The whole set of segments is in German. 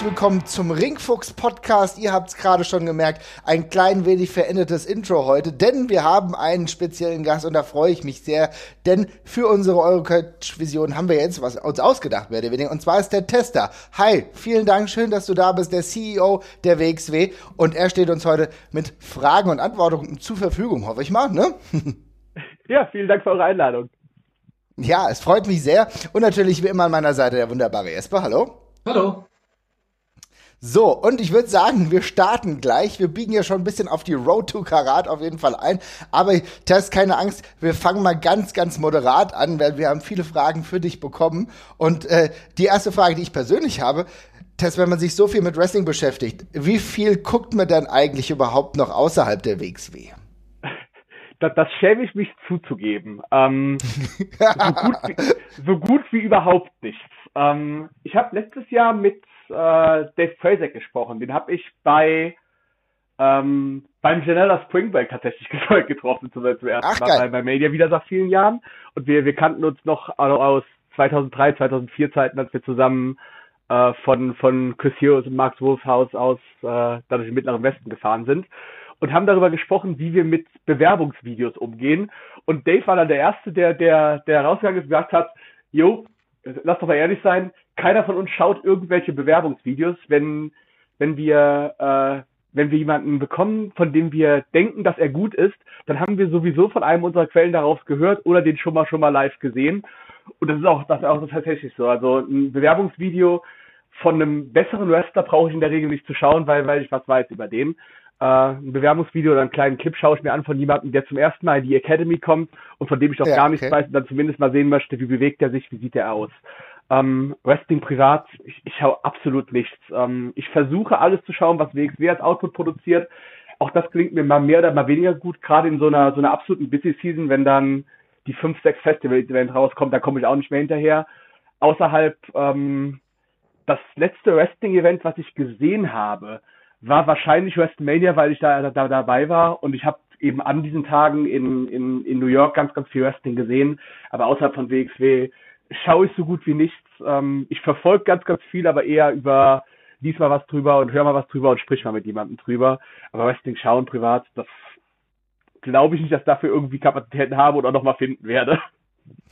herzlich willkommen zum Ringfuchs Podcast. Ihr habt es gerade schon gemerkt, ein klein wenig verändertes Intro heute, denn wir haben einen speziellen Gast und da freue ich mich sehr, denn für unsere Eurocoach-Vision haben wir jetzt was uns ausgedacht, mehr oder weniger, und zwar ist der Tester. Hi, vielen Dank, schön, dass du da bist, der CEO der WXW und er steht uns heute mit Fragen und Antworten zur Verfügung, hoffe ich mal, ne? Ja, vielen Dank für eure Einladung. Ja, es freut mich sehr. Und natürlich wie immer an meiner Seite der wunderbare Esper. Hallo. Hallo. So, und ich würde sagen, wir starten gleich. Wir biegen ja schon ein bisschen auf die Road to Karat auf jeden Fall ein. Aber Tess, keine Angst, wir fangen mal ganz, ganz moderat an, weil wir haben viele Fragen für dich bekommen. Und äh, die erste Frage, die ich persönlich habe, Tess, wenn man sich so viel mit Wrestling beschäftigt, wie viel guckt man denn eigentlich überhaupt noch außerhalb der WXW? Das, das schäme ich mich zuzugeben. Ähm, so, gut wie, so gut wie überhaupt nichts. Ähm, ich habe letztes Jahr mit äh, Dave Fraser gesprochen. Den habe ich bei ähm, beim Janella Spring Break tatsächlich getroffen zum, zum ersten Ach, Mal bei, bei Media wieder seit vielen Jahren. Und wir, wir kannten uns noch aus 2003, 2004 Zeiten, als wir zusammen äh, von, von Chris Hughes und Max Wolfhaus aus äh, dadurch im Mittleren Westen gefahren sind und haben darüber gesprochen, wie wir mit Bewerbungsvideos umgehen. Und Dave war dann der Erste, der, der, der rausgegangen ist und gesagt hat, jo, lass doch mal ehrlich sein, keiner von uns schaut irgendwelche Bewerbungsvideos, wenn, wenn wir, äh, wenn wir jemanden bekommen, von dem wir denken, dass er gut ist, dann haben wir sowieso von einem unserer Quellen darauf gehört oder den schon mal schon mal live gesehen. Und das ist auch, das ist auch tatsächlich so. Also ein Bewerbungsvideo von einem besseren Wrestler brauche ich in der Regel nicht zu schauen, weil, weil ich was weiß über den äh, ein Bewerbungsvideo oder einen kleinen Clip schaue ich mir an von jemandem, der zum ersten Mal in die Academy kommt und von dem ich auch ja, gar nichts okay. weiß und dann zumindest mal sehen möchte, wie bewegt er sich, wie sieht er aus. Ähm, Wrestling privat, ich, ich schaue absolut nichts. Ähm, ich versuche alles zu schauen, was WXW als Output produziert. Auch das klingt mir mal mehr oder mal weniger gut, gerade in so einer so einer absoluten Busy Season, wenn dann die fünf, sechs Festival-Events rauskommen, da komme ich auch nicht mehr hinterher. Außerhalb ähm, das letzte Wrestling-Event, was ich gesehen habe, war wahrscheinlich WrestleMania, weil ich da, da, da dabei war und ich habe eben an diesen Tagen in, in, in New York ganz, ganz viel Wrestling gesehen, aber außerhalb von WXW schaue ich so gut wie nichts. Ähm, ich verfolge ganz, ganz viel, aber eher über lies mal was drüber und hör mal was drüber und sprich mal mit jemandem drüber. Aber Wrestling schauen privat, das glaube ich nicht, dass dafür irgendwie Kapazitäten habe oder noch mal finden werde.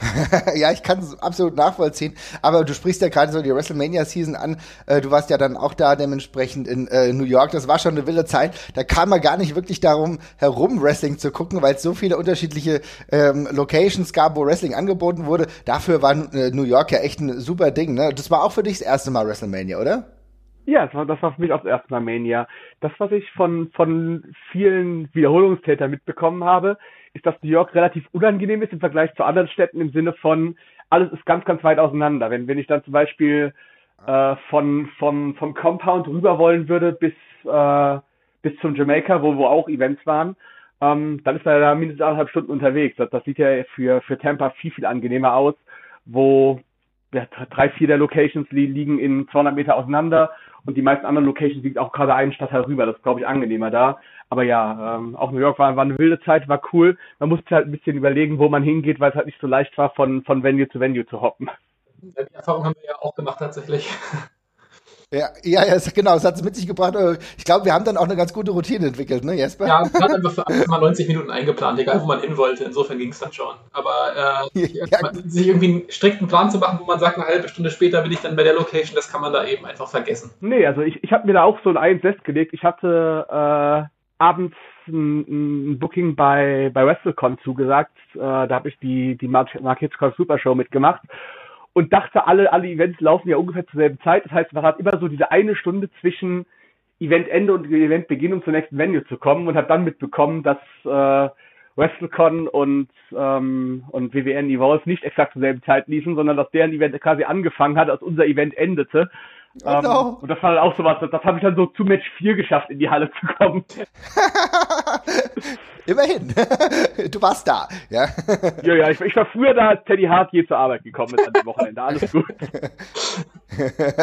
ja, ich kann es absolut nachvollziehen. Aber du sprichst ja gerade so die WrestleMania-Season an. Äh, du warst ja dann auch da dementsprechend in äh, New York. Das war schon eine wilde Zeit. Da kam man gar nicht wirklich darum herum, Wrestling zu gucken, weil es so viele unterschiedliche ähm, Locations gab, wo Wrestling angeboten wurde. Dafür war äh, New York ja echt ein super Ding. Ne? Das war auch für dich das erste Mal WrestleMania, oder? Ja, das war, das war für mich auch das erste Mal Mania. Das, was ich von, von vielen Wiederholungstätern mitbekommen habe, ist, dass New York relativ unangenehm ist im Vergleich zu anderen Städten im Sinne von, alles ist ganz, ganz weit auseinander. Wenn, wenn ich dann zum Beispiel äh, von, von, vom Compound rüber wollen würde bis, äh, bis zum Jamaica, wo, wo auch Events waren, ähm, dann ist man da mindestens anderthalb Stunden unterwegs. Das, das sieht ja für, für Tampa viel, viel angenehmer aus, wo ja, drei, vier der Locations li liegen in 200 Meter auseinander und die meisten anderen Locations liegen auch gerade einen Stadtteil rüber. Das ist, glaube ich, angenehmer da. Aber ja, ähm, auch New York war, war eine wilde Zeit, war cool. Man musste halt ein bisschen überlegen, wo man hingeht, weil es halt nicht so leicht war, von, von Venue zu Venue zu hoppen. Die Erfahrung haben wir ja auch gemacht tatsächlich. Ja, ja, ja, genau, das hat es mit sich gebracht. Ich glaube, wir haben dann auch eine ganz gute Routine entwickelt, ne, Jesper? Ja, man hat einfach für mal 90 Minuten eingeplant, egal wo man hin wollte. Insofern ging es dann schon. Aber äh, ja, sich irgendwie einen strikten Plan zu machen, wo man sagt, eine halbe Stunde später bin ich dann bei der Location, das kann man da eben einfach vergessen. Nee, also ich, ich habe mir da auch so ein Eins festgelegt. Ich hatte äh, abends ein, ein Booking bei, bei WrestleCon zugesagt. Äh, da habe ich die, die Mark, Mark Hitchcock Super Show mitgemacht und dachte, alle, alle Events laufen ja ungefähr zur selben Zeit. Das heißt, man hat immer so diese eine Stunde zwischen Eventende und Eventbeginn, um zur nächsten Venue zu kommen und hat dann mitbekommen, dass äh, WrestleCon und, ähm, und WWN Evolve nicht exakt zur selben Zeit liefen, sondern dass deren Event quasi angefangen hat, als unser Event endete. Oh um, no. Und das war dann auch so was, das, das habe ich dann so zu Match 4 geschafft, in die Halle zu kommen. Immerhin. Du warst da, ja. Ja, ja, ich, ich war früher da, als Teddy Hart je zur Arbeit gekommen ist an dem Wochenende. Alles gut.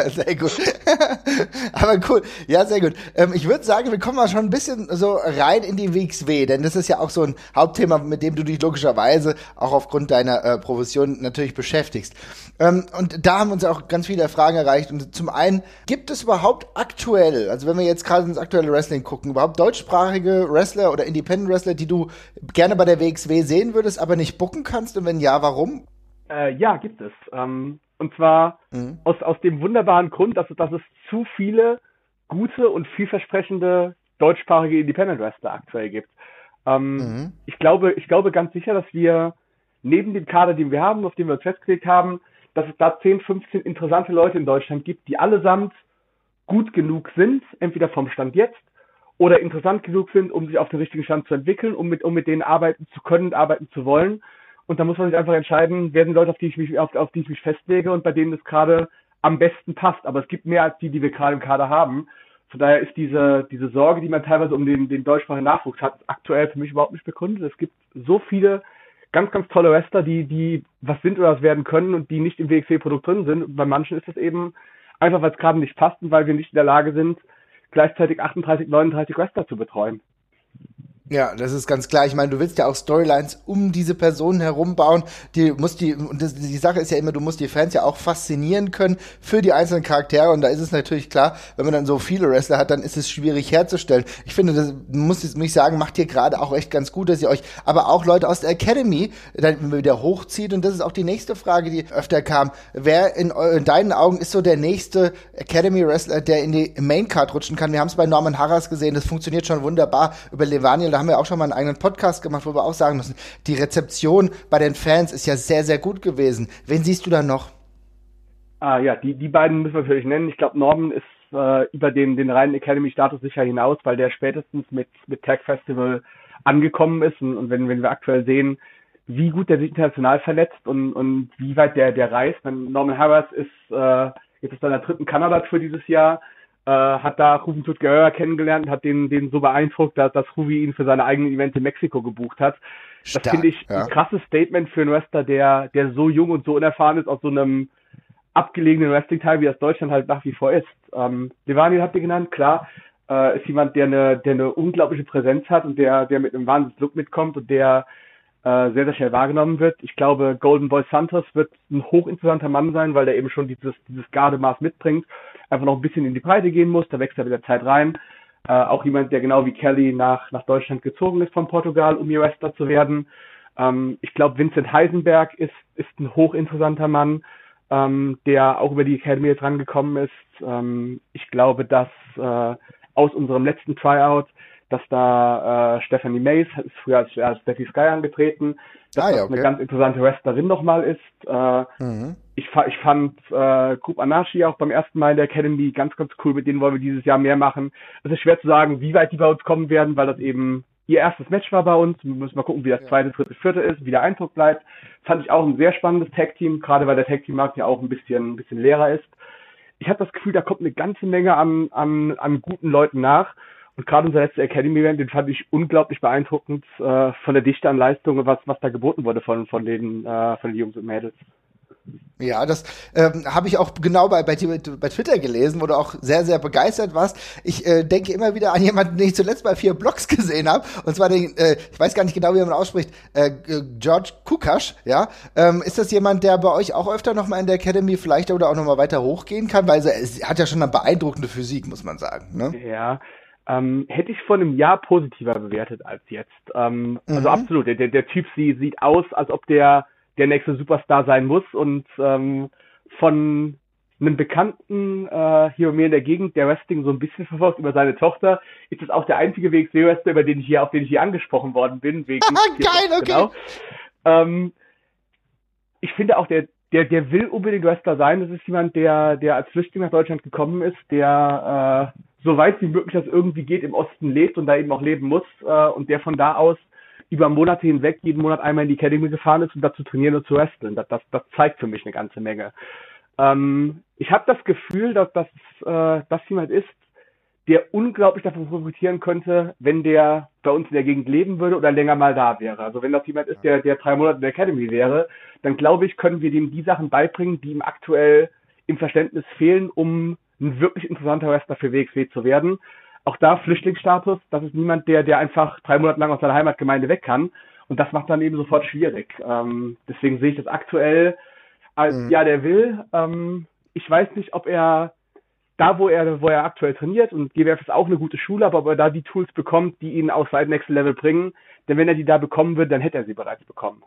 sehr gut. Aber cool. Ja, sehr gut. Ähm, ich würde sagen, wir kommen mal schon ein bisschen so rein in die WXW, denn das ist ja auch so ein Hauptthema, mit dem du dich logischerweise auch aufgrund deiner äh, Profession natürlich beschäftigst. Ähm, und da haben uns auch ganz viele Fragen erreicht. Und zum einen, gibt es überhaupt aktuell, also wenn wir jetzt gerade ins aktuelle Wrestling gucken, überhaupt deutschsprachige Wrestler oder Independent Wrestler, die du gerne bei der WXW sehen würdest, aber nicht bucken kannst? Und wenn ja, warum? Äh, ja, gibt es. Ähm, und zwar mhm. aus, aus dem wunderbaren Grund, dass, dass es zu viele gute und vielversprechende deutschsprachige Independent Wrestler aktuell gibt. Ähm, mhm. ich, glaube, ich glaube ganz sicher, dass wir neben dem Kader, den wir haben, auf den wir uns festgelegt haben, dass es da 10, 15 interessante Leute in Deutschland gibt, die allesamt gut genug sind, entweder vom Stand jetzt oder interessant genug sind, um sich auf den richtigen Stand zu entwickeln, um mit, um mit denen arbeiten zu können, arbeiten zu wollen und da muss man sich einfach entscheiden, wer sind Leute, auf die ich mich, auf, auf die ich mich festlege und bei denen das gerade am besten passt. Aber es gibt mehr als die, die wir gerade im Kader haben. Von daher ist diese, diese Sorge, die man teilweise um den, den deutschsprachigen Nachwuchs hat, aktuell für mich überhaupt nicht begründet. Es gibt so viele ganz, ganz tolle Wrestler, die, die was sind oder was werden können und die nicht im WXW-Produkt drin sind. Und bei manchen ist es eben einfach, weil es gerade nicht passt und weil wir nicht in der Lage sind, gleichzeitig 38, 39 Wrestler zu betreuen. Ja, das ist ganz klar. Ich meine, du willst ja auch Storylines um diese Personen herum bauen. Die muss die und das, die Sache ist ja immer, du musst die Fans ja auch faszinieren können für die einzelnen Charaktere und da ist es natürlich klar, wenn man dann so viele Wrestler hat, dann ist es schwierig herzustellen. Ich finde, das muss ich mich sagen, macht ihr gerade auch echt ganz gut, dass ihr euch aber auch Leute aus der Academy dann wieder hochzieht und das ist auch die nächste Frage, die öfter kam. Wer in, in deinen Augen ist so der nächste Academy Wrestler, der in die Main Card rutschen kann? Wir haben es bei Norman Harras gesehen, das funktioniert schon wunderbar über Levaniel da haben wir auch schon mal einen eigenen Podcast gemacht, wo wir auch sagen müssen, die Rezeption bei den Fans ist ja sehr, sehr gut gewesen. Wen siehst du da noch? Ah ja, die, die beiden müssen wir natürlich nennen. Ich glaube, Norman ist äh, über den, den reinen Academy-Status sicher hinaus, weil der spätestens mit, mit Tag Festival angekommen ist. Und, und wenn, wenn wir aktuell sehen, wie gut der sich international verletzt und, und wie weit der, der reist. Norman Harris ist äh, jetzt ist seiner dritten Kanada-Tour dieses Jahr, äh, hat da Ruben Tutgehör kennengelernt, hat den, den so beeindruckt, dass, dass Ruby ihn für seine eigenen Events in Mexiko gebucht hat. Stark, das finde ich ja. ein krasses Statement für einen Wrestler, der, der so jung und so unerfahren ist aus so einem abgelegenen Wrestling-Teil, wie das Deutschland halt nach wie vor ist. Ähm, Levani habt ihr genannt, klar, äh, ist jemand, der eine, der eine unglaubliche Präsenz hat und der, der mit einem Wahnsinns-Look mitkommt und der äh, sehr, sehr schnell wahrgenommen wird. Ich glaube, Golden Boy Santos wird ein hochinteressanter Mann sein, weil der eben schon dieses, dieses Gardemaß mitbringt. Einfach noch ein bisschen in die Breite gehen muss, da wächst er mit der Zeit rein. Äh, auch jemand, der genau wie Kelly nach, nach Deutschland gezogen ist von Portugal, um ihr Wrestler zu werden. Ähm, ich glaube, Vincent Heisenberg ist, ist ein hochinteressanter Mann, ähm, der auch über die Academy jetzt rangekommen ist. Ähm, ich glaube, dass äh, aus unserem letzten Tryout dass da äh, Stephanie Mays ist früher als, als Betty Sky angetreten, dass ah, ja, okay. das eine ganz interessante Wrestlerin nochmal ist. Äh, mhm. Ich, ich fand äh, Group Anarchy auch beim ersten Mal in der Academy ganz, ganz cool, mit denen wollen wir dieses Jahr mehr machen. Es ist schwer zu sagen, wie weit die bei uns kommen werden, weil das eben ihr erstes Match war bei uns. Wir müssen mal gucken, wie das zweite, dritte, vierte ist, wie der Eindruck bleibt. Fand ich auch ein sehr spannendes Tag-Team, gerade weil der Tag-Team-Markt ja auch ein bisschen, ein bisschen leerer ist. Ich habe das Gefühl, da kommt eine ganze Menge an, an, an guten Leuten nach. Und gerade unser letzter Academy-Event, den fand ich unglaublich beeindruckend äh, von der Dichte an Leistungen, was, was da geboten wurde von, von, den, äh, von den Jungs und Mädels. Ja, das ähm, habe ich auch genau bei, bei, bei Twitter gelesen, wo du auch sehr, sehr begeistert warst. Ich äh, denke immer wieder an jemanden, den ich zuletzt bei vier Blogs gesehen habe. Und zwar den, äh, ich weiß gar nicht genau, wie man ausspricht, äh, George Kukasch, ja. Ähm, ist das jemand, der bei euch auch öfter nochmal in der Academy vielleicht oder auch nochmal weiter hochgehen kann? Weil er hat ja schon eine beeindruckende Physik, muss man sagen. Ne? Ja, ähm, hätte ich vor einem Jahr positiver bewertet als jetzt. Ähm, also mhm. Also absolut, der, der Typ sie, sieht aus, als ob der der nächste Superstar sein muss und ähm, von einem Bekannten äh, hier bei mir in der Gegend, der Wrestling so ein bisschen verfolgt über seine Tochter, ist das auch der einzige WXW-Wrestler, über den ich hier, auf den ich hier angesprochen worden bin. Wegen Geil, okay. Genau. Ähm, ich finde auch, der, der, der will unbedingt Wrestler sein. Das ist jemand, der, der als Flüchtling nach Deutschland gekommen ist, der äh, so weit wie möglich das irgendwie geht im Osten lebt und da eben auch leben muss äh, und der von da aus über Monate hinweg jeden Monat einmal in die Academy gefahren ist, um da zu trainieren und zu wresteln. Das, das, das zeigt für mich eine ganze Menge. Ähm, ich habe das Gefühl, dass das, äh, das jemand ist, der unglaublich davon profitieren könnte, wenn der bei uns in der Gegend leben würde oder länger mal da wäre. Also wenn das jemand ist, der, der drei Monate in der Academy wäre, dann glaube ich, können wir dem die Sachen beibringen, die ihm aktuell im Verständnis fehlen, um ein wirklich interessanter Wrestler für WXW zu werden. Auch da Flüchtlingsstatus, das ist niemand, der, der einfach drei Monate lang aus seiner Heimatgemeinde weg kann. Und das macht dann eben sofort schwierig. Ähm, deswegen sehe ich das aktuell als, mhm. ja, der will. Ähm, ich weiß nicht, ob er da, wo er, wo er aktuell trainiert, und GWF ist auch eine gute Schule, aber ob er da die Tools bekommt, die ihn auf sein Next Level bringen. Denn wenn er die da bekommen wird, dann hätte er sie bereits bekommen.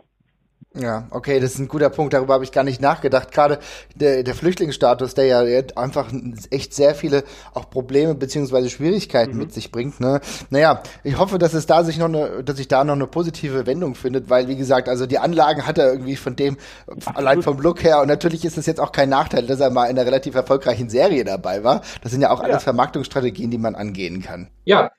Ja, okay, das ist ein guter Punkt. Darüber habe ich gar nicht nachgedacht. Gerade der, der Flüchtlingsstatus, der ja einfach echt sehr viele auch Probleme beziehungsweise Schwierigkeiten mhm. mit sich bringt. Ne? Naja, ich hoffe, dass es da sich noch eine, dass sich da noch eine positive Wendung findet, weil wie gesagt, also die Anlagen hat er irgendwie von dem Absolut. allein vom Look her und natürlich ist es jetzt auch kein Nachteil, dass er mal in einer relativ erfolgreichen Serie dabei war. Das sind ja auch alles ja. Vermarktungsstrategien, die man angehen kann. Ja,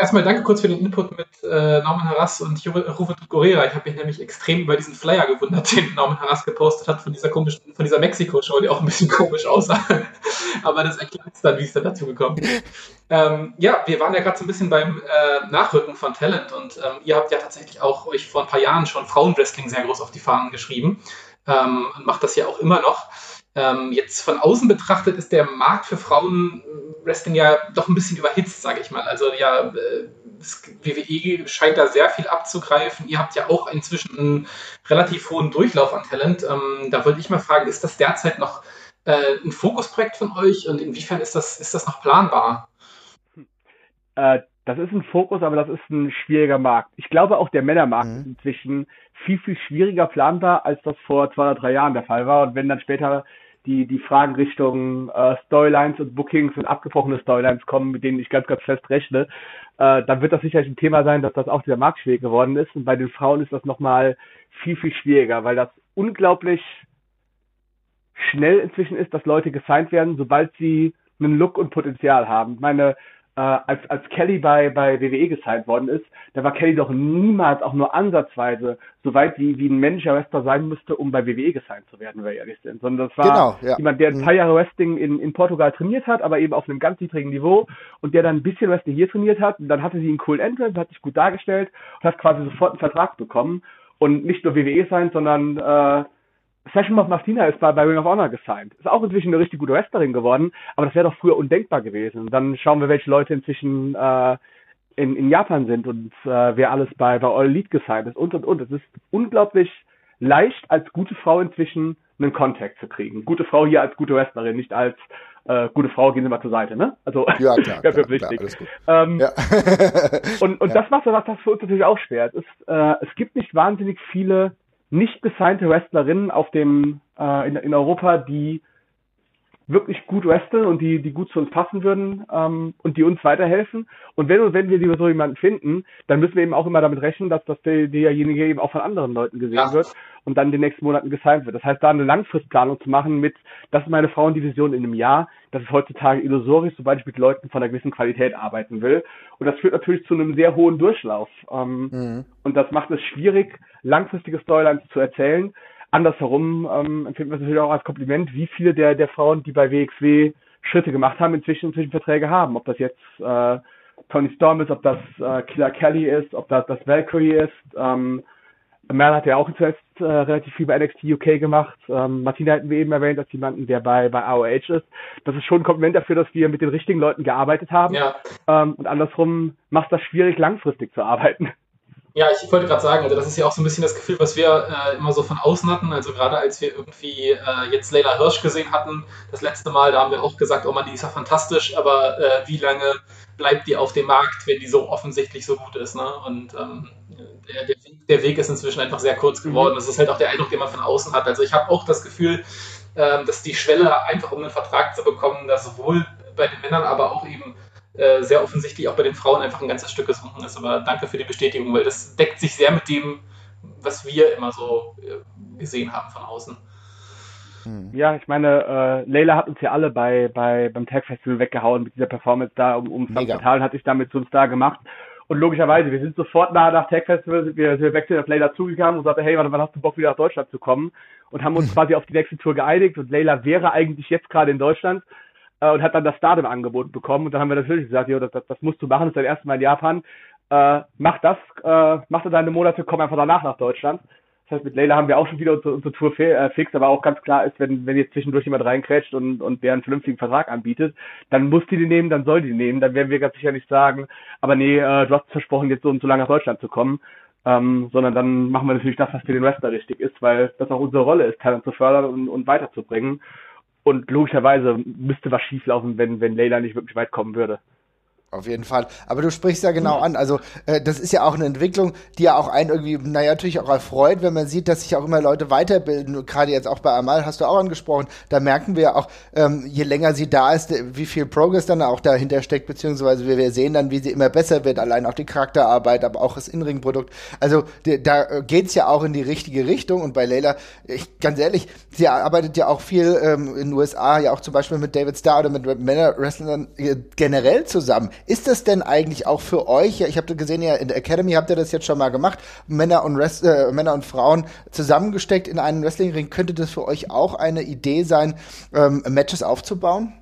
erstmal danke kurz für den Input mit äh, Norman Harras und Rufet Guerrera. Ich habe mich nämlich extrem über diesen Flyer gewundert, den Norman Harras gepostet hat von dieser komischen, von dieser Mexiko-Show, die auch ein bisschen komisch aussah. Aber das erklärt es dann, wie es dann dazu gekommen ist. Ähm, ja, wir waren ja gerade so ein bisschen beim äh, Nachrücken von Talent und ähm, ihr habt ja tatsächlich auch euch vor ein paar Jahren schon Frauenwrestling sehr groß auf die Fahnen geschrieben ähm, und macht das ja auch immer noch. Ähm, jetzt von außen betrachtet ist der Markt für Frauenwrestling ja doch ein bisschen überhitzt, sage ich mal. Also ja, äh, WWE scheint da sehr viel abzugreifen. Ihr habt ja auch inzwischen einen relativ hohen Durchlauf an Talent. Ähm, da wollte ich mal fragen, ist das derzeit noch äh, ein Fokusprojekt von euch und inwiefern ist das, ist das noch planbar? Äh, das ist ein Fokus, aber das ist ein schwieriger Markt. Ich glaube auch der Männermarkt mhm. ist inzwischen viel, viel schwieriger planbar, als das vor zwei oder drei Jahren der Fall war. Und wenn dann später die, die Fragen Richtung äh, Storylines und Bookings und abgebrochene Storylines kommen, mit denen ich ganz, ganz fest rechne, äh, dann wird das sicherlich ein Thema sein, dass das auch dieser Markt schwierig geworden ist. Und bei den Frauen ist das nochmal viel, viel schwieriger, weil das unglaublich schnell inzwischen ist, dass Leute gesigned werden, sobald sie einen Look und Potenzial haben. Meine, äh, als, als Kelly bei, bei WWE gesigned worden ist, da war Kelly doch niemals auch nur ansatzweise so weit wie, wie ein männlicher Wrestler sein müsste, um bei WWE gesigned zu werden, wenn wir ehrlich sind. Sondern das war genau, ja. jemand, der ein paar mhm. Jahre Wrestling in, in Portugal trainiert hat, aber eben auf einem ganz niedrigen Niveau und der dann ein bisschen Wrestling hier trainiert hat. Und dann hatte sie einen coolen Entrance, hat sich gut dargestellt und hat quasi sofort einen Vertrag bekommen. Und nicht nur WWE sein, sondern äh, Session of Martina ist bei, bei Ring of Honor gesigned. Ist auch inzwischen eine richtig gute Wrestlerin geworden, aber das wäre doch früher undenkbar gewesen. Und dann schauen wir, welche Leute inzwischen äh, in, in Japan sind und äh, wer alles bei, bei All Elite gesigned ist und und und. Es ist unglaublich leicht, als gute Frau inzwischen einen Kontakt zu kriegen. Gute Frau hier als gute Wrestlerin, nicht als äh, gute Frau, gehen Sie mal zur Seite, ne? Also ja, klar, klar, klar wichtig. Ähm, ja. und und ja. das macht das für uns natürlich auch schwer. Es, ist, äh, es gibt nicht wahnsinnig viele nicht gesignte Wrestlerinnen auf dem äh, in, in Europa, die wirklich gut wresteln und die, die gut zu uns passen würden ähm, und die uns weiterhelfen. Und wenn und wenn wir so jemanden finden, dann müssen wir eben auch immer damit rechnen, dass, dass der, derjenige eben auch von anderen Leuten gesehen ja. wird und dann in den nächsten Monaten gesigned wird. Das heißt, da eine Langfristplanung zu machen mit, das ist meine Frauendivision in einem Jahr, das ist heutzutage illusorisch, sobald ich mit Leuten von einer gewissen Qualität arbeiten will. Und das führt natürlich zu einem sehr hohen Durchlauf. Ähm, mhm. Und das macht es schwierig, langfristige Storylines zu erzählen andersherum ähm, empfinden wir es natürlich auch als Kompliment, wie viele der, der Frauen, die bei WXW Schritte gemacht haben, inzwischen inzwischen Verträge haben. Ob das jetzt äh, Tony Storm ist, ob das äh, Killer Kelly ist, ob das das Valkyrie ist. Ähm, Mel hat ja auch zuletzt äh, relativ viel bei NXT UK gemacht. Ähm, Martina hatten wir eben erwähnt als jemanden, der bei, bei AOH ist. Das ist schon ein Kompliment dafür, dass wir mit den richtigen Leuten gearbeitet haben. Ja. Ähm, und andersrum macht das schwierig, langfristig zu arbeiten. Ja, ich wollte gerade sagen, also das ist ja auch so ein bisschen das Gefühl, was wir äh, immer so von außen hatten. Also gerade als wir irgendwie äh, jetzt Leila Hirsch gesehen hatten, das letzte Mal, da haben wir auch gesagt, oh man, die ist ja fantastisch, aber äh, wie lange bleibt die auf dem Markt, wenn die so offensichtlich so gut ist? Ne? Und ähm, der, der, Weg, der, Weg, ist inzwischen einfach sehr kurz geworden. Mhm. Das ist halt auch der Eindruck, den man von außen hat. Also ich habe auch das Gefühl, ähm, dass die Schwelle einfach, um einen Vertrag zu bekommen, da sowohl bei den Männern, aber auch eben äh, sehr offensichtlich auch bei den Frauen einfach ein ganzes Stück gesunken ist. Aber danke für die Bestätigung, weil das deckt sich sehr mit dem, was wir immer so äh, gesehen haben von außen. Hm. Ja, ich meine, äh, Leila hat uns ja alle bei, bei beim Tag Festival weggehauen mit dieser Performance da um, um Fatal hat sich damit zu uns da gemacht. Und logischerweise, wir sind sofort nah nach Tag Festival, wir, wir wechseln auf Leila zugegangen und sagten, hey, wann, wann hast du Bock wieder nach Deutschland zu kommen? Und haben uns quasi auf die nächste Tour geeinigt und Leila wäre eigentlich jetzt gerade in Deutschland äh, und hat dann das Stardom angeboten bekommen. Und dann haben wir natürlich gesagt, jo, das, das, das musst du machen, das ist dein erstes Mal in Japan. Äh, mach das, äh, mach da deine Monate, komm einfach danach nach Deutschland. Das heißt, mit Leila haben wir auch schon wieder unsere, unsere Tour äh, fix, aber auch ganz klar ist, wenn, wenn jetzt zwischendurch jemand reinkrätscht und, und der einen vernünftigen Vertrag anbietet, dann muss die den nehmen, dann soll die den nehmen. Dann werden wir ganz sicher nicht sagen, aber nee, äh, du hast versprochen, jetzt so und so lange nach Deutschland zu kommen. Ähm, sondern dann machen wir natürlich das, was für den Wrestler richtig ist, weil das auch unsere Rolle ist, Talent zu fördern und, und weiterzubringen. Und logischerweise müsste was schieflaufen, wenn, wenn Leila nicht wirklich weit kommen würde. Auf jeden Fall. Aber du sprichst ja genau an. Also äh, das ist ja auch eine Entwicklung, die ja auch einen irgendwie, naja, natürlich auch erfreut, wenn man sieht, dass sich auch immer Leute weiterbilden. Gerade jetzt auch bei Amal hast du auch angesprochen. Da merken wir auch, ähm, je länger sie da ist, wie viel Progress dann auch dahinter steckt, beziehungsweise wir, wir sehen dann, wie sie immer besser wird. Allein auch die Charakterarbeit, aber auch das Inring-Produkt. Also die, da geht's ja auch in die richtige Richtung. Und bei Leila, ich, ganz ehrlich, sie arbeitet ja auch viel ähm, in den USA, ja auch zum Beispiel mit David Starr oder mit Männer-Wrestlern äh, generell zusammen ist das denn eigentlich auch für euch? Ja, ich habe gesehen, ja, in der Academy habt ihr das jetzt schon mal gemacht, Männer und, Rest, äh, Männer und Frauen zusammengesteckt in einen Wrestlingring. Könnte das für euch auch eine Idee sein, ähm, Matches aufzubauen?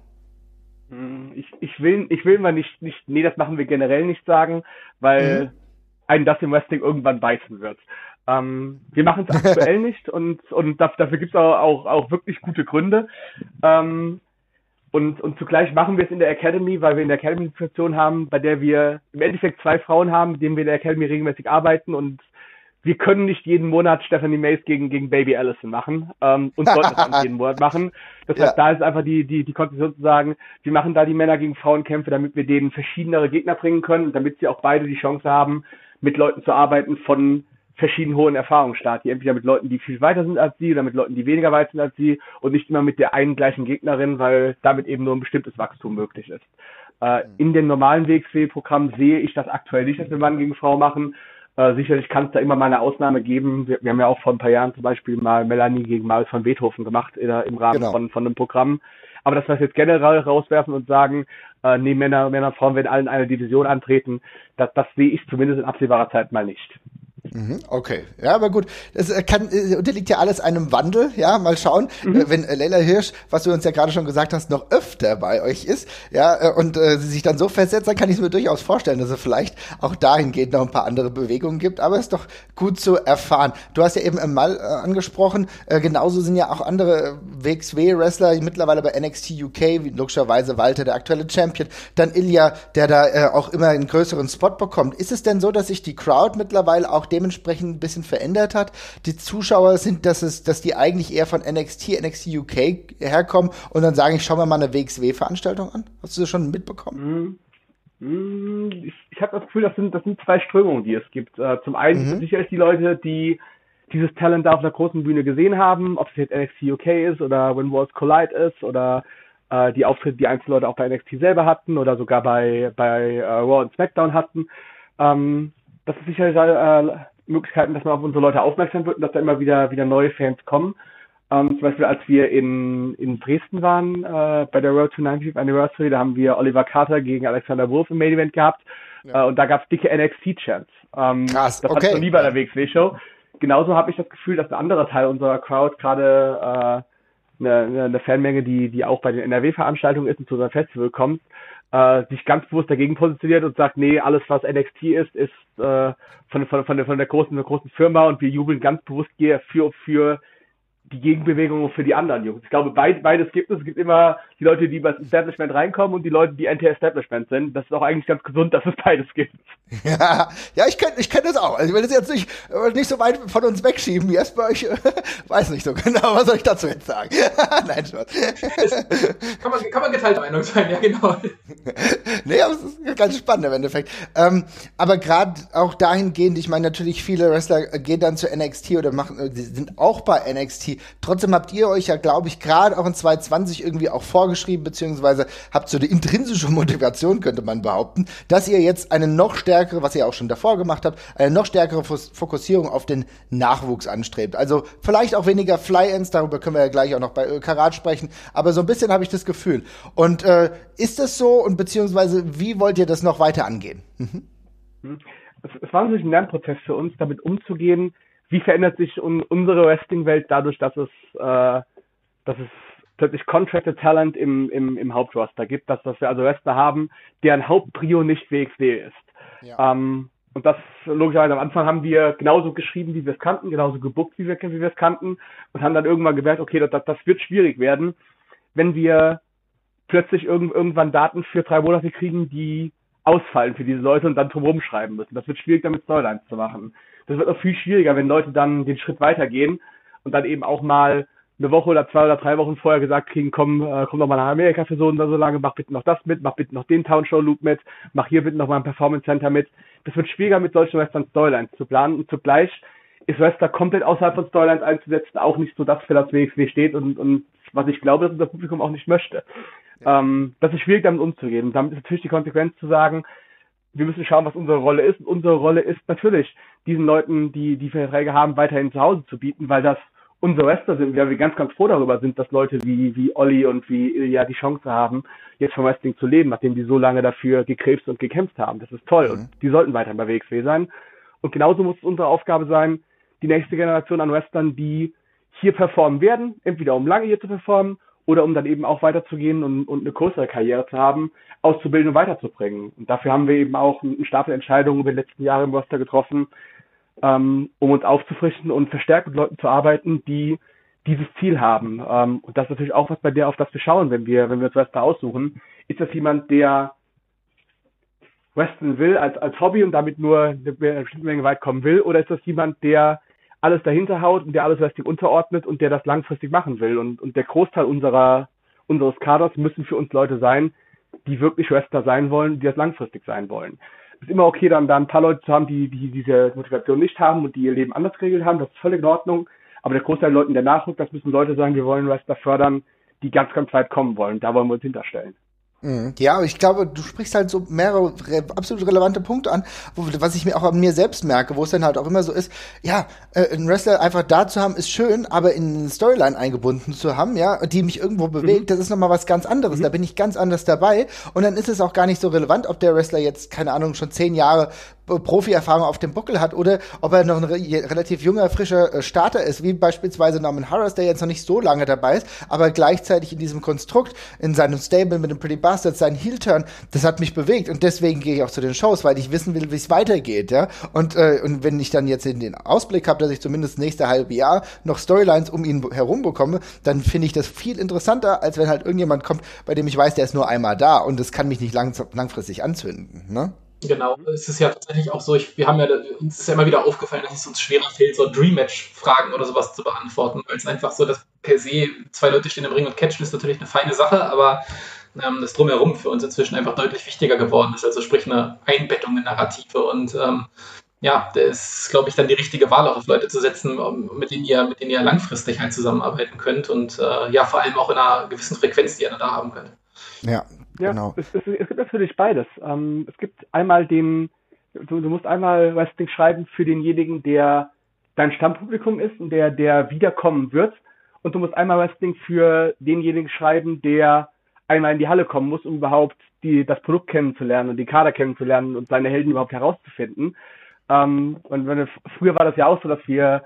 Hm, ich, ich will, ich will mal nicht, nicht, nee, das machen wir generell nicht sagen, weil mhm. einen das im Wrestling irgendwann beißen wird. Ähm, wir machen es aktuell nicht und, und dafür gibt es auch, auch, auch wirklich gute Gründe. Ähm, und, und zugleich machen wir es in der Academy, weil wir in der Academy eine Situation haben, bei der wir im Endeffekt zwei Frauen haben, mit denen wir in der Academy regelmäßig arbeiten und wir können nicht jeden Monat Stephanie Mays gegen, gegen Baby Allison machen ähm, und sollten das nicht jeden Monat machen. Das heißt, ja. da ist einfach die, die, die Konzeption zu sagen, wir machen da die Männer gegen Frauenkämpfe, damit wir denen verschiedenere Gegner bringen können und damit sie auch beide die Chance haben, mit Leuten zu arbeiten von verschieden hohen Erfahrungsstart, die entweder mit Leuten, die viel weiter sind als sie oder mit Leuten, die weniger weit sind als sie und nicht immer mit der einen gleichen Gegnerin, weil damit eben nur ein bestimmtes Wachstum möglich ist. Äh, mhm. in dem normalen WXW-Programm sehe ich das aktuell nicht, dass wir Mann gegen Frau machen. Äh, sicherlich kann es da immer mal eine Ausnahme geben. Wir, wir, haben ja auch vor ein paar Jahren zum Beispiel mal Melanie gegen Marius von Beethoven gemacht in, im Rahmen genau. von, von einem Programm. Aber dass wir das jetzt generell rauswerfen und sagen, äh, nee, Männer, Männer Frauen werden alle in einer Division antreten, das, das sehe ich zumindest in absehbarer Zeit mal nicht. Mhm, okay, ja, aber gut. Das äh, kann, äh, unterliegt ja alles einem Wandel. Ja, mal schauen, mhm. Äh, wenn Leila Hirsch, was du uns ja gerade schon gesagt hast, noch öfter bei euch ist, ja, und äh, sie sich dann so festsetzt, dann kann ich es mir durchaus vorstellen, dass es vielleicht auch dahingehend noch ein paar andere Bewegungen gibt. Aber es ist doch gut zu erfahren. Du hast ja eben mal äh, angesprochen, äh, genauso sind ja auch andere WXW-Wrestler mittlerweile bei NXT UK, wie logischerweise Walter, der aktuelle Champion, dann Ilya, der da äh, auch immer einen größeren Spot bekommt. Ist es denn so, dass sich die Crowd mittlerweile auch dem dementsprechend ein bisschen verändert hat. Die Zuschauer sind, dass es, dass die eigentlich eher von NXT, NXT UK herkommen und dann sagen, ich schau mir mal eine WXW-Veranstaltung an. Hast du das schon mitbekommen? Mm, ich, ich habe das Gefühl, das sind, das sind zwei Strömungen, die es gibt. Uh, zum einen mhm. sicherlich die Leute, die dieses Talent da auf einer großen Bühne gesehen haben, ob es jetzt NXT UK ist oder When Worlds Collide ist oder uh, die Auftritte, die Einzelleute auch bei NXT selber hatten oder sogar bei, bei uh, Raw und SmackDown hatten. Ähm, das ist sicherlich äh, Möglichkeiten, dass man auf unsere Leute aufmerksam wird und dass da immer wieder wieder neue Fans kommen. Ähm, zum Beispiel, als wir in, in Dresden waren, äh, bei der Road to 90th Anniversary, da haben wir Oliver Carter gegen Alexander Wolf im Main Event gehabt. Ja. Äh, und da gab es dicke NXT-Chants. Ähm, Krass, das okay. hat schon lieber der WXW-Show. Genauso habe ich das Gefühl, dass ein anderer Teil unserer Crowd gerade äh, eine, eine Fanmenge, die, die auch bei den NRW-Veranstaltungen ist und zu unserem Festival kommt, äh, sich ganz bewusst dagegen positioniert und sagt, nee, alles was NXT ist, ist äh, von, von, von, der, von der großen, der großen Firma und wir jubeln ganz bewusst für, für die Gegenbewegung für die anderen Jungs. Ich glaube, beid, beides gibt es. Es gibt immer die Leute, die über das Establishment reinkommen und die Leute, die Anti-Establishment sind. Das ist auch eigentlich ganz gesund, dass es beides gibt. Ja, ja ich kenne ich kenn das auch. Also ich will das jetzt nicht, nicht so weit von uns wegschieben wie es bei euch. Weiß nicht so genau, was soll ich dazu jetzt sagen? Nein, Spaß. kann, man, kann man geteilter Meinung sein, ja genau. nee, aber es ist ganz spannend im Endeffekt. Ähm, aber gerade auch dahingehend, ich meine natürlich viele Wrestler gehen dann zu NXT oder machen, äh, sind auch bei NXT Trotzdem habt ihr euch ja, glaube ich, gerade auch in 2020 irgendwie auch vorgeschrieben, beziehungsweise habt so eine intrinsische Motivation, könnte man behaupten, dass ihr jetzt eine noch stärkere, was ihr auch schon davor gemacht habt, eine noch stärkere Fokussierung auf den Nachwuchs anstrebt. Also vielleicht auch weniger Fly-Ins, darüber können wir ja gleich auch noch bei Karat sprechen, aber so ein bisschen habe ich das Gefühl. Und äh, ist das so und beziehungsweise wie wollt ihr das noch weiter angehen? Mhm. Hm. Es war natürlich ein Lernprozess für uns, damit umzugehen, wie verändert sich un unsere Wrestling-Welt dadurch, dass es, äh, dass es plötzlich Contracted Talent im, im, im Hauptroster gibt, dass, dass wir also Wrestler haben, deren Hauptprio nicht WXW ist. Ja. Ähm, und das logischerweise am Anfang haben wir genauso geschrieben, wie wir es kannten, genauso gebuckt, wie wir, wie wir es kannten und haben dann irgendwann gemerkt, okay, das, das, wird schwierig werden, wenn wir plötzlich irgend, irgendwann Daten für drei Monate kriegen, die ausfallen für diese Leute und dann drumherum schreiben müssen. Das wird schwierig, damit Storylines zu machen. Das wird noch viel schwieriger, wenn Leute dann den Schritt weitergehen und dann eben auch mal eine Woche oder zwei oder drei Wochen vorher gesagt kriegen, komm, äh, komm doch mal nach Amerika für so und so lange, mach bitte noch das mit, mach bitte noch den Townshow Loop mit, mach hier bitte noch mal ein Performance Center mit. Das wird schwieriger mit solchen Western Storylines zu planen und zugleich ist Wester komplett außerhalb von Storylines einzusetzen, auch nicht so das, für das WXW steht und, und was ich glaube, dass unser Publikum auch nicht möchte. Ja. Ähm, das ist schwierig, damit umzugehen. Und damit ist natürlich die Konsequenz zu sagen, wir müssen schauen, was unsere Rolle ist. Und unsere Rolle ist natürlich, diesen Leuten, die die Verträge haben, weiterhin zu Hause zu bieten, weil das unsere Wrestler sind, weil wir ganz, ganz froh darüber sind, dass Leute wie, wie Olli und wie ja die Chance haben, jetzt vom Wrestling zu leben, nachdem die so lange dafür gekrebst und gekämpft haben. Das ist toll mhm. und die sollten weiterhin bei WXW sein. Und genauso muss es unsere Aufgabe sein, die nächste Generation an Wrestlern, die hier performen werden, entweder um lange hier zu performen oder um dann eben auch weiterzugehen und, und eine größere Karriere zu haben, auszubilden und weiterzubringen. Und dafür haben wir eben auch einen Stapel Entscheidungen über die letzten Jahre im Roster getroffen, ähm, um uns aufzufrischen und verstärkt mit Leuten zu arbeiten, die dieses Ziel haben. Ähm, und das ist natürlich auch was bei der, auf das wir schauen, wenn wir, wenn wir uns Wrestler aussuchen. Ist das jemand, der Wrestling will als, als Hobby und damit nur eine bestimmte Menge weit kommen will? Oder ist das jemand, der alles dahinter haut und der alles Wrestling unterordnet und der das langfristig machen will? Und, und der Großteil unserer, unseres Kaders müssen für uns Leute sein, die wirklich Wrestler sein wollen, die das langfristig sein wollen ist immer okay, dann da ein paar Leute zu haben, die, die diese Motivation nicht haben und die ihr Leben anders geregelt haben. Das ist völlig in Ordnung. Aber der Großteil der Leuten, der nachrückt, das müssen Leute sein, wir wollen Wrestler fördern, die ganz, ganz weit kommen wollen. Da wollen wir uns hinterstellen. Mhm. Ja, ich glaube, du sprichst halt so mehrere re absolut relevante Punkte an, wo, was ich mir auch an mir selbst merke, wo es dann halt auch immer so ist, ja, äh, einen Wrestler einfach da zu haben, ist schön, aber in eine Storyline eingebunden zu haben, ja, die mich irgendwo bewegt, mhm. das ist nochmal was ganz anderes. Mhm. Da bin ich ganz anders dabei. Und dann ist es auch gar nicht so relevant, ob der Wrestler jetzt, keine Ahnung, schon zehn Jahre Profi-Erfahrung auf dem Buckel hat oder ob er noch ein re relativ junger, frischer äh, Starter ist, wie beispielsweise Norman Harris, der jetzt noch nicht so lange dabei ist, aber gleichzeitig in diesem Konstrukt, in seinem Stable mit dem Pretty Bastards, seinen Heel-Turn, das hat mich bewegt und deswegen gehe ich auch zu den Shows, weil ich wissen will, wie es weitergeht, ja. Und, äh, und wenn ich dann jetzt in den Ausblick habe, dass ich zumindest nächste halbe Jahr noch Storylines um ihn herum bekomme, dann finde ich das viel interessanter, als wenn halt irgendjemand kommt, bei dem ich weiß, der ist nur einmal da und das kann mich nicht lang langfristig anzünden, ne? Genau, es ist ja tatsächlich auch so, ich, wir haben ja, uns ist ja immer wieder aufgefallen, dass es uns schwerer fällt, so Dream-Match-Fragen oder sowas zu beantworten, weil es einfach so, dass per se zwei Leute stehen im Ring und catchen ist natürlich eine feine Sache, aber ähm, das Drumherum für uns inzwischen einfach deutlich wichtiger geworden ist, also sprich eine Einbettung in Narrative und ähm, ja, das ist, glaube ich, dann die richtige Wahl auch auf Leute zu setzen, mit denen ihr, mit denen ihr langfristig halt zusammenarbeiten könnt und äh, ja, vor allem auch in einer gewissen Frequenz, die ihr da haben könnt. Ja, ja, genau. Es, es, es gibt natürlich beides. Ähm, es gibt einmal den, du, du musst einmal Wrestling schreiben für denjenigen, der dein Stammpublikum ist und der, der wiederkommen wird. Und du musst einmal Wrestling für denjenigen schreiben, der einmal in die Halle kommen muss, um überhaupt die, das Produkt kennenzulernen und die Kader kennenzulernen und seine Helden überhaupt herauszufinden. Ähm, und wenn, früher war das ja auch so, dass wir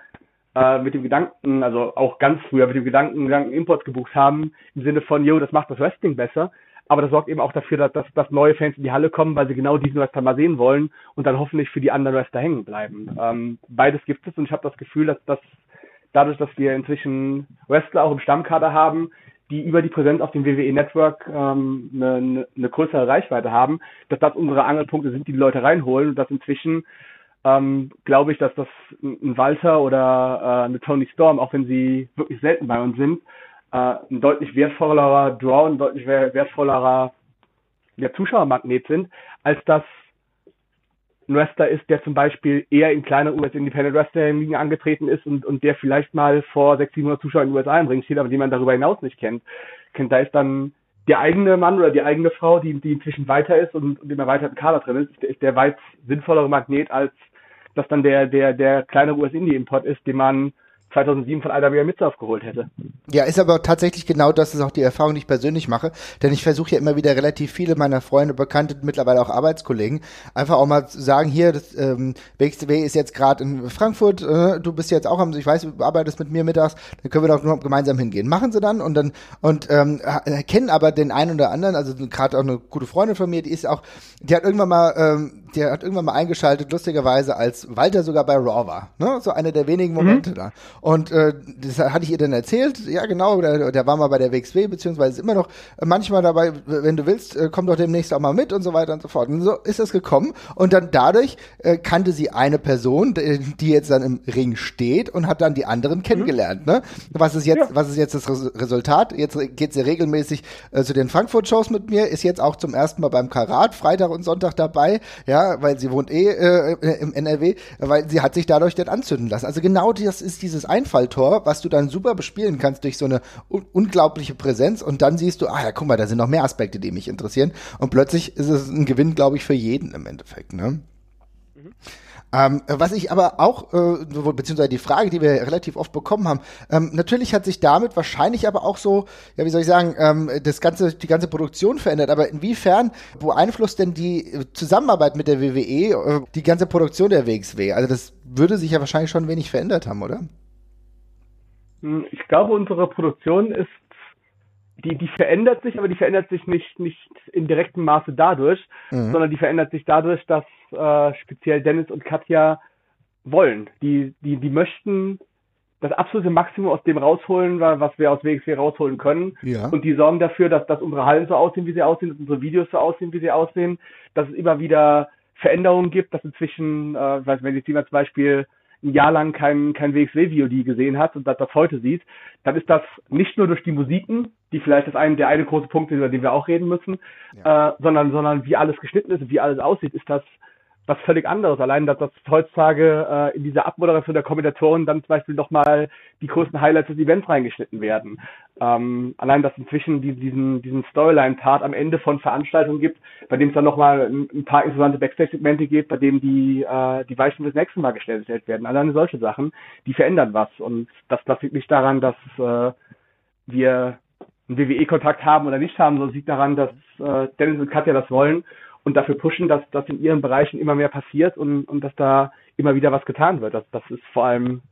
äh, mit dem Gedanken, also auch ganz früher mit dem Gedanken, Gedanken Imports gebucht haben, im Sinne von, yo, das macht das Wrestling besser aber das sorgt eben auch dafür, dass, dass, dass neue Fans in die Halle kommen, weil sie genau diesen Wrestler mal sehen wollen und dann hoffentlich für die anderen Wrestler hängen bleiben. Ähm, beides gibt es und ich habe das Gefühl, dass das dadurch, dass wir inzwischen Wrestler auch im Stammkader haben, die über die Präsenz auf dem WWE Network ähm, eine, eine größere Reichweite haben, dass das unsere Angelpunkte sind, die die Leute reinholen und dass inzwischen ähm, glaube ich, dass das ein Walter oder äh, eine Tony Storm, auch wenn sie wirklich selten bei uns sind, äh, ein deutlich wertvollerer Draw, ein deutlich wertvollerer ja, Zuschauermagnet sind, als das ein Wrestler ist, der zum Beispiel eher in kleineren US Independent Wrestling Ligen angetreten ist und, und der vielleicht mal vor 600, 700 Zuschauern in den USA im Ring steht, aber den man darüber hinaus nicht kennt. kennt. Da ist dann der eigene Mann oder die eigene Frau, die, die inzwischen weiter ist und, und im erweiterten Kader drin ist, ist der weit sinnvollere Magnet, als dass dann der, der, der kleine US-Indie-Import ist, den man 2007 von Alda Mitz aufgeholt hätte. Ja, ist aber tatsächlich genau das ist auch die Erfahrung, die ich persönlich mache, denn ich versuche ja immer wieder relativ viele meiner Freunde, Bekannte, mittlerweile auch Arbeitskollegen, einfach auch mal zu sagen, hier, das ähm, WXW ist jetzt gerade in Frankfurt, äh, du bist jetzt auch am, ich weiß, du arbeitest mit mir mittags, dann können wir doch nur gemeinsam hingehen. Machen sie dann und dann und ähm, kennen aber den einen oder anderen, also gerade auch eine gute Freundin von mir, die ist auch, die hat irgendwann mal ähm, der hat irgendwann mal eingeschaltet, lustigerweise, als Walter sogar bei Raw war. Ne? So einer der wenigen Momente mhm. da. Und äh, das hatte ich ihr dann erzählt. Ja, genau, der, der war mal bei der WXW, beziehungsweise ist immer noch manchmal dabei, wenn du willst, äh, komm doch demnächst auch mal mit und so weiter und so fort. Und so ist es gekommen. Und dann dadurch äh, kannte sie eine Person, die jetzt dann im Ring steht und hat dann die anderen kennengelernt. Ne? Was ist jetzt, ja. was ist jetzt das Resultat? Jetzt geht sie regelmäßig äh, zu den Frankfurt-Shows mit mir, ist jetzt auch zum ersten Mal beim Karat, Freitag und Sonntag dabei, ja, weil sie wohnt eh äh, im NRW, weil sie hat sich dadurch dann anzünden lassen. Also genau das ist dieses Einfalltor, was du dann super bespielen kannst durch so eine un unglaubliche Präsenz und dann siehst du, ah ja, guck mal, da sind noch mehr Aspekte, die mich interessieren und plötzlich ist es ein Gewinn, glaube ich, für jeden im Endeffekt, ne? Ähm, was ich aber auch, äh, beziehungsweise die Frage, die wir relativ oft bekommen haben, ähm, natürlich hat sich damit wahrscheinlich aber auch so, ja, wie soll ich sagen, ähm, das ganze, die ganze Produktion verändert. Aber inwiefern beeinflusst denn die Zusammenarbeit mit der WWE äh, die ganze Produktion der WXW? Also das würde sich ja wahrscheinlich schon wenig verändert haben, oder? Hm, ich glaube, unsere Produktion ist die, die verändert sich, aber die verändert sich nicht, nicht in direktem Maße dadurch, mhm. sondern die verändert sich dadurch, dass äh, speziell Dennis und Katja wollen. Die, die, die möchten das absolute Maximum aus dem rausholen, was wir aus WXW rausholen können. Ja. Und die sorgen dafür, dass, dass unsere Hallen so aussehen, wie sie aussehen, dass unsere Videos so aussehen, wie sie aussehen, dass es immer wieder Veränderungen gibt, dass inzwischen, äh, weiß, wenn jetzt jemand zum Beispiel ein Jahr lang kein, kein WXW-VOD gesehen hat und das, das heute sieht, dann ist das nicht nur durch die Musiken, die vielleicht das eine, der eine große Punkt ist, über den wir auch reden müssen, ja. äh, sondern, sondern wie alles geschnitten ist, wie alles aussieht, ist das was völlig anderes. Allein, dass das heutzutage äh, in dieser Abmoderation der Kommentatoren dann zum Beispiel nochmal die größten Highlights des Events reingeschnitten werden. Ähm, allein, dass inzwischen die, diesen, diesen Storyline-Part am Ende von Veranstaltungen gibt, bei dem es dann nochmal ein, ein paar interessante Backstage-Segmente gibt, bei dem die, äh, die Weichen fürs nächste Mal gestellt werden. Alleine solche Sachen, die verändern was. Und das, das liegt nicht daran, dass äh, wir einen WWE-Kontakt haben oder nicht haben, sondern liegt daran, dass äh, Dennis und Katja das wollen und dafür pushen, dass das in ihren Bereichen immer mehr passiert und, und dass da immer wieder was getan wird. Das, das ist vor allem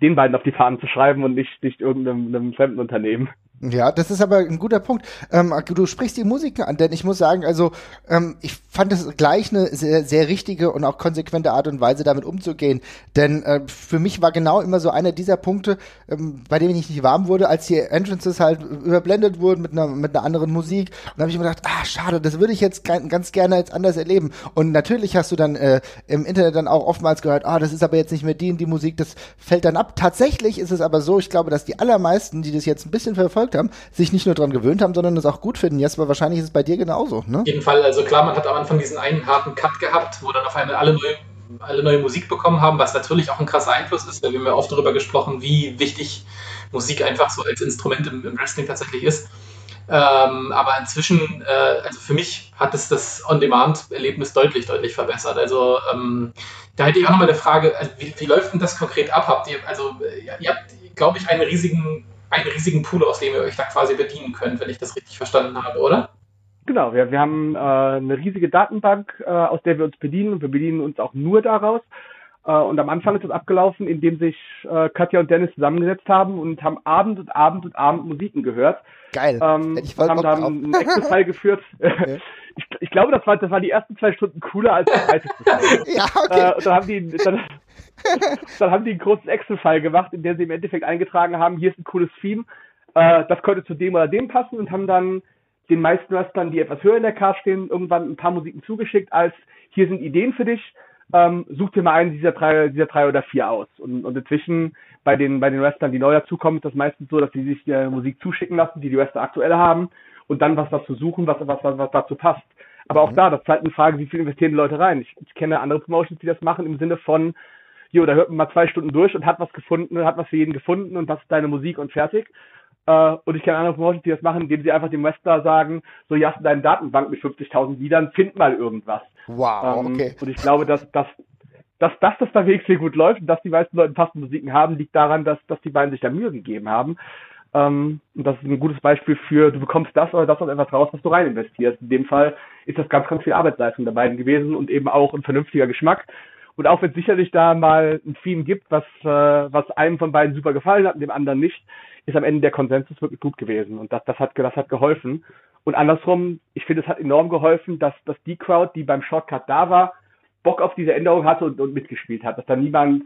den beiden auf die Fahnen zu schreiben und nicht, nicht irgendeinem fremden Unternehmen. Ja, das ist aber ein guter Punkt. Ähm, du sprichst die Musiken an, denn ich muss sagen, also ähm, ich fand es gleich eine sehr, sehr richtige und auch konsequente Art und Weise, damit umzugehen. Denn äh, für mich war genau immer so einer dieser Punkte, ähm, bei dem ich nicht warm wurde, als die Entrances halt überblendet wurden mit einer, mit einer anderen Musik. Und da habe ich mir gedacht, ah, schade, das würde ich jetzt ganz gerne jetzt anders erleben. Und natürlich hast du dann äh, im Internet dann auch oftmals gehört, ah, das ist aber jetzt nicht mehr die und die Musik, das fällt dann ab. Tatsächlich ist es aber so, ich glaube, dass die allermeisten, die das jetzt ein bisschen verfolgt verfolgt haben, sich nicht nur daran gewöhnt haben, sondern es auch gut finden. Jesper, wahrscheinlich ist es bei dir genauso, ne? Auf jeden Fall. Also klar, man hat am Anfang diesen einen harten Cut gehabt, wo dann auf einmal alle neue alle neue Musik bekommen haben, was natürlich auch ein krasser Einfluss ist, weil wir haben ja oft darüber gesprochen, wie wichtig Musik einfach so als Instrument im, im Wrestling tatsächlich ist. Ähm, aber inzwischen, äh, also für mich hat es das On-Demand-Erlebnis deutlich, deutlich verbessert. Also ähm, da hätte ich auch nochmal eine Frage, also wie, wie, läuft denn das konkret ab? Habt ihr, also ihr habt, glaube ich, einen riesigen einen riesigen Pool, aus dem ihr euch da quasi bedienen könnt, wenn ich das richtig verstanden habe, oder? Genau, wir, wir haben äh, eine riesige Datenbank, äh, aus der wir uns bedienen und wir bedienen uns auch nur daraus. Äh, und am Anfang ist das abgelaufen, indem sich äh, Katja und Dennis zusammengesetzt haben und haben Abend und Abend und Abend Musiken gehört. Geil. Ähm, ich haben dann einen Excel-File geführt. Okay. Ich, ich, glaube, das war, das war die ersten zwei Stunden cooler als das zweite. ja, okay. Äh, und dann haben die, dann, dann haben die einen großen Excel-File gemacht, in dem sie im Endeffekt eingetragen haben, hier ist ein cooles Theme, äh, das könnte zu dem oder dem passen und haben dann den meisten Wrestlern, die etwas höher in der Card stehen, irgendwann ein paar Musiken zugeschickt, als hier sind Ideen für dich, ähm, such dir mal einen dieser drei, dieser drei oder vier aus. Und, und inzwischen bei den, bei den Wrestlern, die neu dazukommen, ist das meistens so, dass sie sich die Musik zuschicken lassen, die die Wrestler aktuell haben, und dann was dazu suchen, was, was, was, was dazu passt. Aber auch mhm. da, das ist halt eine Frage, wie viel investieren die Leute rein. Ich, ich kenne andere Promotions, die das machen im Sinne von, jo, da hört man mal zwei Stunden durch und hat was gefunden, hat was für jeden gefunden und das ist deine Musik und fertig. Äh, und ich kenne andere Promotions, die das machen, indem sie einfach dem Wrestler sagen, so, hier hast du deine Datenbank mit 50.000 Liedern, find mal irgendwas. Wow, ähm, okay. Und ich glaube, dass, dass, dass, dass das da WXW gut läuft und dass die meisten Leute passende Musiken haben, liegt daran, dass, dass die beiden sich da Mühe gegeben haben. Ähm, und das ist ein gutes Beispiel für, du bekommst das oder das oder etwas raus, was du rein investierst. In dem Fall ist das ganz, ganz viel Arbeitsleistung der beiden gewesen und eben auch ein vernünftiger Geschmack. Und auch wenn es sicherlich da mal ein Theme gibt, was, äh, was einem von beiden super gefallen hat und dem anderen nicht, ist am Ende der Konsensus wirklich gut gewesen. Und das, das, hat, das hat geholfen. Und andersrum, ich finde, es hat enorm geholfen, dass, dass die Crowd, die beim Shortcut da war, Bock auf diese Änderung hatte und, und mitgespielt hat, dass da niemand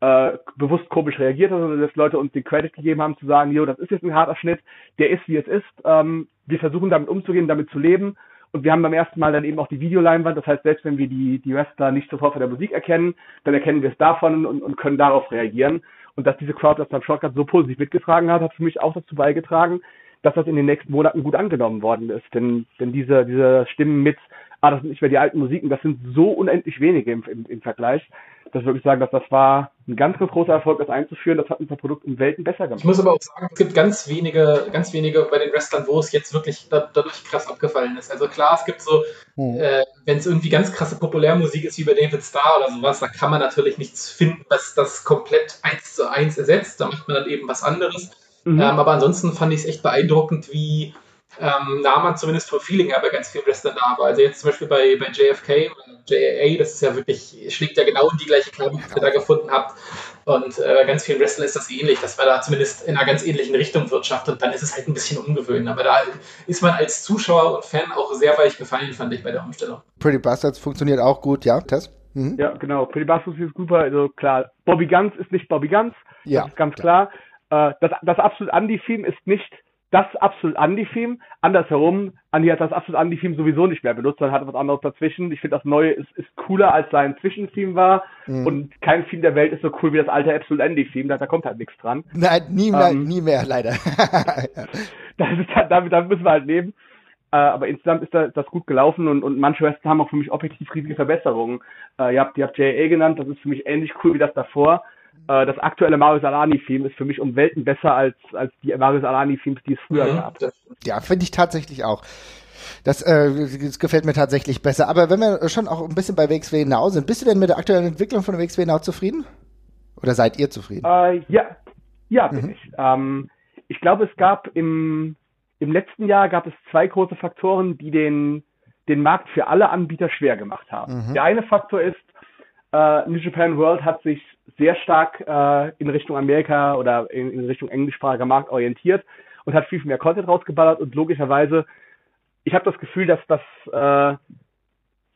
äh, bewusst komisch reagiert hat, sondern dass Leute uns den Credit gegeben haben, zu sagen, jo, das ist jetzt ein harter Schnitt, der ist, wie es ist. Ähm, wir versuchen damit umzugehen, damit zu leben. Und wir haben beim ersten Mal dann eben auch die Videoleinwand. Das heißt, selbst wenn wir die, die Wrestler nicht sofort von der Musik erkennen, dann erkennen wir es davon und, und können darauf reagieren. Und dass diese Crowd das beim Shortcut so positiv mitgetragen hat, hat für mich auch dazu beigetragen, dass das in den nächsten Monaten gut angenommen worden ist. Denn, denn diese, diese Stimmen mit, ah, das sind nicht mehr die alten Musiken, das sind so unendlich wenige im, im, im Vergleich, dass wir wirklich sagen, dass das war ein ganz, ganz großer Erfolg, das einzuführen. Das hat unser Produkt in Welten besser gemacht. Ich muss aber auch sagen, es gibt ganz wenige, ganz wenige bei den Wrestlern, wo es jetzt wirklich dadurch krass abgefallen ist. Also klar, es gibt so, hm. äh, wenn es irgendwie ganz krasse Populärmusik ist, wie bei David Starr oder sowas, da kann man natürlich nichts finden, was das komplett eins zu eins ersetzt. Da macht man dann eben was anderes. Mhm. Ähm, aber ansonsten fand ich es echt beeindruckend, wie ähm, nah man zumindest vom Feeling her bei ganz vielen Wrestlern da war. Also jetzt zum Beispiel bei, bei JFK JAA, das ist ja wirklich, schlägt ja genau in die gleiche Kerbe, die ihr da gefunden habt. Und äh, ganz vielen Wrestlern ist das ähnlich, dass man da zumindest in einer ganz ähnlichen Richtung wirtschaftet und dann ist es halt ein bisschen ungewöhnlich. Aber da ist man als Zuschauer und Fan auch sehr weich gefallen, fand ich bei der Umstellung. Pretty Bastards funktioniert auch gut, ja, Tess? Mhm. Ja, genau. Pretty Bastards ist super. Also klar, Bobby Guns ist nicht Bobby Guns. Ja. Ganz klar. klar. Äh, das, das absolut Andy-Theme ist nicht das absolut Andy-Theme. Andersherum, Andy hat das absolut Andy-Theme sowieso nicht mehr benutzt, sondern hat was anderes dazwischen. Ich finde, das Neue ist, ist cooler, als sein Zwischentheme war. Mhm. Und kein Theme der Welt ist so cool wie das alte Absolute Andy-Theme. Da, da kommt halt nichts dran. Nein, nie mehr, ähm, nie mehr, leider. das ist, damit, damit müssen wir halt leben. Äh, aber insgesamt ist das, das gut gelaufen und, und manche Wrestler haben auch für mich objektiv riesige Verbesserungen. Äh, ihr habt, ihr habt JA genannt, das ist für mich ähnlich cool wie das davor. Äh, das aktuelle Mario Salani-Theme ist für mich um Welten besser als, als die Mario Salani-Themes, die es früher mhm. gab. Ja, finde ich tatsächlich auch. Das, äh, das gefällt mir tatsächlich besser. Aber wenn wir schon auch ein bisschen bei WXW Now sind, bist du denn mit der aktuellen Entwicklung von WXW Now zufrieden? Oder seid ihr zufrieden? Äh, ja, ja, bin mhm. ich. Ähm, ich glaube, es gab im, im letzten Jahr gab es zwei große Faktoren, die den, den Markt für alle Anbieter schwer gemacht haben. Mhm. Der eine Faktor ist, äh, New Japan World hat sich sehr stark äh, in Richtung Amerika oder in, in Richtung englischsprachiger Markt orientiert und hat viel, viel mehr Content rausgeballert und logischerweise, ich habe das Gefühl, dass das äh,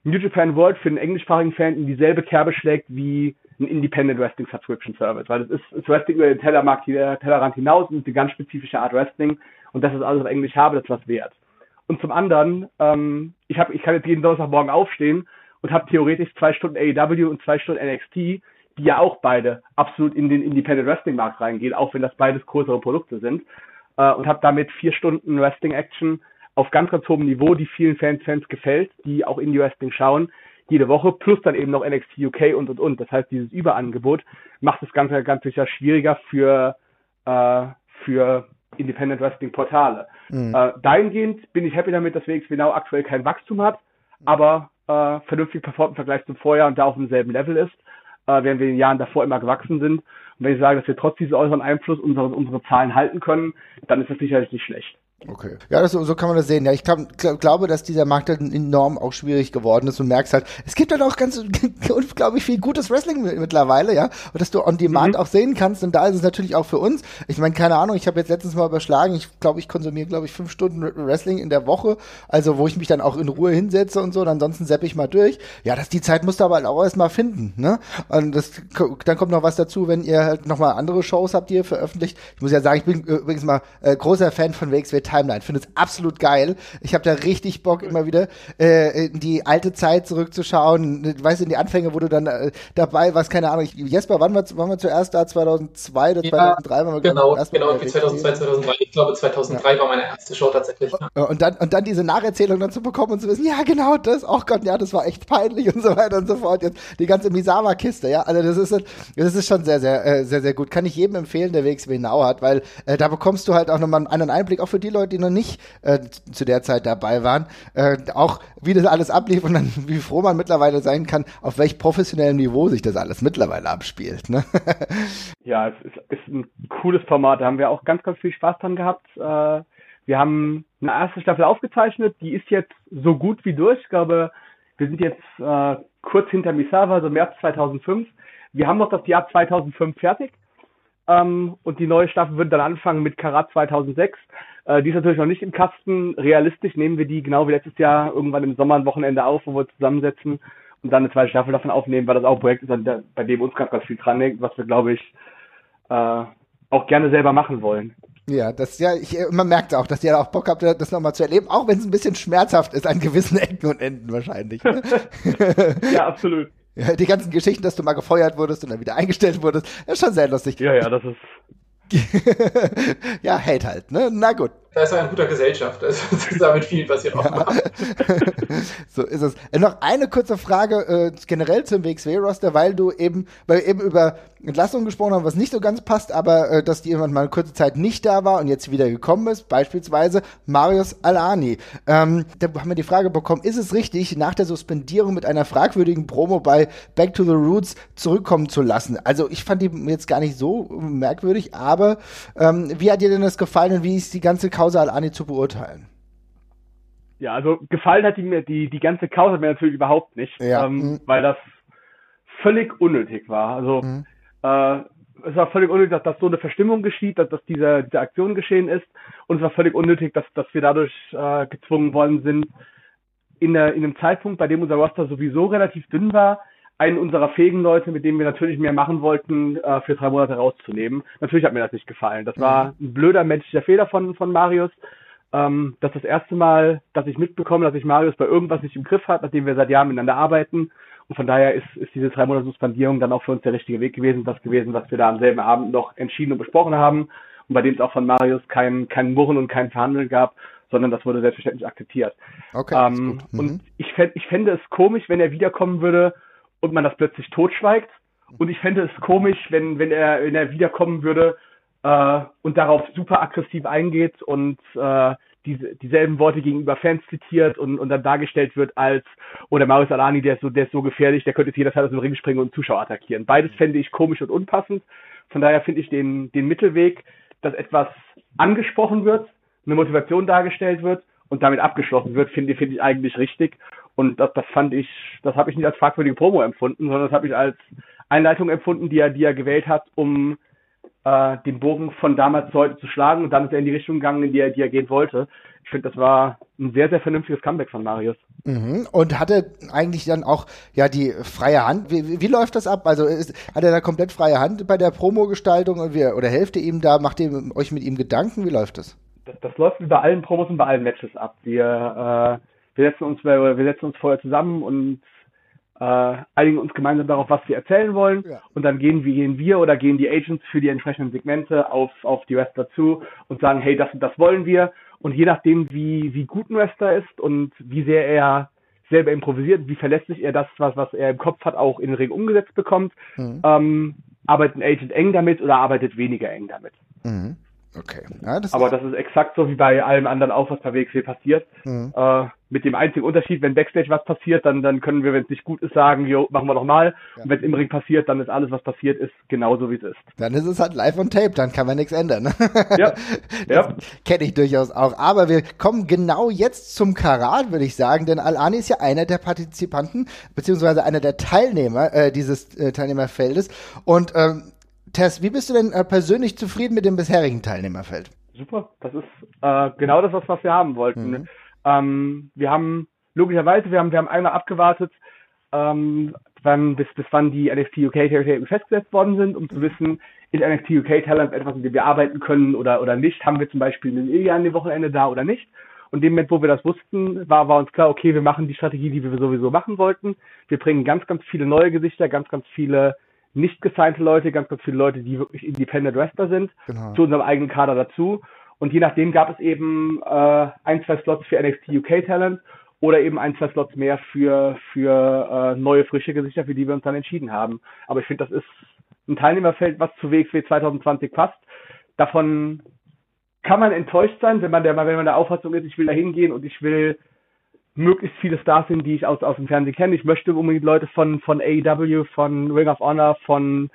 New Japan World für einen englischsprachigen Fan in dieselbe Kerbe schlägt wie ein Independent Wrestling Subscription Service, weil das ist, ist Wrestling über den Tellermarkt, der Tellerrand hinaus und eine ganz spezifische Art Wrestling und das ist alles auf Englisch habe, das ist was wert. Und zum anderen, ähm, ich, hab, ich kann jetzt jeden Donnerstagmorgen aufstehen und habe theoretisch zwei Stunden AEW und zwei Stunden NXT, die ja auch beide absolut in den Independent Wrestling Markt reingehen, auch wenn das beides größere Produkte sind. Äh, und habe damit vier Stunden Wrestling Action auf ganz, ganz hohem Niveau, die vielen Fans, Fans gefällt, die auch Indie Wrestling schauen, jede Woche, plus dann eben noch NXT UK und und und. Das heißt, dieses Überangebot macht das Ganze ganz sicher schwieriger für, äh, für Independent Wrestling Portale. Mhm. Äh, dahingehend bin ich happy damit, dass WXW Now aktuell kein Wachstum hat, aber äh, vernünftig performt im Vergleich zum Vorjahr und da auf demselben Level ist, äh, während wir in den Jahren davor immer gewachsen sind. Und wenn ich sage, dass wir trotz dieses äußeren Einfluss unsere, unsere Zahlen halten können, dann ist das sicherlich nicht schlecht. Okay. Ja, das, so kann man das sehen. Ja, ich glaub, glaub, glaube, dass dieser Markt halt enorm auch schwierig geworden ist und merkst halt, es gibt halt auch ganz unglaublich viel gutes Wrestling mittlerweile, ja, und dass du on demand mhm. auch sehen kannst und da ist es natürlich auch für uns. Ich meine, keine Ahnung, ich habe jetzt letztens mal überschlagen, ich glaube, ich konsumiere, glaube ich, fünf Stunden Wrestling in der Woche, also wo ich mich dann auch in Ruhe hinsetze und so, und ansonsten sepp ich mal durch. Ja, das die Zeit musst du aber halt auch erstmal finden, ne? Und das, dann kommt noch was dazu, wenn ihr halt nochmal andere Shows habt, die ihr veröffentlicht. Ich muss ja sagen, ich bin übrigens mal äh, großer Fan von WXW Timeline. Finde es absolut geil. Ich habe da richtig Bock, immer wieder äh, in die alte Zeit zurückzuschauen. Weißt du, in die Anfänge, wo du dann äh, dabei warst, keine Ahnung. Ich, Jesper, wann war, wann war zuerst da? 2002 oder 2003? Ja, wir genau, genau, 2002, 2003. Ich glaube, 2003 ja. war meine erste Show tatsächlich. Ja. Und, dann, und dann diese Nacherzählung dann zu bekommen und zu wissen, ja, genau das. Oh Gott, ja, das war echt peinlich und so weiter und so fort. Jetzt die ganze Misawa-Kiste, ja. Also das ist, das ist schon sehr, sehr, äh, sehr, sehr gut. Kann ich jedem empfehlen, der WXW Now hat, weil äh, da bekommst du halt auch nochmal einen Einblick, auch für die Leute, die noch nicht nicht äh, zu der Zeit dabei waren, äh, auch wie das alles ablief und dann wie froh man mittlerweile sein kann, auf welch professionellem Niveau sich das alles mittlerweile abspielt. Ne? ja, es ist, ist ein cooles Format. Da haben wir auch ganz, ganz viel Spaß dran gehabt. Äh, wir haben eine erste Staffel aufgezeichnet, die ist jetzt so gut wie durch. Ich glaube, wir sind jetzt äh, kurz hinter Misawa, so März 2005. Wir haben noch das Jahr 2005 fertig. Ähm, und die neue Staffel wird dann anfangen mit Karat 2006. Äh, die ist natürlich noch nicht im Kasten. Realistisch nehmen wir die genau wie letztes Jahr irgendwann im Sommer ein Wochenende auf, wo wir zusammensetzen und dann eine zweite Staffel davon aufnehmen, weil das auch ein Projekt ist, bei dem uns ganz, ganz viel dran hängt, was wir, glaube ich, äh, auch gerne selber machen wollen. Ja, das ja, ich, man merkt auch, dass ihr auch Bock habt, das nochmal zu erleben, auch wenn es ein bisschen schmerzhaft ist an gewissen Ecken und Enden wahrscheinlich. Ne? ja, absolut. Die ganzen Geschichten, dass du mal gefeuert wurdest und dann wieder eingestellt wurdest, ist schon sehr lustig. Ja, ja, das ist ja, hält halt, ne? Na gut. Da ist er in guter Gesellschaft. Also, das ist damit viel passiert auch. Ja. so ist es. Äh, noch eine kurze Frage äh, generell zum WXW-Roster, weil du eben, weil wir eben über Entlassungen gesprochen haben, was nicht so ganz passt, aber äh, dass die jemand mal eine kurze Zeit nicht da war und jetzt wieder gekommen ist, beispielsweise Marius Alani. Ähm, da haben wir die Frage bekommen, ist es richtig, nach der Suspendierung mit einer fragwürdigen Promo bei Back to the Roots zurückkommen zu lassen? Also ich fand die jetzt gar nicht so merkwürdig, aber ähm, wie hat dir denn das gefallen und wie ist die ganze Causa Al-Ani zu beurteilen? Ja, also gefallen hat die mir die, die ganze Causa mir natürlich überhaupt nicht, ja. ähm, mhm. weil das völlig unnötig war. Also mhm. äh, es war völlig unnötig, dass, dass so eine Verstimmung geschieht, dass, dass diese, diese Aktion geschehen ist. Und es war völlig unnötig, dass, dass wir dadurch äh, gezwungen worden sind, in, der, in einem Zeitpunkt, bei dem unser Roster sowieso relativ dünn war, einen unserer fähigen Leute, mit dem wir natürlich mehr machen wollten, äh, für drei Monate rauszunehmen. Natürlich hat mir das nicht gefallen. Das war mhm. ein blöder menschlicher Fehler von, von Marius. Ähm, das ist das erste Mal, dass ich mitbekomme, dass sich Marius bei irgendwas nicht im Griff hat, nachdem wir seit Jahren miteinander arbeiten. Und von daher ist, ist diese drei Monate Suspendierung dann auch für uns der richtige Weg gewesen, das gewesen, was wir da am selben Abend noch entschieden und besprochen haben. Und bei dem es auch von Marius kein, kein Murren und kein Verhandeln gab, sondern das wurde selbstverständlich akzeptiert. Okay, ähm, mhm. Und ich, fänd, ich fände es komisch, wenn er wiederkommen würde und man das plötzlich totschweigt. Und ich fände es komisch, wenn, wenn er, wenn er wiederkommen würde äh, und darauf super aggressiv eingeht und äh, diese, dieselben Worte gegenüber Fans zitiert und, und dann dargestellt wird als, oh, der Marius Alani, der ist so, der ist so gefährlich, der könnte jetzt jederzeit aus dem Ring springen und Zuschauer attackieren. Beides fände ich komisch und unpassend. Von daher finde ich den, den Mittelweg, dass etwas angesprochen wird, eine Motivation dargestellt wird und damit abgeschlossen wird, finde finde ich eigentlich richtig. Und das, das fand ich, das habe ich nicht als fragwürdige Promo empfunden, sondern das habe ich als Einleitung empfunden, die er, die er gewählt hat, um äh, den Bogen von damals zu heute zu schlagen. Und dann ist er in die Richtung gegangen, in die er, die er gehen wollte. Ich finde, das war ein sehr, sehr vernünftiges Comeback von Marius. Mhm. Und hatte eigentlich dann auch ja die freie Hand. Wie, wie, läuft das ab? Also ist, hat er da komplett freie Hand bei der Promo-Gestaltung oder helft ihr ihm da, macht ihr euch mit ihm Gedanken? Wie läuft das? Das, das läuft wie bei allen Promos und bei allen Matches ab. Wir äh, wir setzen uns, wir setzen uns vorher zusammen und äh, einigen uns gemeinsam darauf, was wir erzählen wollen. Ja. Und dann gehen wir, gehen wir oder gehen die Agents für die entsprechenden Segmente auf, auf die Wrestler zu und sagen, hey, das und das wollen wir. Und je nachdem, wie, wie gut ein Wrestler ist und wie sehr er selber improvisiert, wie verlässlich er das, was, was er im Kopf hat, auch in den Ring umgesetzt bekommt, mhm. ähm, arbeitet ein Agent eng damit oder arbeitet weniger eng damit. Mhm. Okay. Ja, das Aber ist das ist exakt so wie bei allem anderen auch, was bei WXW passiert. Mhm. Äh, mit dem einzigen Unterschied, wenn Backstage was passiert, dann, dann können wir, wenn es nicht gut ist, sagen, jo, machen wir nochmal. Ja. Und wenn es im Ring passiert, dann ist alles, was passiert ist, genauso wie es ist. Dann ist es halt live on tape, dann kann man nichts ändern. Ja. ja. Kenne ich durchaus auch. Aber wir kommen genau jetzt zum Karat, würde ich sagen, denn Al-Ani ist ja einer der Partizipanten, beziehungsweise einer der Teilnehmer äh, dieses äh, Teilnehmerfeldes. Und ähm, Tess, wie bist du denn äh, persönlich zufrieden mit dem bisherigen Teilnehmerfeld? Super, das ist äh, genau das, was wir haben wollten. Mhm. Ähm, wir haben logischerweise, wir haben, wir haben einmal abgewartet, ähm, wann, bis, bis wann die NXT UK Territory festgesetzt worden sind, um zu wissen, ist NXT UK Talent etwas, mit dem wir arbeiten können oder, oder nicht? Haben wir zum Beispiel einen Ilya an dem Wochenende da oder nicht? Und dem Moment, wo wir das wussten, war, war uns klar, okay, wir machen die Strategie, die wir sowieso machen wollten. Wir bringen ganz, ganz viele neue Gesichter, ganz, ganz viele nicht gesignte Leute, ganz, ganz viele Leute, die wirklich Independent Wrestler sind, genau. zu unserem eigenen Kader dazu. Und je nachdem gab es eben äh, ein, zwei Slots für NXT UK Talent oder eben ein, zwei Slots mehr für, für äh, neue, frische Gesichter, für die wir uns dann entschieden haben. Aber ich finde, das ist ein Teilnehmerfeld, was zu WXW 2020 passt. Davon kann man enttäuscht sein, wenn man der, wenn man der Auffassung ist, ich will da hingehen und ich will möglichst viele Stars sind, die ich aus, aus dem Fernsehen kenne. Ich möchte unbedingt Leute von, von AEW, von Ring of Honor, von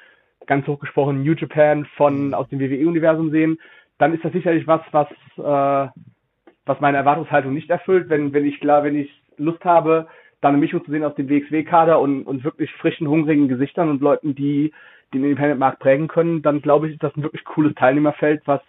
ganz hochgesprochen New Japan, von aus dem WWE-Universum sehen. Dann ist das sicherlich was, was, äh, was meine Erwartungshaltung nicht erfüllt. Wenn, wenn ich klar, wenn ich Lust habe, da eine Mischung zu sehen aus dem WXW-Kader und, und wirklich frischen, hungrigen Gesichtern und Leuten, die den Independent-Markt prägen können, dann glaube ich, ist das ein wirklich cooles Teilnehmerfeld, was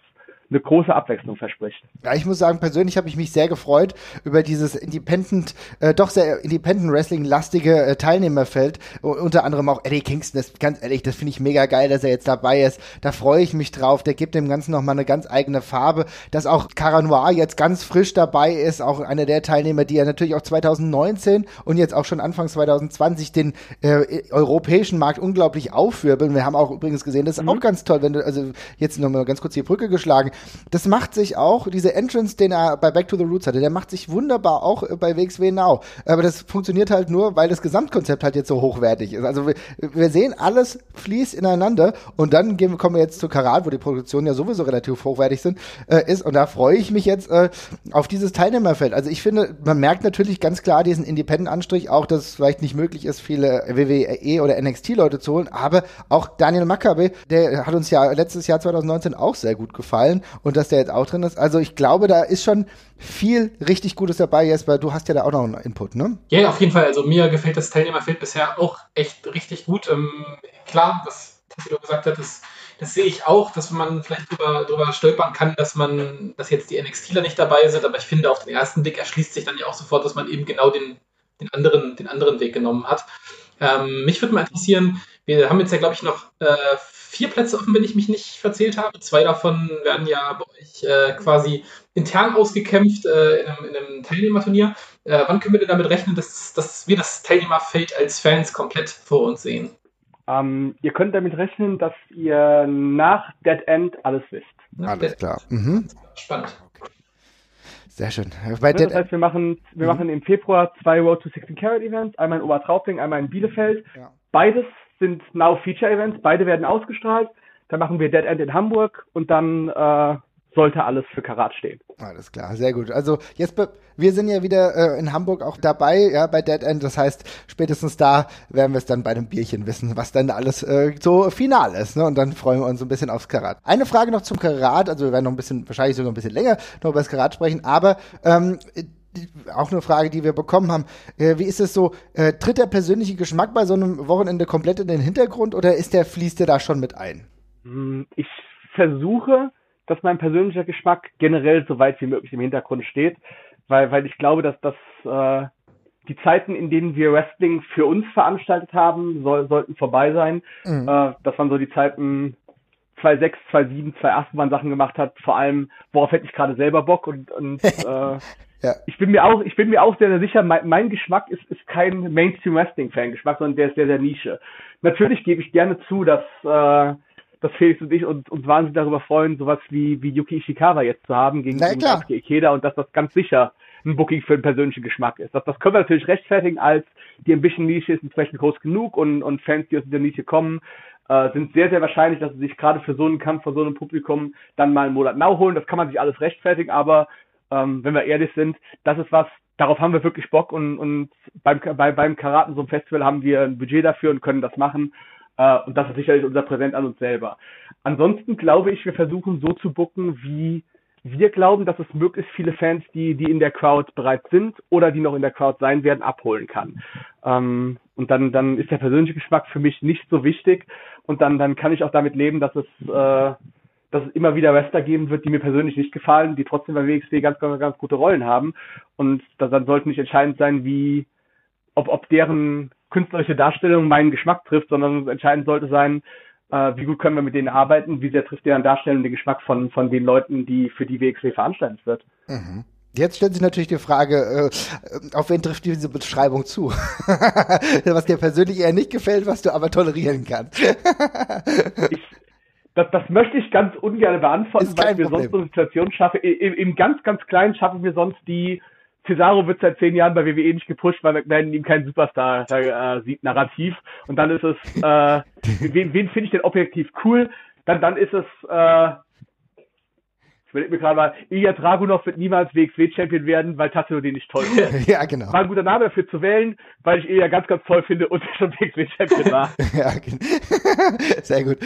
eine große Abwechslung verspricht. Ja, ich muss sagen, persönlich habe ich mich sehr gefreut über dieses Independent, äh, doch sehr Independent Wrestling-lastige äh, Teilnehmerfeld. unter anderem auch Eddie Kingston, das ganz ehrlich, das finde ich mega geil, dass er jetzt dabei ist. Da freue ich mich drauf. Der gibt dem Ganzen nochmal eine ganz eigene Farbe. Dass auch Cara Noir jetzt ganz frisch dabei ist, auch einer der Teilnehmer, die ja natürlich auch 2019 und jetzt auch schon Anfang 2020 den äh, europäischen Markt unglaublich aufwirbeln. Wir haben auch übrigens gesehen, das ist mhm. auch ganz toll, wenn du, also jetzt nochmal ganz kurz die Brücke geschlagen, das macht sich auch, diese Entrance, den er bei Back to the Roots hatte, der macht sich wunderbar auch bei WXW Now. Aber das funktioniert halt nur, weil das Gesamtkonzept halt jetzt so hochwertig ist. Also wir, wir sehen, alles fließt ineinander und dann gehen, kommen wir jetzt zu Karat, wo die Produktionen ja sowieso relativ hochwertig sind, äh, ist. Und da freue ich mich jetzt äh, auf dieses Teilnehmerfeld. Also ich finde, man merkt natürlich ganz klar diesen Independent-Anstrich, auch dass es vielleicht nicht möglich ist, viele WWE oder NXT-Leute zu holen, aber auch Daniel Makabe, der hat uns ja letztes Jahr 2019 auch sehr gut gefallen und dass der jetzt auch drin ist. Also ich glaube, da ist schon viel richtig Gutes dabei, Jesper. Du hast ja da auch noch einen Input, ne? Ja, auf jeden Fall. Also mir gefällt das Teilnehmerfeld bisher auch echt richtig gut. Ähm, klar, was Tassilo gesagt hat, ist das sehe ich auch, dass man vielleicht drüber, drüber stolpern kann, dass man, dass jetzt die NXTler nicht dabei sind, aber ich finde, auf den ersten Blick erschließt sich dann ja auch sofort, dass man eben genau den, den, anderen, den anderen Weg genommen hat. Ähm, mich würde mal interessieren, wir haben jetzt ja, glaube ich, noch äh, vier Plätze offen, wenn ich mich nicht verzählt habe. Zwei davon werden ja bei euch äh, quasi intern ausgekämpft äh, in, einem, in, einem, Teilnehmerturnier. Äh, wann können wir denn damit rechnen, dass, dass wir das Teilnehmerfeld als Fans komplett vor uns sehen? Ähm, ihr könnt damit rechnen, dass ihr nach Dead End alles wisst. Alles klar. Mhm. Spannend. Sehr schön. Bei das heißt, wir machen, wir mhm. machen im Februar zwei Road to 16 Carat Events, einmal in Obertraubling, einmal in Bielefeld. Ja. Beides sind Now Feature Events, beide werden ausgestrahlt. Dann machen wir Dead End in Hamburg und dann äh, sollte alles für Karat stehen. Alles klar, sehr gut. Also jetzt, wir sind ja wieder äh, in Hamburg auch dabei, ja, bei Dead End. Das heißt, spätestens da werden wir es dann bei einem Bierchen wissen, was dann alles äh, so final ist. Ne? Und dann freuen wir uns ein bisschen aufs Karat. Eine Frage noch zum Karat, also wir werden noch ein bisschen, wahrscheinlich sogar ein bisschen länger noch über das Karat sprechen, aber ähm, auch eine Frage, die wir bekommen haben. Äh, wie ist es so? Äh, tritt der persönliche Geschmack bei so einem Wochenende komplett in den Hintergrund oder ist der, fließt der da schon mit ein? Hm, ich versuche dass mein persönlicher Geschmack generell so weit wie möglich im Hintergrund steht, weil, weil ich glaube, dass das äh, die Zeiten, in denen wir Wrestling für uns veranstaltet haben, soll, sollten vorbei sein. Mhm. Äh, dass man so die Zeiten 2.6, 2.7, 2.8, wo man Sachen gemacht hat, vor allem, worauf hätte ich gerade selber Bock und, und äh, ja. ich bin mir auch, ich bin mir auch sehr, sehr sicher, mein, mein Geschmack ist, ist kein Mainstream Wrestling Fan Geschmack, sondern der ist sehr, sehr Nische. Natürlich gebe ich gerne zu, dass äh, dass Felix und ich uns, uns wahnsinnig darüber freuen, sowas wie, wie Yuki Ishikawa jetzt zu haben gegen, Na, gegen Ikeda und dass das ganz sicher ein Booking für den persönlichen Geschmack ist. Das, das können wir natürlich rechtfertigen, als die ein bisschen Nische ist entsprechend groß genug und, und Fans, die aus dieser Nische kommen, äh, sind sehr, sehr wahrscheinlich, dass sie sich gerade für so einen Kampf vor so einem Publikum dann mal einen Monat Now holen. Das kann man sich alles rechtfertigen, aber ähm, wenn wir ehrlich sind, das ist was, darauf haben wir wirklich Bock und, und beim, bei, beim Karaten so einem Festival haben wir ein Budget dafür und können das machen. Äh, und das ist sicherlich unser Präsent an uns selber. Ansonsten glaube ich, wir versuchen so zu bucken, wie wir glauben, dass es möglichst viele Fans, die, die in der Crowd bereits sind oder die noch in der Crowd sein werden, abholen kann. Ähm, und dann, dann ist der persönliche Geschmack für mich nicht so wichtig. Und dann, dann kann ich auch damit leben, dass es, äh, dass es immer wieder Wrestler geben wird, die mir persönlich nicht gefallen, die trotzdem bei WXW ganz, ganz, ganz gute Rollen haben. Und das, dann sollte nicht entscheidend sein, wie, ob, ob deren künstlerische Darstellung meinen Geschmack trifft, sondern entscheidend sollte sein, äh, wie gut können wir mit denen arbeiten, wie sehr trifft deren Darstellung den Geschmack von, von den Leuten, die für die WXW veranstaltet wird. Mhm. Jetzt stellt sich natürlich die Frage, äh, auf wen trifft diese Beschreibung zu? was dir persönlich eher nicht gefällt, was du aber tolerieren kannst. ich, das, das möchte ich ganz ungern beantworten, weil wir Problem. sonst so eine Situation schaffen. Im, Im ganz, ganz Kleinen schaffen wir sonst die Cesaro wird seit zehn Jahren bei WWE nicht gepusht, weil McMahon ihm keinen Superstar äh, sieht, narrativ. Und dann ist es, äh, wen, wen finde ich denn objektiv cool? Dann, dann ist es, äh, ich überlege mir gerade mal, Ilya Dragunov wird niemals WXW-Champion werden, weil Tassilo den nicht toll findet. ja, genau. War ein guter Name dafür zu wählen, weil ich Ilya ganz, ganz toll finde und schon WXW-Champion war. ja, sehr gut.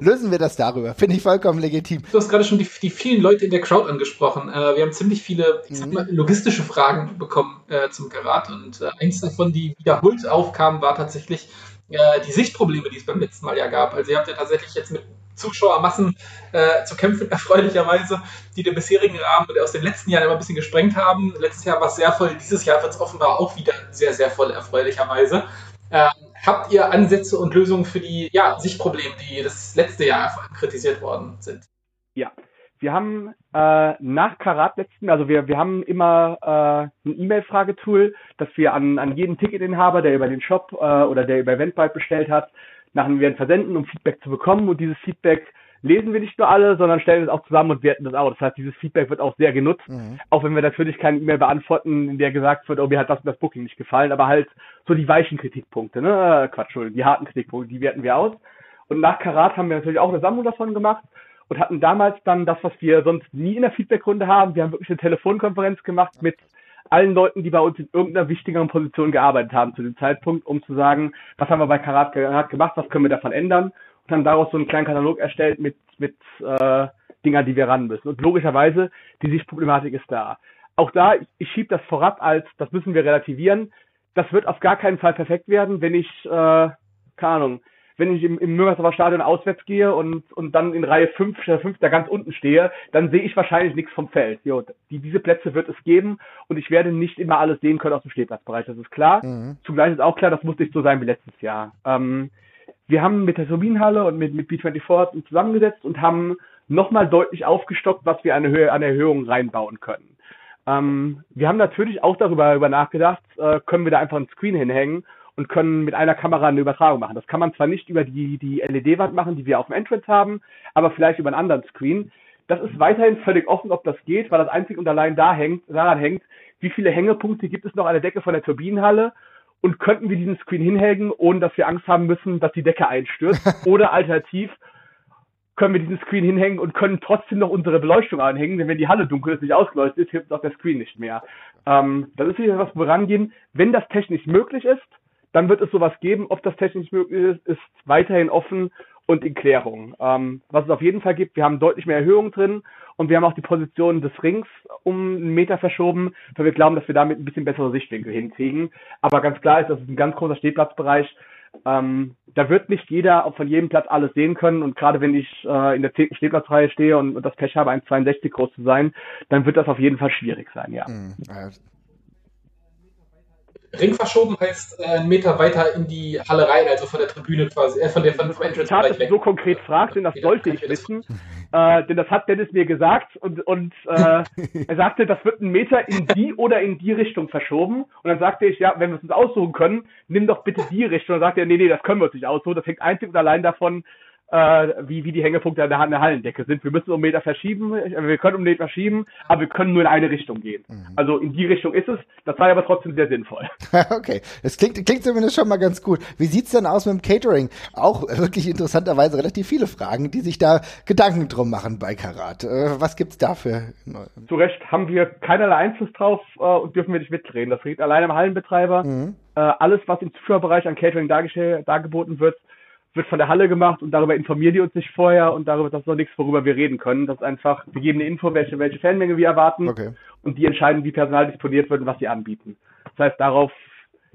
Lösen wir das darüber. Finde ich vollkommen legitim. Du hast gerade schon die, die, vielen Leute in der Crowd angesprochen. Äh, wir haben ziemlich viele, ich sag mal, logistische Fragen bekommen äh, zum Karat und äh, eins davon, die wiederholt aufkamen, war tatsächlich äh, die Sichtprobleme, die es beim letzten Mal ja gab. Also ihr habt ja tatsächlich jetzt mit Zuschauermassen äh, zu kämpfen, erfreulicherweise, die den bisherigen Rahmen aus den letzten Jahren immer ein bisschen gesprengt haben. Letztes Jahr war es sehr voll, dieses Jahr wird es offenbar auch wieder sehr, sehr voll, erfreulicherweise. Ähm, habt ihr Ansätze und Lösungen für die ja, Sichtprobleme, die das letzte Jahr kritisiert worden sind? Ja, wir haben äh, nach Karat letzten, also wir, wir haben immer äh, ein E-Mail-Fragetool, dass wir an, an jeden Ticketinhaber, der über den Shop äh, oder der über Eventbrite bestellt hat, nachher werden versenden, um Feedback zu bekommen. Und dieses Feedback lesen wir nicht nur alle, sondern stellen es auch zusammen und werten das auch. Das heißt, dieses Feedback wird auch sehr genutzt, mhm. auch wenn wir natürlich keine E-Mail beantworten, in der gesagt wird, oh, mir hat das und das Booking nicht gefallen, aber halt so die weichen Kritikpunkte, ne? Quatsch, Entschuldigung, die harten Kritikpunkte, die werten wir aus. Und nach Karat haben wir natürlich auch eine Sammlung davon gemacht und hatten damals dann das, was wir sonst nie in der Feedbackrunde haben. Wir haben wirklich eine Telefonkonferenz gemacht mit allen Leuten, die bei uns in irgendeiner wichtigeren Position gearbeitet haben zu dem Zeitpunkt, um zu sagen, was haben wir bei Karat, Karat gemacht, was können wir davon ändern und haben daraus so einen kleinen Katalog erstellt mit, mit äh, Dinger, die wir ran müssen. Und logischerweise, die Sichtproblematik ist da. Auch da, ich, ich schiebe das vorab als, das müssen wir relativieren. Das wird auf gar keinen Fall perfekt werden, wenn ich, äh, keine Ahnung, wenn ich im, im Müngersdorfer Stadion auswärts gehe und, und dann in Reihe 5, 5 da ganz unten stehe, dann sehe ich wahrscheinlich nichts vom Feld. Jo, die, diese Plätze wird es geben und ich werde nicht immer alles sehen können aus dem Stehplatzbereich, das ist klar. Mhm. Zugleich ist auch klar, das muss nicht so sein wie letztes Jahr. Ähm, wir haben mit der Turbinenhalle und mit, mit B24 zusammengesetzt und haben nochmal deutlich aufgestockt, was wir an, Höhe, an Erhöhungen reinbauen können. Ähm, wir haben natürlich auch darüber, darüber nachgedacht, äh, können wir da einfach einen Screen hinhängen und können mit einer Kamera eine Übertragung machen. Das kann man zwar nicht über die, die LED-Wand machen, die wir auf dem Entrance haben, aber vielleicht über einen anderen Screen. Das ist weiterhin völlig offen, ob das geht, weil das einzig und allein da hängt, daran hängt, wie viele Hängepunkte gibt es noch an der Decke von der Turbinenhalle und könnten wir diesen Screen hinhängen, ohne dass wir Angst haben müssen, dass die Decke einstürzt. Oder alternativ können wir diesen Screen hinhängen und können trotzdem noch unsere Beleuchtung anhängen, denn wenn die Halle dunkel ist, nicht ausgeleuchtet ist, hilft auch der Screen nicht mehr. Ähm, das ist wieder was, wo wir rangehen. Wenn das technisch möglich ist, dann wird es sowas geben. Ob das technisch möglich ist, ist weiterhin offen und in Klärung. Ähm, was es auf jeden Fall gibt, wir haben deutlich mehr Erhöhungen drin und wir haben auch die Position des Rings um einen Meter verschoben, weil wir glauben, dass wir damit ein bisschen bessere Sichtwinkel hinkriegen. Aber ganz klar ist, das ist ein ganz großer Stehplatzbereich. Ähm, da wird nicht jeder von jedem Platz alles sehen können und gerade wenn ich äh, in der zehnten Stehplatzreihe stehe und, und das Pech habe, 1,62 groß zu sein, dann wird das auf jeden Fall schwierig sein, ja. Mhm. Ring verschoben heißt äh, einen Meter weiter in die Halle rein, also von der Tribüne quasi, äh, von der von, vom Entrance Tat, dass du so konkret fragst, denn das ja, sollte ich wissen, äh, denn das hat Dennis mir gesagt und und äh, er sagte, das wird einen Meter in die oder in die Richtung verschoben. Und dann sagte ich, ja, wenn wir es uns aussuchen können, nimm doch bitte die Richtung. Und dann sagte er, nee, nee, das können wir uns nicht aussuchen, das hängt einzig und allein davon, äh, wie, wie die Hängepunkte an der, an der Hallendecke sind. Wir müssen um Meter verschieben, wir können um Meter verschieben, aber wir können nur in eine Richtung gehen. Mhm. Also in die Richtung ist es, das war aber trotzdem sehr sinnvoll. okay, es klingt, klingt zumindest schon mal ganz gut. Wie sieht's denn aus mit dem Catering? Auch wirklich interessanterweise relativ viele Fragen, die sich da Gedanken drum machen bei Karat. Äh, was gibt's dafür? Zu Recht haben wir keinerlei Einfluss drauf äh, und dürfen wir nicht mitreden. Das liegt alleine am Hallenbetreiber. Mhm. Äh, alles, was im Zuschauerbereich an Catering dargeboten wird, wird von der Halle gemacht und darüber informieren die uns nicht vorher und darüber das ist noch nichts, worüber wir reden können. Das ist einfach, wir geben eine Info, welche, welche Fanmenge wir erwarten okay. und die entscheiden, wie Personal disponiert wird und was sie anbieten. Das heißt, darauf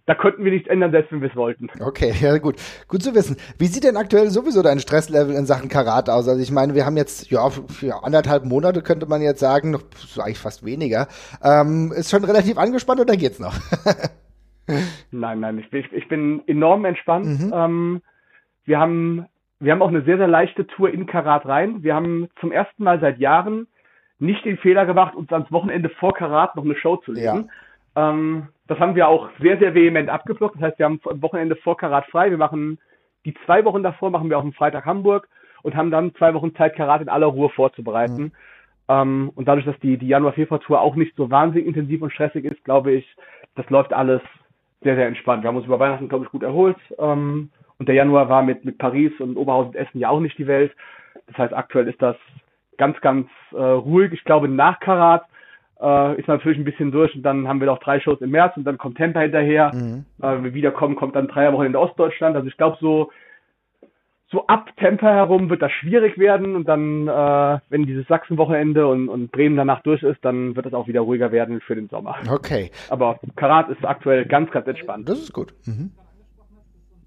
da könnten wir nichts ändern, selbst wenn wir es wollten. Okay, ja gut. Gut zu wissen. Wie sieht denn aktuell sowieso dein Stresslevel in Sachen Karat aus? Also ich meine, wir haben jetzt, ja, für anderthalb Monate könnte man jetzt sagen, noch eigentlich fast weniger. Ähm, ist schon relativ angespannt oder geht's noch? nein, nein, ich, ich, bin enorm entspannt. Mhm. Ähm, wir haben, wir haben auch eine sehr, sehr leichte Tour in Karat rein. Wir haben zum ersten Mal seit Jahren nicht den Fehler gemacht, uns ans Wochenende vor Karat noch eine Show zu legen. Ja. Ähm, das haben wir auch sehr, sehr vehement abgeblockt. Das heißt, wir haben am Wochenende vor Karat frei. Wir machen die zwei Wochen davor, machen wir auch am Freitag Hamburg und haben dann zwei Wochen Zeit, Karat in aller Ruhe vorzubereiten. Mhm. Ähm, und dadurch, dass die, die Januar-Februar-Tour auch nicht so wahnsinnig intensiv und stressig ist, glaube ich, das läuft alles sehr, sehr entspannt. Wir haben uns über Weihnachten, glaube ich, gut erholt. Ähm, und der Januar war mit, mit Paris und Oberhausen und Essen ja auch nicht die Welt. Das heißt, aktuell ist das ganz, ganz äh, ruhig. Ich glaube, nach Karat äh, ist man natürlich ein bisschen durch und dann haben wir noch drei Shows im März und dann kommt Tampa hinterher. Mhm. Äh, wenn wir wiederkommen, kommt dann drei Wochen in Ostdeutschland. Also ich glaube, so so ab Temper herum wird das schwierig werden und dann, äh, wenn dieses Sachsen-Wochenende und, und Bremen danach durch ist, dann wird es auch wieder ruhiger werden für den Sommer. Okay. Aber Karat ist aktuell ganz, ganz entspannt. Das ist gut. Mhm.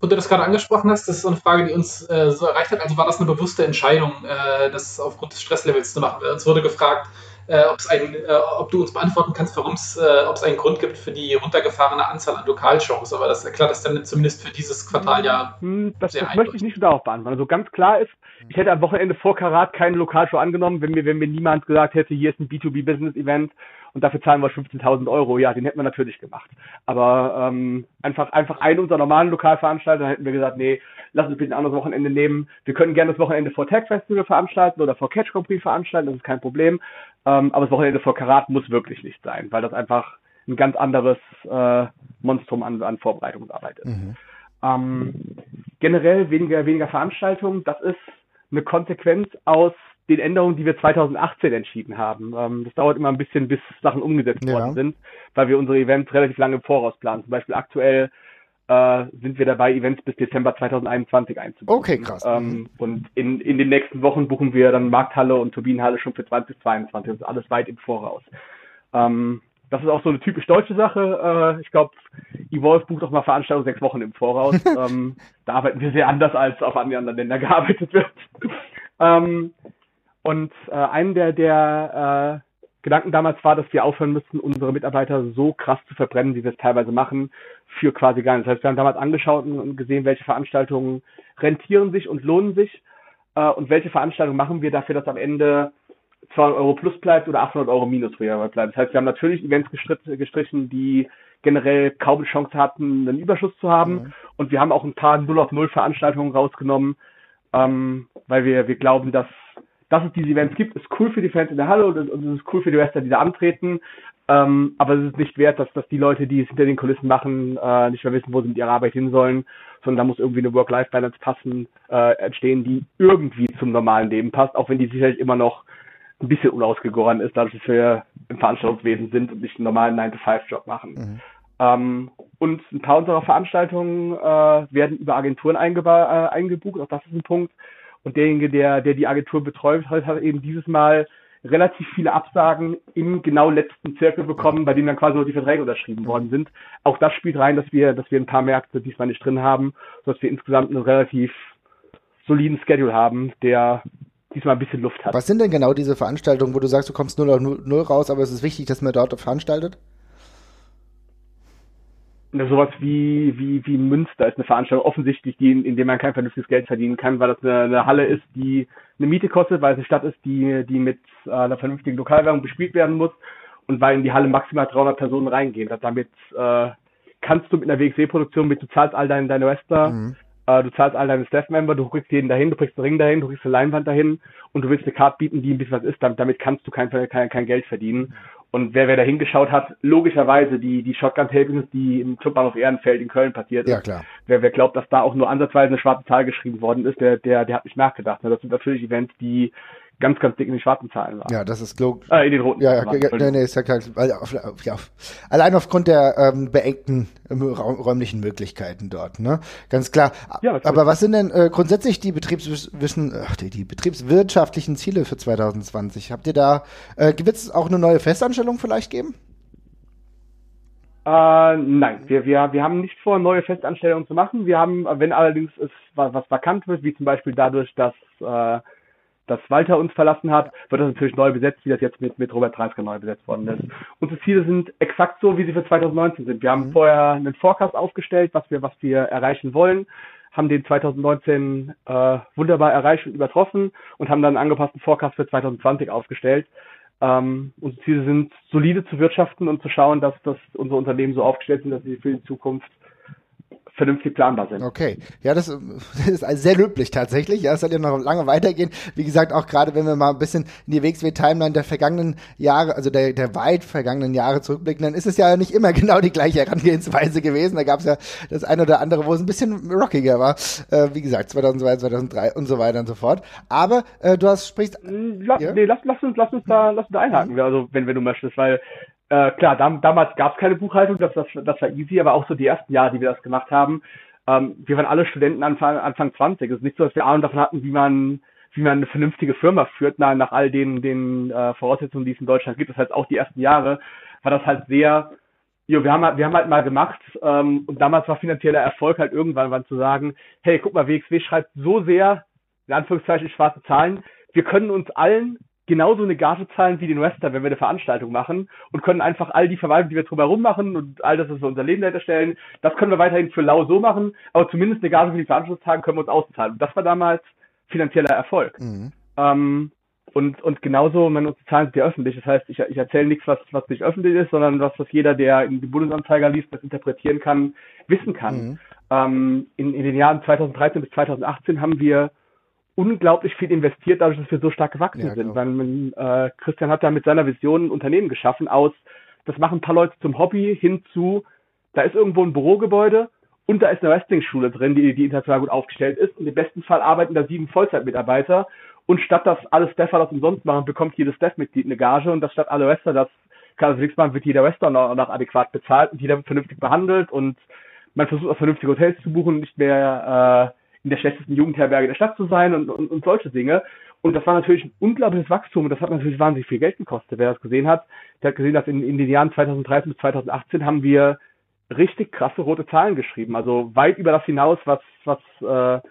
Wo du das gerade angesprochen hast, das ist so eine Frage, die uns äh, so erreicht hat. Also war das eine bewusste Entscheidung, äh, das aufgrund des Stresslevels zu machen? Uns wurde gefragt, äh, ein, äh, ob du uns beantworten kannst, warum es äh, ob es einen Grund gibt für die runtergefahrene Anzahl an Lokalshows. Aber das erklärt das dann zumindest für dieses Quartal ja. Hm, das, das möchte ich nicht darauf beantworten. Also ganz klar ist, ich hätte am Wochenende vor Karat keine Lokalshow angenommen, wenn mir, wenn mir niemand gesagt hätte, hier ist ein B2B-Business-Event und dafür zahlen wir 15.000 Euro. Ja, den hätten wir natürlich gemacht. Aber ähm, einfach, einfach einen unserer normalen Lokalveranstalter hätten wir gesagt, nee, lass uns bitte ein anderes Wochenende nehmen. Wir können gerne das Wochenende vor Tag Festival veranstalten oder vor Catch Grand Prix veranstalten, das ist kein Problem. Ähm, aber das Wochenende vor Karat muss wirklich nicht sein, weil das einfach ein ganz anderes äh, Monstrum an, an Vorbereitungsarbeit ist. Mhm. Ähm, generell weniger, weniger Veranstaltungen, das ist eine Konsequenz aus den Änderungen, die wir 2018 entschieden haben. Ähm, das dauert immer ein bisschen, bis Sachen umgesetzt ja. worden sind, weil wir unsere Events relativ lange im Voraus planen. Zum Beispiel aktuell äh, sind wir dabei, Events bis Dezember 2021 einzubuchen. Okay, krass. Ähm, und in, in den nächsten Wochen buchen wir dann Markthalle und Turbinenhalle schon für 2022. Das ist alles weit im Voraus. Ähm, das ist auch so eine typisch deutsche Sache. Äh, ich glaube, Evolve bucht auch mal Veranstaltungen sechs Wochen im Voraus. ähm, da arbeiten wir sehr anders, als auf anderen Ländern gearbeitet wird. ähm, und äh, einen der, der äh, Gedanken damals war, dass wir aufhören müssten, unsere Mitarbeiter so krass zu verbrennen, wie wir es teilweise machen, für quasi gar nichts. Das heißt, wir haben damals angeschaut und gesehen, welche Veranstaltungen rentieren sich und lohnen sich äh, und welche Veranstaltungen machen wir dafür, dass am Ende 200 Euro plus bleibt oder 800 Euro minus für bleibt. Das heißt, wir haben natürlich Events gestrichen, die generell kaum Chance hatten, einen Überschuss zu haben. Mhm. Und wir haben auch ein paar 0 auf 0 Veranstaltungen rausgenommen, ähm, weil wir, wir glauben, dass dass es diese Events gibt, ist cool für die Fans in der Halle und, und es ist cool für die Wrestler, die da antreten. Ähm, aber es ist nicht wert, dass, dass die Leute, die es hinter den Kulissen machen, äh, nicht mehr wissen, wo sie mit ihrer Arbeit hin sollen, sondern da muss irgendwie eine Work-Life-Balance passen, äh, entstehen, die irgendwie zum normalen Leben passt, auch wenn die sicherlich immer noch ein bisschen unausgegoren ist, dadurch, dass wir im Veranstaltungswesen sind und nicht einen normalen 9-to-5-Job machen. Mhm. Ähm, und ein paar unserer Veranstaltungen äh, werden über Agenturen äh, eingebucht, auch das ist ein Punkt, und derjenige, der, der die Agentur betreut hat, hat eben dieses Mal relativ viele Absagen im genau letzten Zirkel bekommen, bei denen dann quasi nur die Verträge unterschrieben worden sind. Auch das spielt rein, dass wir, dass wir ein paar Märkte diesmal nicht drin haben, sodass wir insgesamt einen relativ soliden Schedule haben, der diesmal ein bisschen Luft hat. Was sind denn genau diese Veranstaltungen, wo du sagst, du kommst null auf null raus, aber es ist wichtig, dass man dort veranstaltet? Sowas wie, wie, wie Münster ist eine Veranstaltung offensichtlich, die, in, in der man kein vernünftiges Geld verdienen kann, weil das eine, eine Halle ist, die eine Miete kostet, weil es eine Stadt ist, die, die mit äh, einer vernünftigen Lokalwährung bespielt werden muss und weil in die Halle maximal 300 Personen reingehen. Damit äh, kannst du mit einer WXW-Produktion, mit du zahlst all deine, deine Wrestler, mhm. äh, du zahlst all deine Staff-Member, du kriegst jeden dahin, du kriegst einen Ring dahin, du kriegst eine Leinwand dahin und du willst eine Card bieten, die ein bisschen was ist, damit, damit kannst du kein, kein, kein Geld verdienen. Und wer, wer da hingeschaut hat, logischerweise die, die Shotgun-Tapings, die im Clubbahnhof Ehrenfeld in Köln passiert ist. Ja, klar. Wer, wer glaubt, dass da auch nur ansatzweise eine schwarze Zahl geschrieben worden ist, der, der, der hat nicht nachgedacht. Das sind natürlich Events, die ganz, ganz dick in die schwarzen Zahlen waren. Ja, das ist logisch. Äh, in den roten. Ja, ja, ja nee, nee, ist ja klar. Weil, auf, ja, allein aufgrund der ähm, beengten ähm, räumlichen Möglichkeiten dort, ne? Ganz klar. Ja, Aber was sind denn äh, grundsätzlich die Betriebswissen, ach, die, die betriebswirtschaftlichen Ziele für 2020? Habt ihr da, äh, wird es auch eine neue Festanstellung vielleicht geben? Äh, nein, wir, wir, wir haben nicht vor, neue Festanstellungen zu machen. Wir haben, wenn allerdings es was, was vakant wird, wie zum Beispiel dadurch, dass äh, dass Walter uns verlassen hat, wird das natürlich neu besetzt, wie das jetzt mit, mit Robert Dreisker neu besetzt worden ist. Unsere Ziele sind exakt so, wie sie für 2019 sind. Wir haben mhm. vorher einen Forecast aufgestellt, was wir, was wir erreichen wollen, haben den 2019 äh, wunderbar erreicht und übertroffen und haben dann einen angepassten Forecast für 2020 aufgestellt. Ähm, unsere Ziele sind, solide zu wirtschaften und zu schauen, dass, dass unsere Unternehmen so aufgestellt sind, dass sie für die Zukunft vernünftig planbar sind. Okay, ja, das, das ist also sehr löblich tatsächlich. Ja, es soll ja noch lange weitergehen. Wie gesagt, auch gerade wenn wir mal ein bisschen in die WXW-Timeline der vergangenen Jahre, also der, der weit vergangenen Jahre zurückblicken, dann ist es ja nicht immer genau die gleiche Herangehensweise gewesen. Da gab es ja das eine oder andere, wo es ein bisschen rockiger war. Äh, wie gesagt, 2002, 2003 und so weiter und so fort. Aber äh, du hast sprichst. La ja? Nee, lass, lass uns, lass uns da, lass uns da einhaken. Also wenn, wenn du möchtest, weil äh, klar, dam damals gab es keine Buchhaltung, das, das, das war easy, aber auch so die ersten Jahre, die wir das gemacht haben, ähm, wir waren alle Studenten Anfang, Anfang 20. Es ist nicht so, dass wir Ahnung davon hatten, wie man wie man eine vernünftige Firma führt, nach, nach all den, den äh, Voraussetzungen, die es in Deutschland gibt. Das heißt, auch die ersten Jahre war das halt sehr Jo, wir haben, halt, wir haben halt mal gemacht ähm, und damals war finanzieller Erfolg halt irgendwann wann zu sagen, hey, guck mal, WXW schreibt so sehr, in Anführungszeichen, schwarze Zahlen, wir können uns allen genauso eine Gage zahlen wie den Western, wenn wir eine Veranstaltung machen und können einfach all die Verwaltung, die wir drumherum machen und all das, was wir unser Leben dahinter stellen, das können wir weiterhin für lau so machen, aber zumindest eine Gage für die Veranstaltungstage können wir uns auszahlen. Und das war damals finanzieller Erfolg. Mhm. Ähm, und, und genauso, meine Zahlen sind ja öffentlich. Das heißt, ich, ich erzähle nichts, was, was nicht öffentlich ist, sondern was, was jeder, der in die Bundesanzeiger liest, das interpretieren kann, wissen kann. Mhm. Ähm, in, in den Jahren 2013 bis 2018 haben wir unglaublich viel investiert, dadurch, dass wir so stark gewachsen ja, sind. Weil man, äh, Christian hat da mit seiner Vision ein Unternehmen geschaffen aus, das machen ein paar Leute zum Hobby hinzu, da ist irgendwo ein Bürogebäude und da ist eine Wrestling-Schule drin, die, die international gut aufgestellt ist. Und im besten Fall arbeiten da sieben Vollzeitmitarbeiter. Und statt dass alle Staffer das umsonst machen, bekommt jedes Staff-Mitglied eine Gage. Und das statt alle Wrestler das kann also nichts machen, wird jeder Wrestler noch, noch adäquat bezahlt und jeder wird vernünftig behandelt. Und man versucht auch vernünftige Hotels zu buchen und nicht mehr äh, in der schlechtesten Jugendherberge der Stadt zu sein und, und, und solche Dinge. Und das war natürlich ein unglaubliches Wachstum und das hat natürlich wahnsinnig viel Geld gekostet. Wer das gesehen hat, der hat gesehen, dass in, in den Jahren 2013 bis 2018 haben wir richtig krasse rote Zahlen geschrieben. Also weit über das hinaus, was, was äh,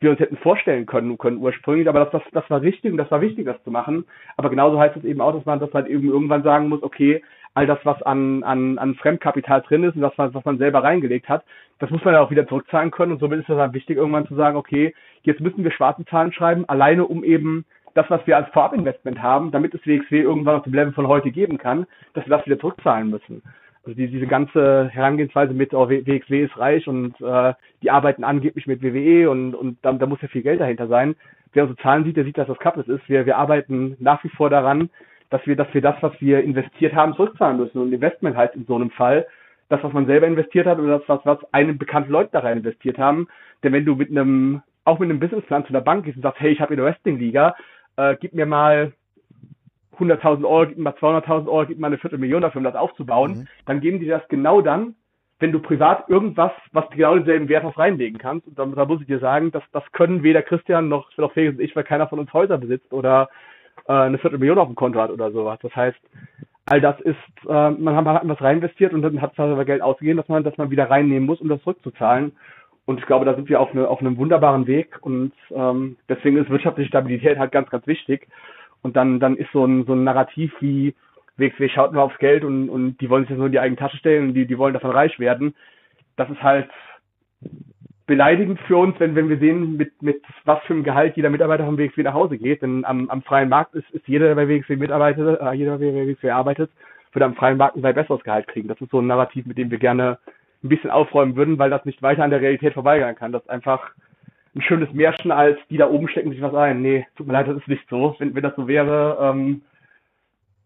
wir uns hätten vorstellen können, können ursprünglich. Aber das, das, das war richtig und das war wichtig, das zu machen. Aber genauso heißt es eben auch, dass man das halt eben irgendwann sagen muss, okay, all das, was an, an, an Fremdkapital drin ist und das, was man selber reingelegt hat, das muss man ja auch wieder zurückzahlen können. Und somit ist es dann wichtig, irgendwann zu sagen, okay, jetzt müssen wir schwarze Zahlen schreiben, alleine um eben das, was wir als Vorabinvestment haben, damit es WXW irgendwann auf dem Level von heute geben kann, dass wir das wieder zurückzahlen müssen. Also die, diese ganze Herangehensweise mit, oh, WXW ist reich und äh, die arbeiten angeblich mit WWE und, und da, da muss ja viel Geld dahinter sein. Wer unsere Zahlen sieht, der sieht, dass das Cupless ist. Wir, wir arbeiten nach wie vor daran, dass wir, dass wir das, was wir investiert haben, zurückzahlen müssen. Und Investment heißt in so einem Fall, das, was man selber investiert hat oder das, was, was einem bekannte Leute da rein investiert haben. Denn wenn du mit einem, auch mit einem Businessplan zu einer Bank gehst und sagst, hey, ich habe eine Wrestling-Liga, äh, gib mir mal 100.000 Euro, gib mir mal 200.000 Euro, gib mir mal eine Viertelmillion dafür, um das aufzubauen, mhm. dann geben die das genau dann, wenn du privat irgendwas, was genau denselben Wert auf reinlegen kannst. Und da, da muss ich dir sagen, dass das können weder Christian noch, noch Felix und ich, weil keiner von uns Häuser besitzt oder äh, eine Viertelmillion auf dem Konto hat oder sowas. Das heißt, all das ist, äh, man hat, man hat was reinvestiert und dann hat es aber Geld ausgegeben, dass man, dass man wieder reinnehmen muss, um das zurückzuzahlen. Und ich glaube, da sind wir auf, eine, auf einem wunderbaren Weg und ähm, deswegen ist wirtschaftliche Stabilität halt ganz, ganz wichtig. Und dann, dann ist so ein, so ein Narrativ wie WXW schaut nur aufs Geld und, und die wollen sich das nur in die eigene Tasche stellen und die, die wollen davon reich werden. Das ist halt beleidigend für uns, wenn, wenn wir sehen, mit, mit was für einem Gehalt jeder Mitarbeiter vom WXW nach Hause geht. Denn am, am freien Markt ist, ist jeder, der bei WXW mitarbeitet, äh, jeder, der bei WXW arbeitet, würde am freien Markt ein weit besseres Gehalt kriegen. Das ist so ein Narrativ, mit dem wir gerne ein bisschen aufräumen würden, weil das nicht weiter an der Realität vorbeigehen kann. Das ist einfach ein schönes Märchen als die da oben stecken sich was ein. Nee, tut mir leid, das ist nicht so. Wenn, wenn das so wäre, ähm,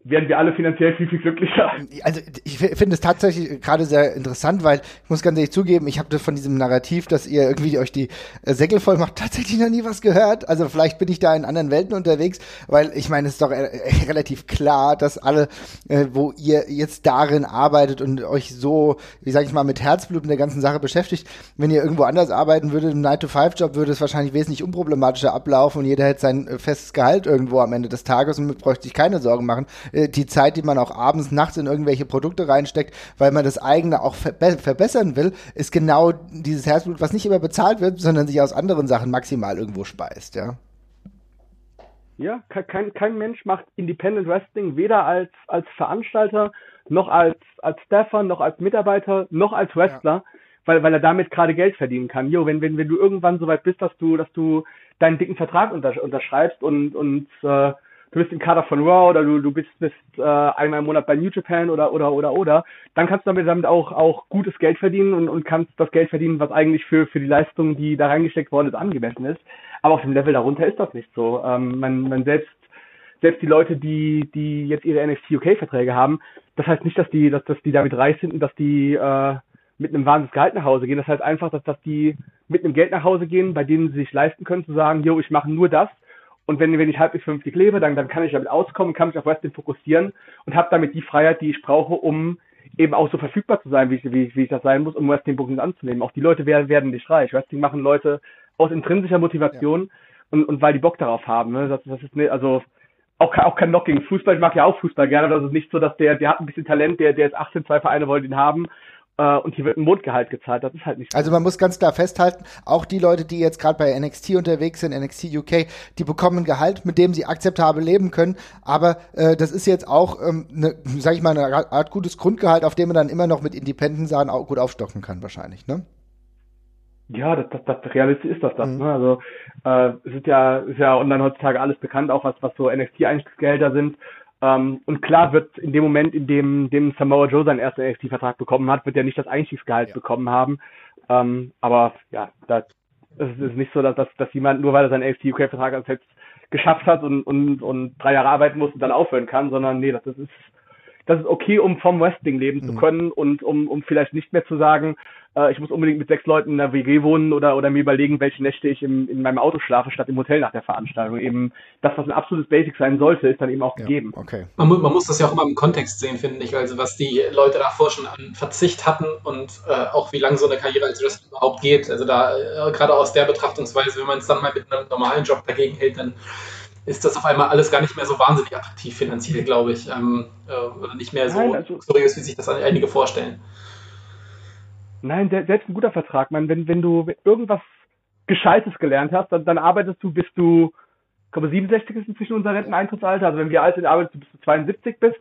werden wir alle finanziell viel, viel glücklicher. Also ich finde es tatsächlich gerade sehr interessant, weil ich muss ganz ehrlich zugeben, ich habe von diesem Narrativ, dass ihr irgendwie euch die äh, Säckel voll macht, tatsächlich noch nie was gehört. Also vielleicht bin ich da in anderen Welten unterwegs, weil ich meine, es ist doch äh, relativ klar, dass alle, äh, wo ihr jetzt darin arbeitet und euch so, wie sage ich mal, mit Herzblut in der ganzen Sache beschäftigt, wenn ihr irgendwo anders arbeiten würdet, im 9-to-5-Job, würde es wahrscheinlich wesentlich unproblematischer ablaufen und jeder hätte sein festes Gehalt irgendwo am Ende des Tages und bräuchte sich keine Sorgen machen äh, die Zeit, die man auch abends, nachts in irgendwelche Produkte reinsteckt, weil man das eigene auch verbe verbessern will, ist genau dieses Herzblut, was nicht immer bezahlt wird, sondern sich aus anderen Sachen maximal irgendwo speist, ja. Ja, kein, kein Mensch macht Independent Wrestling weder als, als Veranstalter, noch als, als Staffer, noch als Mitarbeiter, noch als Wrestler, ja. weil, weil er damit gerade Geld verdienen kann. Jo, wenn, wenn, wenn du irgendwann so weit bist, dass du, dass du deinen dicken Vertrag untersch unterschreibst und, und äh, du bist im Kader von Raw oder du, du bist, bist äh, einmal im Monat bei New Japan oder oder oder oder, dann kannst du damit, damit auch auch gutes Geld verdienen und, und kannst das Geld verdienen, was eigentlich für für die Leistung, die da reingesteckt worden ist, angemessen ist. Aber auf dem Level darunter ist das nicht so. Ähm, man, man selbst selbst die Leute, die die jetzt ihre NXT UK Verträge haben, das heißt nicht, dass die dass, dass die damit reich sind und dass die äh, mit einem wahnsinnigen Gehalt nach Hause gehen. Das heißt einfach, dass, dass die mit einem Geld nach Hause gehen, bei denen sie sich leisten können zu sagen, yo, ich mache nur das, und wenn, wenn ich halbwegs vernünftig lebe, dann, dann kann ich damit auskommen, kann mich auf Wrestling fokussieren und habe damit die Freiheit, die ich brauche, um eben auch so verfügbar zu sein, wie ich, wie, wie ich das sein muss, um Wrestling-Booking anzunehmen. Auch die Leute werden, werden nicht reich. Wrestling machen Leute aus intrinsischer Motivation ja. und, und weil die Bock darauf haben. Ne? Das, das ist ne, also auch, auch kein Knock gegen Fußball. Ich mag ja auch Fußball gerne. Das ist nicht so, dass der, der hat ein bisschen Talent, der, der ist 18, zwei Vereine wollen ihn haben. Äh, und hier wird ein Mondgehalt gezahlt. Das ist halt nicht so. Also man muss ganz klar festhalten, auch die Leute, die jetzt gerade bei NXT unterwegs sind, NXT UK, die bekommen ein Gehalt, mit dem sie akzeptabel leben können. Aber äh, das ist jetzt auch, ähm, ne, sag ich mal, eine Art gutes Grundgehalt, auf dem man dann immer noch mit Independent-Sachen auch gut aufstocken kann, wahrscheinlich, ne? Ja, das, das, das realistisch ist das das. Mhm. Ne? Also äh, es ist ja, ist ja online heutzutage alles bekannt, auch was, was so NXT-Einstiegsgelder sind. Ähm, und klar wird in dem Moment, in dem, dem Samoa Joe seinen ersten NXT-Vertrag bekommen hat, wird er nicht das Einstiegsgehalt ja. bekommen haben. Ähm, aber ja, das, es ist nicht so, dass, dass, dass jemand, nur weil er seinen NXT UK-Vertrag jetzt geschafft hat und, und, und drei Jahre arbeiten muss und dann aufhören kann, sondern nee, das ist das ist okay, um vom Wrestling leben mhm. zu können und um, um vielleicht nicht mehr zu sagen, äh, ich muss unbedingt mit sechs Leuten in der WG wohnen oder, oder mir überlegen, welche Nächte ich im, in meinem Auto schlafe, statt im Hotel nach der Veranstaltung. Eben das, was ein absolutes Basic sein sollte, ist dann eben auch ja, gegeben. Okay. Man, man muss das ja auch immer im Kontext sehen, finde ich. Also was die Leute davor schon an Verzicht hatten und äh, auch wie lange so eine Karriere als Wrestler überhaupt geht. Also da äh, gerade aus der Betrachtungsweise, wenn man es dann mal mit einem normalen Job dagegen hält, dann ist das auf einmal alles gar nicht mehr so wahnsinnig attraktiv finanziell, glaube ich. Ähm, äh, oder nicht mehr so Nein, also, seriös, wie sich das einige vorstellen. Nein, selbst ein guter Vertrag. Man, wenn, wenn du irgendwas Gescheites gelernt hast, dann, dann arbeitest du, bis du, ich glaube, 67 ist inzwischen unser Renteneintrittsalter. Also wenn wir alt sind, arbeitest du, bis du 72 bist.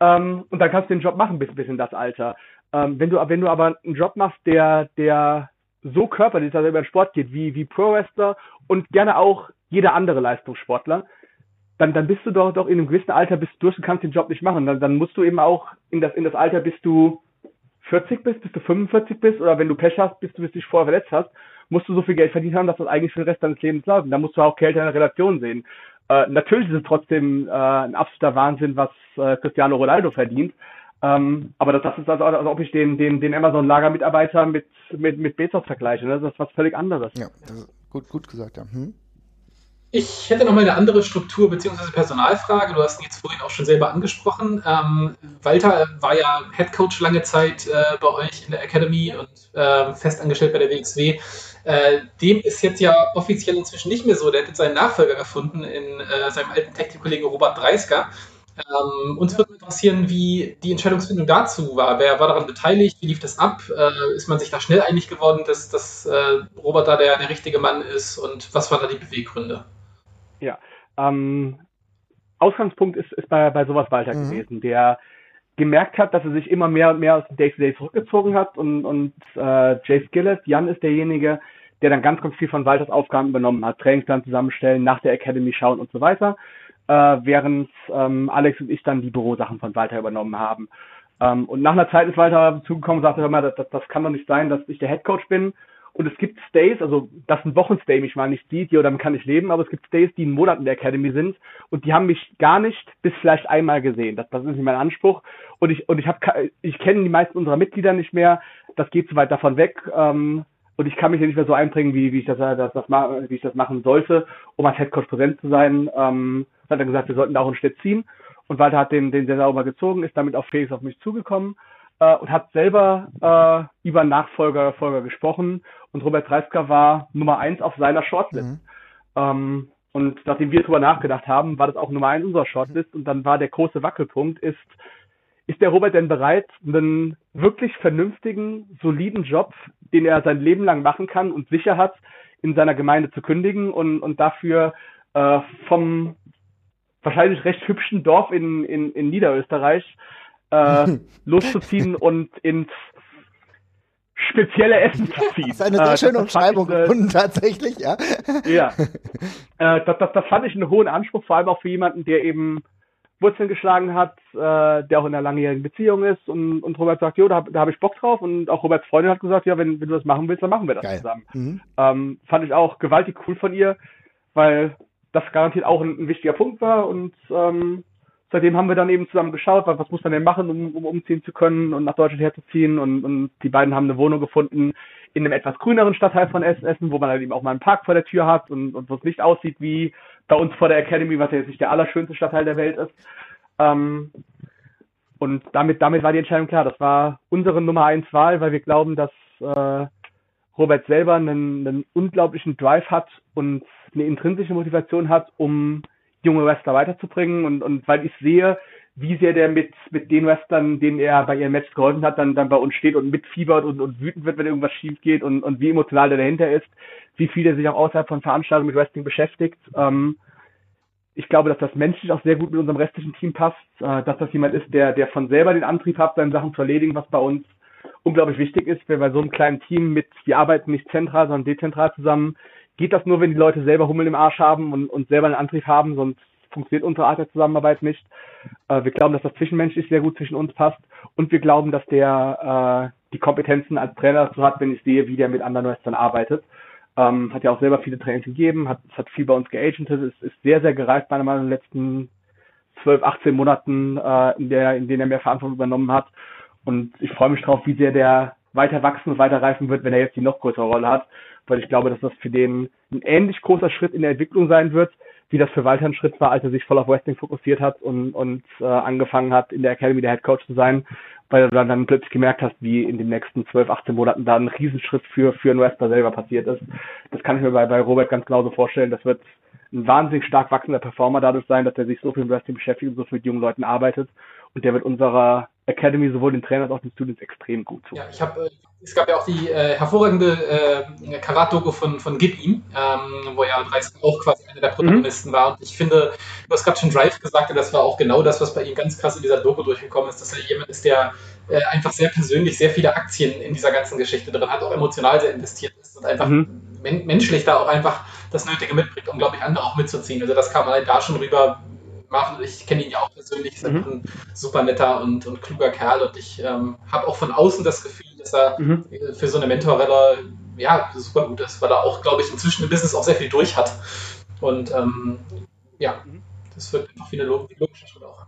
Ähm, und dann kannst du den Job machen bis, bis in das Alter. Ähm, wenn du, wenn du aber einen Job machst, der, der so körperlich, dass er über den Sport geht, wie, wie Pro Wrestler und gerne auch jeder andere Leistungssportler, dann, dann bist du doch, doch in einem gewissen Alter bist du durch und kannst den Job nicht machen. Dann, dann musst du eben auch in das, in das Alter, bis du 40 bist, bis du 45 bist oder wenn du Pech hast, bis du dich vorher verletzt hast, musst du so viel Geld verdient haben, dass das eigentlich für den Rest deines Lebens läuft. Da musst du auch Geld in der Relation sehen. Äh, natürlich ist es trotzdem äh, ein absoluter Wahnsinn, was äh, Cristiano Ronaldo verdient. Ähm, aber das, das ist also, als ob ich den, den, den Amazon-Lagermitarbeiter mit, mit, mit Bezos vergleiche. Ne? Das ist was völlig anderes. Ja, gut, gut gesagt, ja. Hm? Ich hätte noch mal eine andere Struktur bzw. Personalfrage. Du hast ihn jetzt vorhin auch schon selber angesprochen. Ähm, Walter war ja Head Coach lange Zeit äh, bei euch in der Academy und äh, festangestellt bei der WXW. Äh, dem ist jetzt ja offiziell inzwischen nicht mehr so. Der hat jetzt seinen Nachfolger gefunden in äh, seinem alten Tech-Kollegen Robert Dreisker. Ähm, uns würde interessieren, wie die Entscheidungsfindung dazu war. Wer war daran beteiligt? Wie lief das ab? Äh, ist man sich da schnell einig geworden, dass, dass äh, Robert da der, der richtige Mann ist? Und was waren da die Beweggründe? Ja. Ähm, Ausgangspunkt ist, ist bei, bei sowas Walter mhm. gewesen, der gemerkt hat, dass er sich immer mehr und mehr aus dem Day-to-Day zurückgezogen hat und, und äh, Jay Skillett, Jan ist derjenige, der dann ganz, ganz viel von Walters Aufgaben übernommen hat. Trainingsplan zusammenstellen, nach der Academy schauen und so weiter, äh, während ähm, Alex und ich dann die Bürosachen von Walter übernommen haben. Ähm, und nach einer Zeit ist Walter zugekommen und sagte, hör mal, das, das, das kann doch nicht sein, dass ich der Headcoach bin und es gibt Stays, also das ein Wochenstay mich mal nicht sieht, hier oder man kann nicht leben, aber es gibt Stays, die in der Academy sind und die haben mich gar nicht bis vielleicht einmal gesehen. Das, das ist nicht mein Anspruch. Und ich und ich habe ich kenne die meisten unserer Mitglieder nicht mehr. Das geht zu weit davon weg. Ähm, und ich kann mich hier nicht mehr so einbringen, wie, wie ich das, das, das wie ich das machen sollte, um als Headcoach präsent zu sein. Ähm, hat er gesagt, wir sollten da auch einen Schritt ziehen. Und Walter hat den, den sehr sauber gezogen, ist damit auf Felix auf mich zugekommen äh, und hat selber äh, über Nachfolger Folger gesprochen und Robert Dreisker war Nummer eins auf seiner Shortlist. Mhm. Ähm, und nachdem wir darüber nachgedacht haben, war das auch Nummer eins unserer Shortlist und dann war der große Wackelpunkt, ist, ist der Robert denn bereit, einen wirklich vernünftigen, soliden Job, den er sein Leben lang machen kann und sicher hat, in seiner Gemeinde zu kündigen und, und dafür äh, vom wahrscheinlich recht hübschen Dorf in, in, in Niederösterreich äh, loszuziehen und ins spezielle Essen zu ziehen. Das ist eine sehr äh, schöne Umschreibung ich, äh, gefunden, tatsächlich, ja. Ja. Äh, das, das, das fand ich einen hohen Anspruch, vor allem auch für jemanden, der eben Wurzeln geschlagen hat, äh, der auch in einer langjährigen Beziehung ist und, und Robert sagt, jo, da, da habe ich Bock drauf und auch Roberts Freundin hat gesagt, ja, wenn, wenn du das machen willst, dann machen wir das Geil. zusammen. Mhm. Ähm, fand ich auch gewaltig cool von ihr, weil das garantiert auch ein, ein wichtiger Punkt war und ähm, seitdem haben wir dann eben zusammen geschaut, was, muss man denn machen, um, um umziehen zu können und nach Deutschland herzuziehen. Und, und die beiden haben eine Wohnung gefunden in einem etwas grüneren Stadtteil von Essen, wo man halt eben auch mal einen Park vor der Tür hat und, und wo es nicht aussieht wie bei uns vor der Academy, was ja jetzt nicht der allerschönste Stadtteil der Welt ist. Ähm, und damit, damit war die Entscheidung klar. Das war unsere Nummer eins Wahl, weil wir glauben, dass äh, Robert selber einen, einen unglaublichen Drive hat und eine intrinsische Motivation hat, um junge Wrestler weiterzubringen und, und weil ich sehe, wie sehr der mit, mit den Wrestlern, denen er bei ihren Matches geholfen hat, dann, dann bei uns steht und mitfiebert und, und wütend wird, wenn irgendwas schief geht und, und wie emotional der dahinter ist, wie viel er sich auch außerhalb von Veranstaltungen mit Wrestling beschäftigt. Ähm, ich glaube, dass das menschlich auch sehr gut mit unserem restlichen Team passt, äh, dass das jemand ist, der, der von selber den Antrieb hat, seine Sachen zu erledigen, was bei uns unglaublich wichtig ist, wenn bei so einem kleinen Team mit, wir arbeiten nicht zentral, sondern dezentral zusammen, geht das nur, wenn die Leute selber Hummel im Arsch haben und, und selber einen Antrieb haben, sonst funktioniert unsere Art der Zusammenarbeit nicht. Äh, wir glauben, dass das zwischenmenschlich sehr gut zwischen uns passt und wir glauben, dass der äh, die Kompetenzen als Trainer dazu hat, wenn ich sehe, wie der mit anderen Wrestlern arbeitet. Ähm, hat ja auch selber viele Trainings gegeben, hat, hat viel bei uns geagentet, ist, ist sehr, sehr gereift meiner Meinung nach in den letzten 12, 18 Monaten, äh, in, der, in denen er mehr Verantwortung übernommen hat. Und ich freue mich drauf, wie sehr der weiter wachsen und weiter reifen wird, wenn er jetzt die noch größere Rolle hat, weil ich glaube, dass das für den ein ähnlich großer Schritt in der Entwicklung sein wird, wie das für Walter ein Schritt war, als er sich voll auf Wrestling fokussiert hat und, und äh, angefangen hat, in der Academy der Head Coach zu sein, weil du dann, dann plötzlich gemerkt hast, wie in den nächsten 12, 18 Monaten da ein Riesenschritt für, für einen Wrestler selber passiert ist. Das kann ich mir bei, bei Robert ganz genauso vorstellen. Das wird ein wahnsinnig stark wachsender Performer dadurch sein, dass er sich so viel mit Wrestling beschäftigt und so viel mit jungen Leuten arbeitet. Und der wird unserer Academy sowohl den Trainern als auch den Students extrem gut tun. Ja, ich habe, äh, es gab ja auch die äh, hervorragende äh, Karat-Doku von, von Gib ihm, ähm, wo ja Dreis auch quasi einer der mhm. Protagonisten mhm. war. Und ich finde, du hast gerade schon Drive gesagt, und das war auch genau das, was bei ihm ganz krass in dieser Doku durchgekommen ist, dass er jemand ist, der äh, einfach sehr persönlich sehr viele Aktien in dieser ganzen Geschichte drin hat, auch emotional sehr investiert ist und einfach mhm. men menschlich da auch einfach das Nötige mitbringt, um, glaube ich, andere auch mitzuziehen. Also das kam halt da schon rüber, machen. Ich kenne ihn ja auch persönlich, ist mhm. ein super netter und, und kluger Kerl und ich ähm, habe auch von außen das Gefühl, dass er mhm. für so eine Mentorrolle ja, super gut ist, weil er auch, glaube ich, inzwischen im Business auch sehr viel durch hat. Und ähm, ja, das wird einfach wie eine logische Schritt auch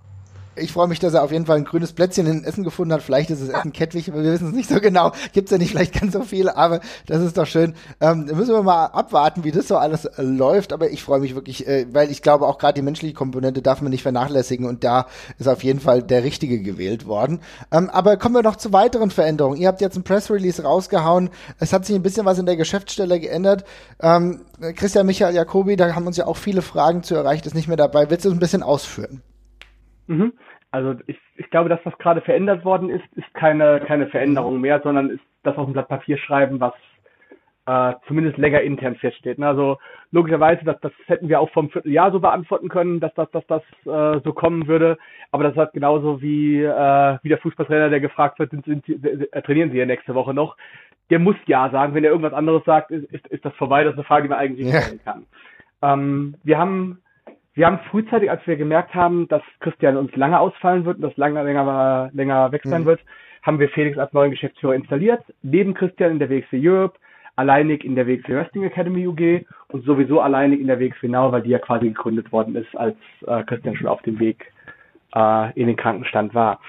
ich freue mich, dass er auf jeden Fall ein grünes Plätzchen in Essen gefunden hat. Vielleicht ist es Essen Kettwig, aber wir wissen es nicht so genau. Gibt es ja nicht vielleicht ganz so viele, aber das ist doch schön. Ähm, müssen wir mal abwarten, wie das so alles äh, läuft. Aber ich freue mich wirklich, äh, weil ich glaube, auch gerade die menschliche Komponente darf man nicht vernachlässigen und da ist auf jeden Fall der Richtige gewählt worden. Ähm, aber kommen wir noch zu weiteren Veränderungen. Ihr habt jetzt ein Press Release rausgehauen. Es hat sich ein bisschen was in der Geschäftsstelle geändert. Ähm, Christian Michael Jacobi, da haben uns ja auch viele Fragen zu erreicht, ist nicht mehr dabei. Willst du es ein bisschen ausführen? Mhm. Also ich, ich glaube, dass was gerade verändert worden ist, ist keine, keine Veränderung mehr, sondern ist das auf ein Blatt Papier schreiben, was äh, zumindest länger intern feststeht. Ne? Also logischerweise, das, das hätten wir auch vom Vierteljahr so beantworten können, dass das, dass das äh, so kommen würde. Aber das hat genauso wie, äh, wie der Fußballtrainer, der gefragt wird, sind, sind, äh, trainieren Sie ja nächste Woche noch. Der muss ja sagen. Wenn er irgendwas anderes sagt, ist, ist, ist das vorbei. Das ist eine Frage, die man eigentlich nicht stellen kann. Ähm, wir haben wir haben frühzeitig, als wir gemerkt haben, dass Christian uns lange ausfallen wird und dass lange länger, länger weg sein mhm. wird, haben wir Felix als neuen Geschäftsführer installiert. Neben Christian in der WXW Europe, alleinig in der WXW Wrestling Academy UG und sowieso alleinig in der WXW Now, weil die ja quasi gegründet worden ist, als äh, Christian schon auf dem Weg äh, in den Krankenstand war.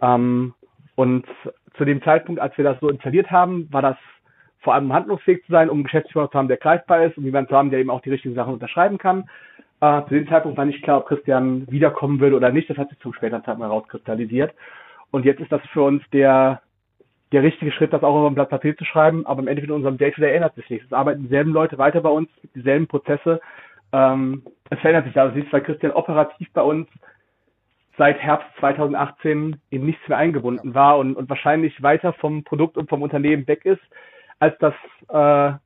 Ähm, und zu dem Zeitpunkt, als wir das so installiert haben, war das vor allem handlungsfähig zu sein, um einen Geschäftsführer zu haben, der greifbar ist und jemanden zu haben, der eben auch die richtigen Sachen unterschreiben kann. Äh, zu dem Zeitpunkt war nicht klar, ob Christian wiederkommen würde oder nicht. Das hat sich zum späteren Zeitpunkt rauskristallisiert. Und jetzt ist das für uns der, der richtige Schritt, das auch auf ein Blatt Papier zu schreiben. Aber im Endeffekt in unserem Day-to-Day -Day ändert sich nichts. Es arbeiten dieselben Leute weiter bei uns, dieselben Prozesse. Ähm, es verändert sich also siehst, weil Christian operativ bei uns seit Herbst 2018 in nichts mehr eingebunden war und, und wahrscheinlich weiter vom Produkt und vom Unternehmen weg ist, als das äh,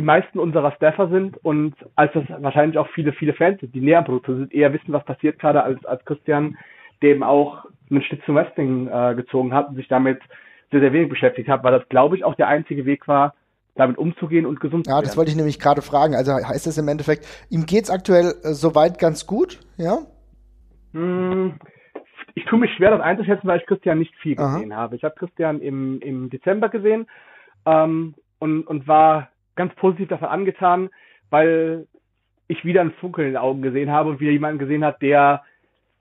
die meisten unserer Staffer sind und als das wahrscheinlich auch viele, viele Fans sind, die näher am Produkt sind, eher wissen, was passiert gerade, als, als Christian, dem auch einen Schnitt zum Wrestling äh, gezogen hat und sich damit sehr, sehr wenig beschäftigt hat, weil das, glaube ich, auch der einzige Weg war, damit umzugehen und gesund ja, zu werden. Ja, das wollte ich nämlich gerade fragen. Also heißt das im Endeffekt, ihm geht's aktuell äh, soweit ganz gut, ja? Hm, ich tue mich schwer, das einzuschätzen, weil ich Christian nicht viel gesehen Aha. habe. Ich habe Christian im, im Dezember gesehen ähm, und, und war ganz positiv davon angetan, weil ich wieder einen Funkel in den Augen gesehen habe und wieder jemanden gesehen hat, der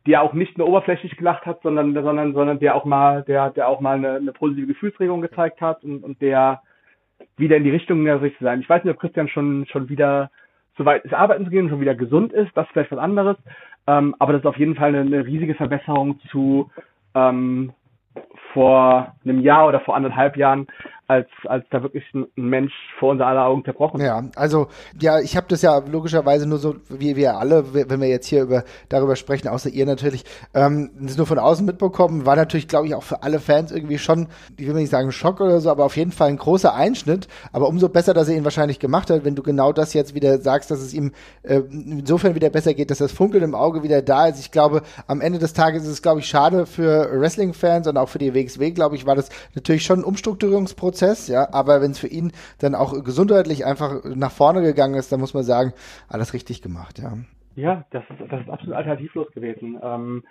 der auch nicht nur oberflächlich gelacht hat, sondern sondern sondern der auch mal der der auch mal eine, eine positive Gefühlsregung gezeigt hat und, und der wieder in die Richtung der sich zu sein. Ich weiß nicht, ob Christian schon schon wieder so weit ist, arbeiten zu gehen, schon wieder gesund ist, das ist vielleicht was anderes. Ähm, aber das ist auf jeden Fall eine, eine riesige Verbesserung zu ähm, vor einem Jahr oder vor anderthalb Jahren, als, als da wirklich ein, Mensch vor unser aller Augen zerbrochen. Ja, also ja, ich habe das ja logischerweise nur so, wie wir alle, wenn wir jetzt hier über darüber sprechen, außer ihr natürlich, ähm, das nur von außen mitbekommen, war natürlich, glaube ich, auch für alle Fans irgendwie schon, ich will nicht sagen Schock oder so, aber auf jeden Fall ein großer Einschnitt. Aber umso besser, dass er ihn wahrscheinlich gemacht hat, wenn du genau das jetzt wieder sagst, dass es ihm äh, insofern wieder besser geht, dass das Funkeln im Auge wieder da ist. Ich glaube, am Ende des Tages ist es, glaube ich, schade für Wrestling-Fans und auch für die WXW, glaube ich, war das natürlich schon ein Umstrukturierungsprozess, ja, aber wenn es für ihn dann auch gesundheitlich einfach nach vorne gegangen ist, dann muss man sagen, alles richtig gemacht, ja. Ja, das ist, das ist absolut alternativlos gewesen. Ähm,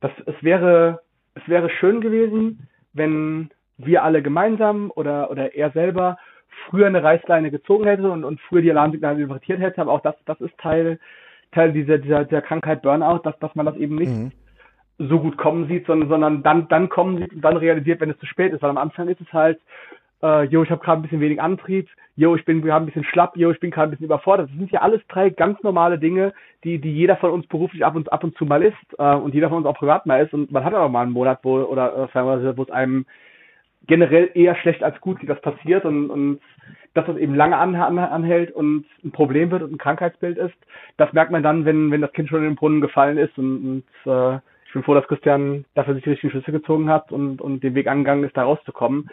das, es wäre, es wäre schön gewesen, wenn wir alle gemeinsam oder, oder er selber früher eine Reißleine gezogen hätte und, und früher die Alarmsignale interpretiert hätte, aber auch das, das ist Teil, Teil dieser, dieser, dieser Krankheit Burnout, dass, dass man das eben nicht mhm. so gut kommen sieht, sondern, sondern dann, dann kommen sieht und dann realisiert, wenn es zu spät ist, weil am Anfang ist es halt, äh, jo, ich habe gerade ein bisschen wenig Antrieb, jo, ich bin gerade ein bisschen schlapp, jo, ich bin gerade ein bisschen überfordert. Das sind ja alles drei ganz normale Dinge, die, die jeder von uns beruflich ab und, ab und zu mal ist äh, und jeder von uns auch privat mal ist. Und man hat aber mal einen Monat, wo, oder äh, wo es einem generell eher schlecht als gut geht, das passiert und, und dass das eben lange an, an, anhält und ein Problem wird und ein Krankheitsbild ist, das merkt man dann, wenn, wenn das Kind schon in den Brunnen gefallen ist und, und äh, ich bin froh, dass Christian dafür sich die richtigen Schlüsse gezogen hat und, und den Weg angegangen ist, da rauszukommen,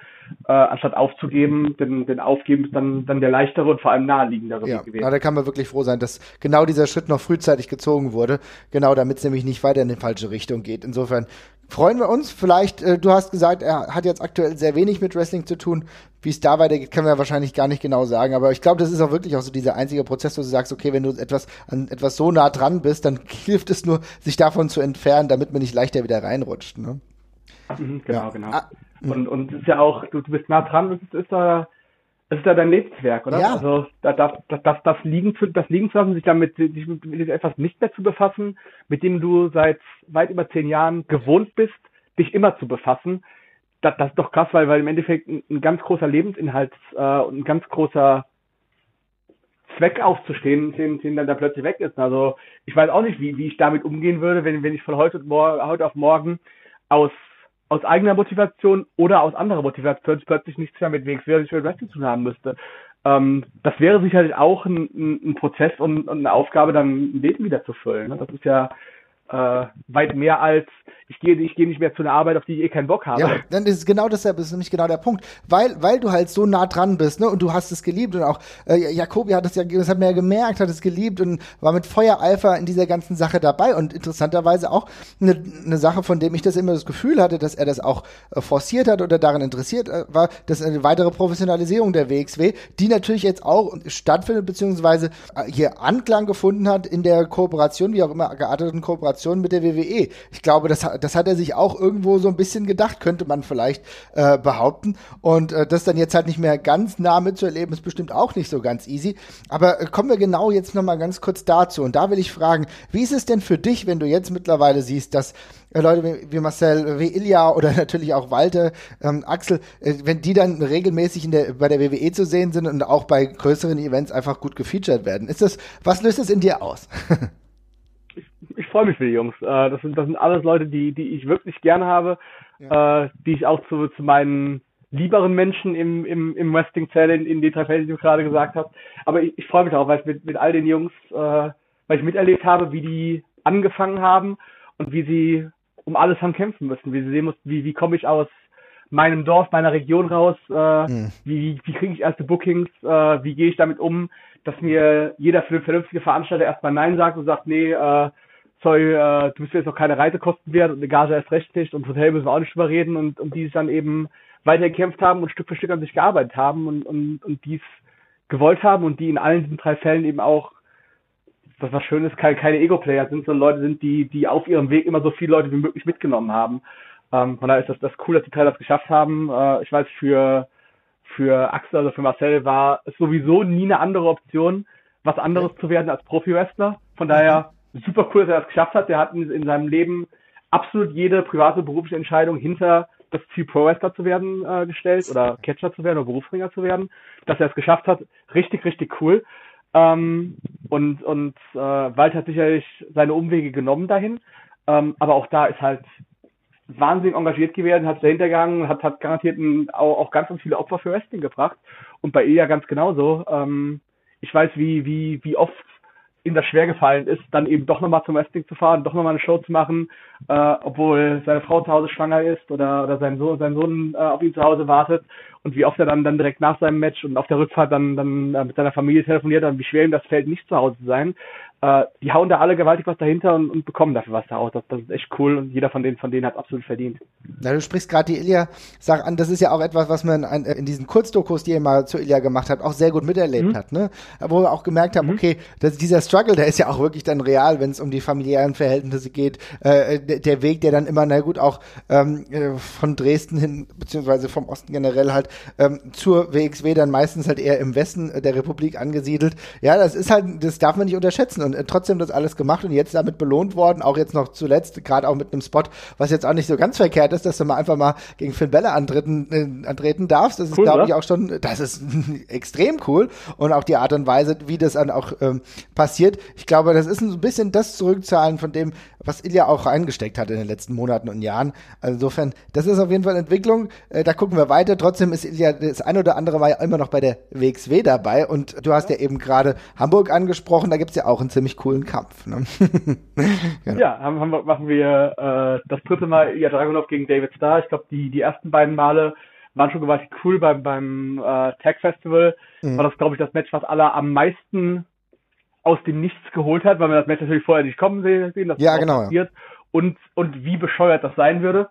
äh, anstatt aufzugeben, denn, denn aufgeben ist dann, dann der leichtere und vor allem naheliegendere ja, Weg gewesen. Ja, da kann man wirklich froh sein, dass genau dieser Schritt noch frühzeitig gezogen wurde, genau damit es nämlich nicht weiter in die falsche Richtung geht. Insofern freuen wir uns. Vielleicht, äh, du hast gesagt, er hat jetzt aktuell sehr wenig mit Wrestling zu tun. Wie es da weitergeht, können wir wahrscheinlich gar nicht genau sagen. Aber ich glaube, das ist auch wirklich auch so dieser einzige Prozess, wo du sagst, okay, wenn du etwas an etwas so nah dran bist, dann hilft es nur, sich davon zu entfernen, damit man nicht leichter wieder reinrutscht. Ne? Mhm, genau, ja. genau. Ah, und und es ist ja auch, du, du bist nah dran, das ist, ist da das ist ja dein Lebenswerk, oder? Ja. Also da, das, das, das, das, liegen zu, das liegen zu lassen, sich damit sich mit, etwas nicht mehr zu befassen, mit dem du seit weit über zehn Jahren gewohnt bist, dich immer zu befassen. Das, das ist doch krass, weil, weil im Endeffekt ein, ein ganz großer Lebensinhalt äh, und ein ganz großer Zweck aufzustehen, den, den dann da plötzlich weg ist. Also ich weiß auch nicht, wie, wie ich damit umgehen würde, wenn, wenn ich von heute, heute auf morgen aus aus eigener Motivation oder aus anderer Motivation plötzlich nichts mehr mit WXW oder Wrestling zu tun haben müsste. Ähm, das wäre sicherlich auch ein, ein, ein Prozess und, und, eine Aufgabe, dann ein Leben wieder zu füllen. Ne? Das ist ja äh, weit mehr als ich gehe ich gehe nicht mehr zu einer Arbeit, auf die ich eh keinen Bock habe. Ja, dann ist es genau deshalb, ist nämlich genau der Punkt, weil weil du halt so nah dran bist, ne, und du hast es geliebt und auch äh, Jakobi hat es ja, das hat mir ja gemerkt, hat es geliebt und war mit Feuereifer in dieser ganzen Sache dabei und interessanterweise auch eine ne Sache, von dem ich das immer das Gefühl hatte, dass er das auch äh, forciert hat oder daran interessiert äh, war, dass eine weitere Professionalisierung der WXW, die natürlich jetzt auch stattfindet beziehungsweise äh, hier Anklang gefunden hat in der Kooperation, wie auch immer gearteten Kooperation mit der WWE. Ich glaube, das hat das hat er sich auch irgendwo so ein bisschen gedacht, könnte man vielleicht äh, behaupten. Und äh, das dann jetzt halt nicht mehr ganz nah mitzuerleben, ist bestimmt auch nicht so ganz easy. Aber äh, kommen wir genau jetzt nochmal ganz kurz dazu. Und da will ich fragen, wie ist es denn für dich, wenn du jetzt mittlerweile siehst, dass äh, Leute wie, Marcel, wie Ilja oder natürlich auch Walter, ähm, Axel, äh, wenn die dann regelmäßig in der, bei der WWE zu sehen sind und auch bei größeren Events einfach gut gefeatured werden. Ist das, was löst es in dir aus? ich freue mich für die Jungs. Äh, das sind das sind alles Leute, die die ich wirklich gerne habe, ja. äh, die ich auch zu zu meinen lieberen Menschen im im im Wrestling zähle in, in die drei Fälle, die du gerade gesagt hast. Aber ich, ich freue mich auch, weil ich mit mit all den Jungs, äh, weil ich miterlebt habe, wie die angefangen haben und wie sie um alles haben kämpfen müssen, wie sie sehen mussten, wie wie komme ich aus meinem Dorf, meiner Region raus, äh, mhm. wie, wie kriege ich erste Bookings, äh, wie gehe ich damit um, dass mir jeder vernünftige Veranstalter erstmal Nein sagt und sagt, nee, äh, sorry, äh, du bist jetzt noch keine Reisekosten wert und eine Gage erst recht nicht und Hotel müssen wir auch nicht drüber reden und, und die sich dann eben weitergekämpft haben und Stück für Stück an sich gearbeitet haben und, und, und dies gewollt haben und die in allen diesen drei Fällen eben auch, was was schön ist, keine, keine Ego-Player sind, sondern Leute sind, die, die auf ihrem Weg immer so viele Leute wie möglich mitgenommen haben. Ähm, von daher ist das, das cool, dass die drei das geschafft haben. Äh, ich weiß, für, für Axel, also für Marcel war es sowieso nie eine andere Option, was anderes zu werden als Profi-Wrestler. Von daher super cool, dass er das geschafft hat. Der hat in, in seinem Leben absolut jede private berufliche Entscheidung hinter das Ziel Pro Wrestler zu werden äh, gestellt oder Catcher zu werden oder Berufsringer zu werden. Dass er es geschafft hat, richtig, richtig cool. Ähm, und und äh, Wald hat sicherlich seine Umwege genommen dahin. Ähm, aber auch da ist halt wahnsinnig engagiert gewesen, hat dahinter gegangen, hat, hat garantiert ein, auch, auch ganz, ganz viele Opfer für Wrestling gebracht. Und bei Ilya ganz genauso. Ähm, ich weiß, wie, wie, wie oft ihm das schwer gefallen ist, dann eben doch nochmal zum Wrestling zu fahren, doch nochmal eine Show zu machen, äh, obwohl seine Frau zu Hause schwanger ist oder, oder sein Sohn, sein Sohn äh, auf ihn zu Hause wartet. Und wie oft er dann, dann direkt nach seinem Match und auf der Rückfahrt dann, dann äh, mit seiner Familie telefoniert und wie schwer ihm das fällt, nicht zu Hause zu sein äh, die hauen da alle gewaltig was dahinter und, und bekommen dafür was da Das, das ist echt cool und jeder von denen, von denen hat absolut verdient. Na, du sprichst gerade die Ilya-Sache an. Das ist ja auch etwas, was man an, in diesen Kurzdokus, die ihr mal zu Ilya gemacht habt, auch sehr gut miterlebt mhm. hat. Ne? Wo wir auch gemerkt haben, mhm. okay, dass dieser Struggle, der ist ja auch wirklich dann real, wenn es um die familiären Verhältnisse geht. Äh, der, der, Weg, der dann immer, na gut, auch ähm, äh, von Dresden hin, beziehungsweise vom Osten generell halt ähm, zur WXW dann meistens halt eher im Westen der Republik angesiedelt. Ja, das ist halt, das darf man nicht unterschätzen. Und äh, trotzdem das alles gemacht und jetzt damit belohnt worden, auch jetzt noch zuletzt, gerade auch mit einem Spot, was jetzt auch nicht so ganz verkehrt ist, dass du mal einfach mal gegen Finn Bella antreten, äh, antreten darfst. Das ist, cool, glaube ich, auch schon, das ist extrem cool. Und auch die Art und Weise, wie das dann auch ähm, passiert. Ich glaube, das ist ein bisschen das Zurückzahlen von dem, was Ilja auch eingesteckt hat in den letzten Monaten und Jahren. Also insofern, das ist auf jeden Fall Entwicklung. Äh, da gucken wir weiter. Trotzdem ist Ilja das ein oder andere Mal immer noch bei der WXW dabei. Und du hast ja eben gerade Hamburg angesprochen. Da gibt's ja auch einen ziemlich coolen Kampf. Ne? genau. Ja, haben, haben, machen wir äh, das dritte Mal Ilja Dragunov gegen David Starr. Ich glaube, die, die ersten beiden Male waren schon gewaltig cool beim, beim äh, Tag Festival. Mhm. War das, glaube ich, das Match, was alle am meisten aus dem Nichts geholt hat, weil man das Match natürlich vorher nicht kommen sehen, dass ja, das genau, passiert ja. und, und wie bescheuert das sein würde.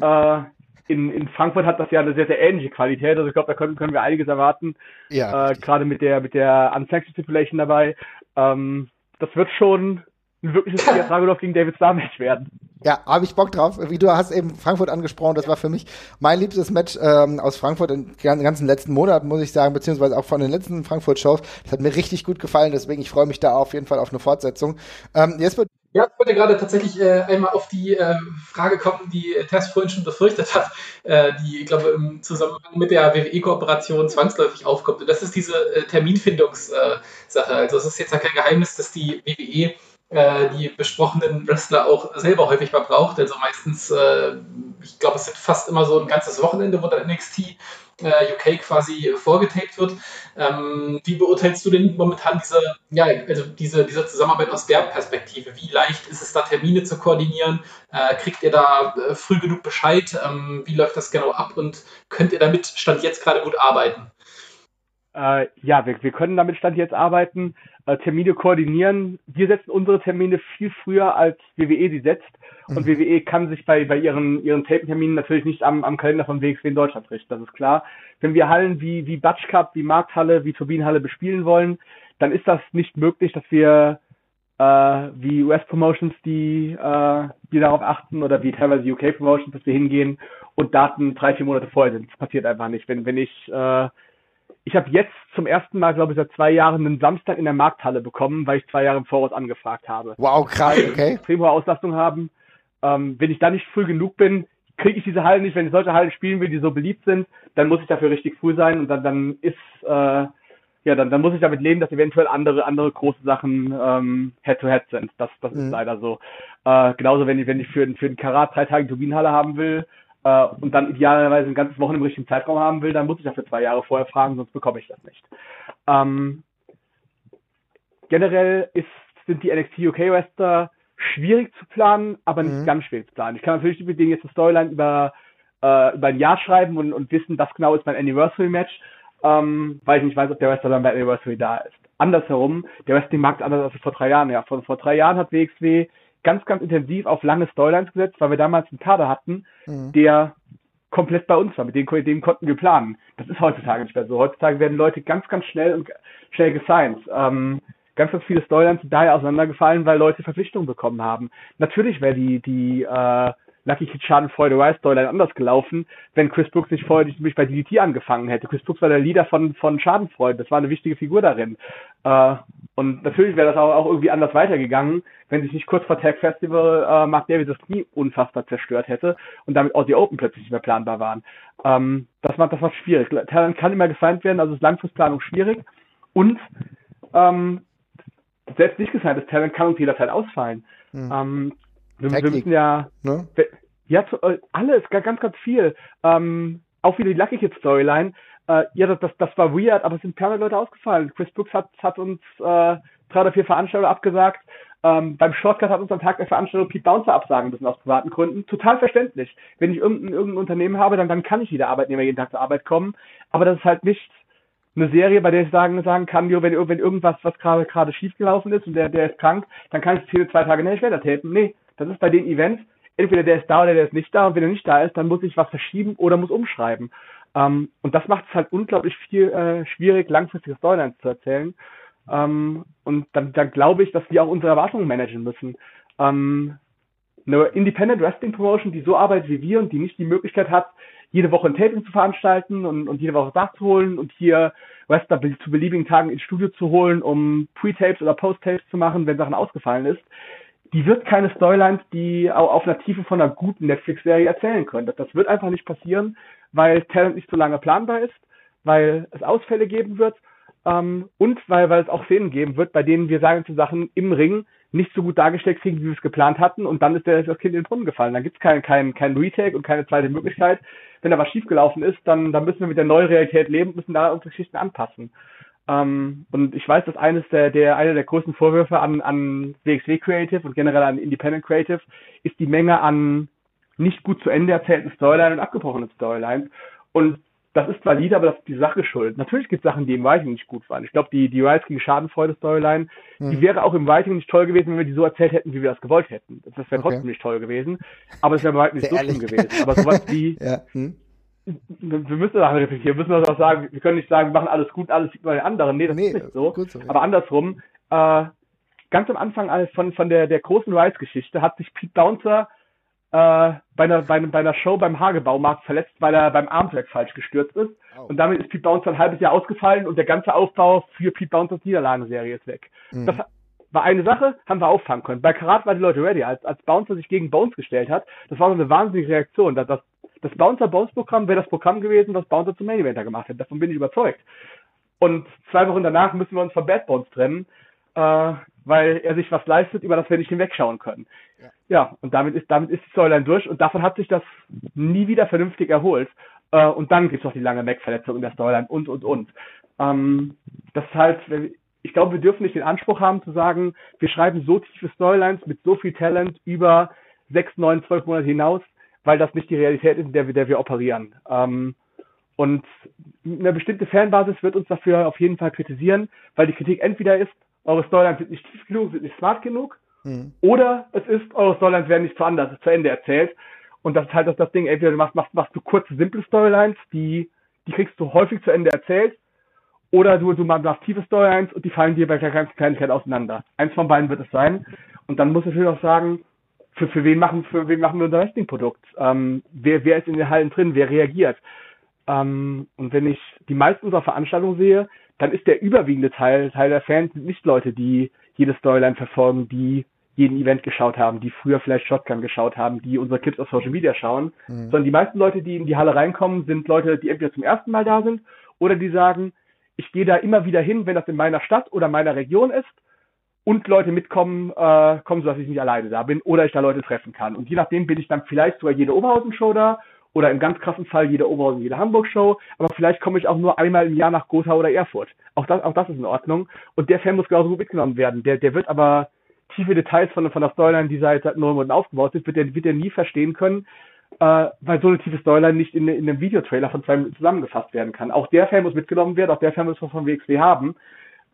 Äh, in, in Frankfurt hat das ja eine sehr, sehr ähnliche Qualität. Also ich glaube, da können, können wir einiges erwarten. Ja. Äh, Gerade mit der mit der Unsanctioned Stipulation dabei. Ähm, das wird schon ein wirkliches Dragunov gegen David Starr Match werden. Ja, habe ich Bock drauf. Wie du hast eben Frankfurt angesprochen, das war für mich mein liebstes Match ähm, aus Frankfurt in den ganzen letzten Monaten, muss ich sagen, beziehungsweise auch von den letzten Frankfurt-Shows. Das hat mir richtig gut gefallen, deswegen ich freue mich da auf jeden Fall auf eine Fortsetzung. Ähm, jetzt wird ja, ich wollte gerade tatsächlich äh, einmal auf die äh, Frage kommen, die Tess vorhin schon befürchtet hat, äh, die, ich glaube, im Zusammenhang mit der WWE-Kooperation zwangsläufig aufkommt. Und das ist diese äh, Terminfindungssache. also es ist jetzt ja kein Geheimnis, dass die WWE äh, die besprochenen Wrestler auch selber häufig mal braucht. Also meistens, äh, ich glaube, es sind fast immer so ein ganzes Wochenende, wo dann NXT äh, UK quasi vorgetaped wird. Ähm, wie beurteilst du denn momentan diese, ja, also diese, diese Zusammenarbeit aus der Perspektive? Wie leicht ist es da, Termine zu koordinieren? Äh, kriegt ihr da äh, früh genug Bescheid? Ähm, wie läuft das genau ab und könnt ihr damit Stand jetzt gerade gut arbeiten? Äh, ja, wir, wir können damit Stand jetzt arbeiten, äh, Termine koordinieren. Wir setzen unsere Termine viel früher, als WWE sie setzt. Und mhm. WWE kann sich bei, bei ihren, ihren Tape-Terminen natürlich nicht am, am Kalender von WXW in Deutschland richten, das ist klar. Wenn wir Hallen wie, wie Batsch Cup, wie Markthalle, wie Turbinenhalle bespielen wollen, dann ist das nicht möglich, dass wir äh, wie US-Promotions, die, äh, die darauf achten oder wie teilweise UK-Promotions, dass wir hingehen und Daten drei, vier Monate vorher sind. Das passiert einfach nicht. Wenn, wenn ich äh, ich habe jetzt zum ersten Mal, glaube ich, seit zwei Jahren einen Samstag in der Markthalle bekommen, weil ich zwei Jahre im Voraus angefragt habe. Wow, krass, okay. Extrem hohe Auslastung haben. Ähm, wenn ich da nicht früh genug bin, kriege ich diese Hallen nicht. Wenn ich solche Hallen spielen will, die so beliebt sind, dann muss ich dafür richtig früh sein und dann, dann ist, äh, ja, dann, dann muss ich damit leben, dass eventuell andere, andere große Sachen ähm, Head-to-Head -head sind. Das, das mhm. ist leider so. Äh, genauso, wenn ich, wenn ich für, für den Karat drei Tage Turbinenhalle haben will, äh, und dann idealerweise ein ganzes Wochen im richtigen Zeitraum haben will, dann muss ich dafür zwei Jahre vorher fragen, sonst bekomme ich das nicht. Ähm, generell ist, sind die NXT UK Wrestler schwierig zu planen, aber nicht mhm. ganz schwierig zu planen. Ich kann natürlich mit denen jetzt eine Storyline über, äh, über ein Jahr schreiben und, und wissen, das genau ist mein Anniversary Match, ähm, weil ich nicht weiß, ob der Wrestler dann bei Anniversary da ist. Andersherum, der Wrestling-Markt anders als vor drei Jahren. Ja, vor, vor drei Jahren hat WXW ganz, ganz intensiv auf lange Storylines gesetzt, weil wir damals einen Kader hatten, mhm. der komplett bei uns war. Mit dem, dem konnten wir planen. Das ist heutzutage nicht mehr so. Heutzutage werden Leute ganz, ganz schnell und schnell gesigned. Ähm, ganz, ganz viele Storylines sind daher auseinandergefallen, weil Leute Verpflichtungen bekommen haben. Natürlich wäre die, die äh, Lucky Kid Schadenfreude Rise Storyline anders gelaufen, wenn Chris Brooks nicht vorher nicht bei DDT angefangen hätte. Chris Brooks war der Leader von, von Schadenfreude. Das war eine wichtige Figur darin. Äh, und natürlich wäre das auch, auch irgendwie anders weitergegangen, wenn sich nicht kurz vor Tag Festival äh, Mark Davis das Knie unfassbar zerstört hätte und damit auch die Open plötzlich nicht mehr planbar waren. Ähm, das war das war schwierig. Talent kann immer gesigned werden, also ist Langfristplanung schwierig. Und ähm, selbst nicht gesigntes Talent kann uns jederzeit ausfallen. Hm. Ähm, wir, wir, müssen ja, ne? Ja, äh, alles, ganz, ganz viel. Ähm, auch wieder die Lucky Kid Storyline. Äh, ja, das, das, das war weird, aber es sind permanent Leute ausgefallen. Chris Brooks hat, hat uns äh, drei oder vier Veranstaltungen abgesagt. Ähm, beim Shortcut hat uns am Tag der Veranstaltung Pete Bouncer absagen müssen aus privaten Gründen. Total verständlich. Wenn ich irgendein, irgendein Unternehmen habe, dann, dann kann ich jeder Arbeitnehmer jeden Tag zur Arbeit kommen. Aber das ist halt nicht eine Serie, bei der ich sagen, sagen kann, jo, wenn, wenn irgendwas, was gerade gerade schiefgelaufen ist und der, der ist krank, dann kann ich das hier zwei Tage nicht später tapen. Nee, das ist bei den Events, entweder der ist da oder der ist nicht da und wenn er nicht da ist, dann muss ich was verschieben oder muss umschreiben. Ähm, und das macht es halt unglaublich viel äh, schwierig, langfristige Storylines zu erzählen. Ähm, und dann, dann glaube ich, dass wir auch unsere Erwartungen managen müssen. Ähm, eine Independent Wrestling Promotion, die so arbeitet wie wir und die nicht die Möglichkeit hat, jede Woche ein Taping zu veranstalten und, und jede Woche nachzuholen und hier Wrestler zu beliebigen Tagen ins Studio zu holen, um Pre-Tapes oder Post-Tapes zu machen, wenn Sachen ausgefallen ist, die wird keine Storylines, die auf einer Tiefe von einer guten Netflix-Serie erzählen können. Das, wird einfach nicht passieren, weil Talent nicht so lange planbar ist, weil es Ausfälle geben wird ähm, und weil, weil es auch Szenen geben wird, bei denen wir sagen zu Sachen im Ring nicht so gut dargestellt kriegen, wie wir es geplant hatten und dann ist der, das Kind in den Brunnen gefallen. Dann gibt es kein, kein, kein Retake und keine zweite Möglichkeit. Wenn da was schiefgelaufen ist, dann, dann müssen wir mit der neuen Realität leben, müssen da unsere Geschichten anpassen. Ähm, und ich weiß, dass eines der, der, einer der größten Vorwürfe an, an WXW Creative und generell an Independent Creative ist die Menge an nicht gut zu Ende erzählten Storylines und abgebrochenen Storylines. Und das ist valide, aber das ist die Sache schuld. Natürlich gibt es Sachen, die im Writing nicht gut waren. Ich glaube, die, die Rise gegen Schadenfreude-Storyline, hm. die wäre auch im Writing nicht toll gewesen, wenn wir die so erzählt hätten, wie wir das gewollt hätten. Das wäre okay. trotzdem nicht toll gewesen, aber es wäre im Writing nicht so schlimm gewesen. Aber sowas wie, ja. hm? Wir müssen Sachen reflektieren, wir müssen das auch sagen, wir können nicht sagen, wir machen alles gut, alles sieht bei den anderen. Nee, das nee, ist nicht so. so ja. Aber andersrum, äh, ganz am Anfang von, von der, der großen Rise-Geschichte hat sich Pete Bouncer äh, bei, einer, bei, bei einer Show beim Hagebaumarkt verletzt, weil er beim Armtrack falsch gestürzt ist. Oh. Und damit ist Pete Bouncer ein halbes Jahr ausgefallen und der ganze Aufbau für Pete Bouncers Niederlagenserie ist weg. Mhm. Das war eine Sache, haben wir auffangen können. Bei Karat waren die Leute ready. Als, als Bouncer sich gegen Bones gestellt hat, das war so eine wahnsinnige Reaktion. Das, das, das Bouncer-Bones-Programm wäre das Programm gewesen, was Bouncer zum Main Eventer gemacht hätte. Davon bin ich überzeugt. Und zwei Wochen danach müssen wir uns von Bad Bones trennen. Äh, weil er sich was leistet, über das wir nicht hinwegschauen können. Ja, ja und damit ist, damit ist die Storyline durch und davon hat sich das nie wieder vernünftig erholt. Äh, und dann gibt es noch die lange Mac-Verletzung in der Storyline und, und, und. Ähm, das ist halt, ich glaube, wir dürfen nicht den Anspruch haben zu sagen, wir schreiben so tiefe Storylines mit so viel Talent über sechs, neun, zwölf Monate hinaus, weil das nicht die Realität ist, in der wir, der wir operieren. Ähm, und eine bestimmte Fanbasis wird uns dafür auf jeden Fall kritisieren, weil die Kritik entweder ist, eure Storylines sind nicht tief genug, sind nicht smart genug. Mhm. Oder es ist, eure Storylines werden nicht zu anders, zu Ende erzählt. Und das ist halt das, das Ding, entweder du machst, machst, machst du kurze, simple Storylines, die, die kriegst du häufig zu Ende erzählt. Oder du, du machst tiefe Storylines und die fallen dir bei der ganzen Kleinigkeit auseinander. Eins von beiden wird es sein. Und dann muss ich natürlich auch sagen, für, für wen machen, für wen machen wir unser Wrestling-Produkt? Ähm, wer, wer ist in den Hallen drin? Wer reagiert? Ähm, und wenn ich die meisten unserer Veranstaltungen sehe, dann ist der überwiegende Teil, Teil der Fans nicht Leute, die jede Storyline verfolgen, die jeden Event geschaut haben, die früher vielleicht Shotgun geschaut haben, die unsere Clips auf Social Media schauen, mhm. sondern die meisten Leute, die in die Halle reinkommen, sind Leute, die entweder zum ersten Mal da sind oder die sagen, ich gehe da immer wieder hin, wenn das in meiner Stadt oder meiner Region ist und Leute mitkommen, äh, kommen, so dass ich nicht alleine da bin oder ich da Leute treffen kann. Und je nachdem bin ich dann vielleicht sogar jede Oberhausen-Show da oder im ganz krassen Fall jede Oberhausen, jede Hamburg-Show, aber vielleicht komme ich auch nur einmal im Jahr nach Gotha oder Erfurt. Auch das, auch das ist in Ordnung. Und der Fan muss genauso gut mitgenommen werden. Der, der wird aber tiefe Details von, von der Storyline, die seit, seit neun Monaten aufgebaut sind, wird der, wird der nie verstehen können, äh, weil so eine tiefe Storyline nicht in, in einem Videotrailer von zwei Minuten zusammengefasst werden kann. Auch der Fan muss mitgenommen werden, auch der Fan muss von WXW haben.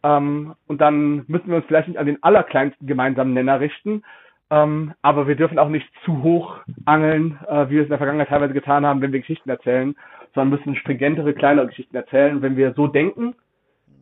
Ähm, und dann müssen wir uns vielleicht nicht an den allerkleinsten gemeinsamen Nenner richten, ähm, aber wir dürfen auch nicht zu hoch angeln, äh, wie wir es in der Vergangenheit teilweise getan haben, wenn wir Geschichten erzählen, sondern müssen stringentere, kleinere Geschichten erzählen. Und wenn wir so denken,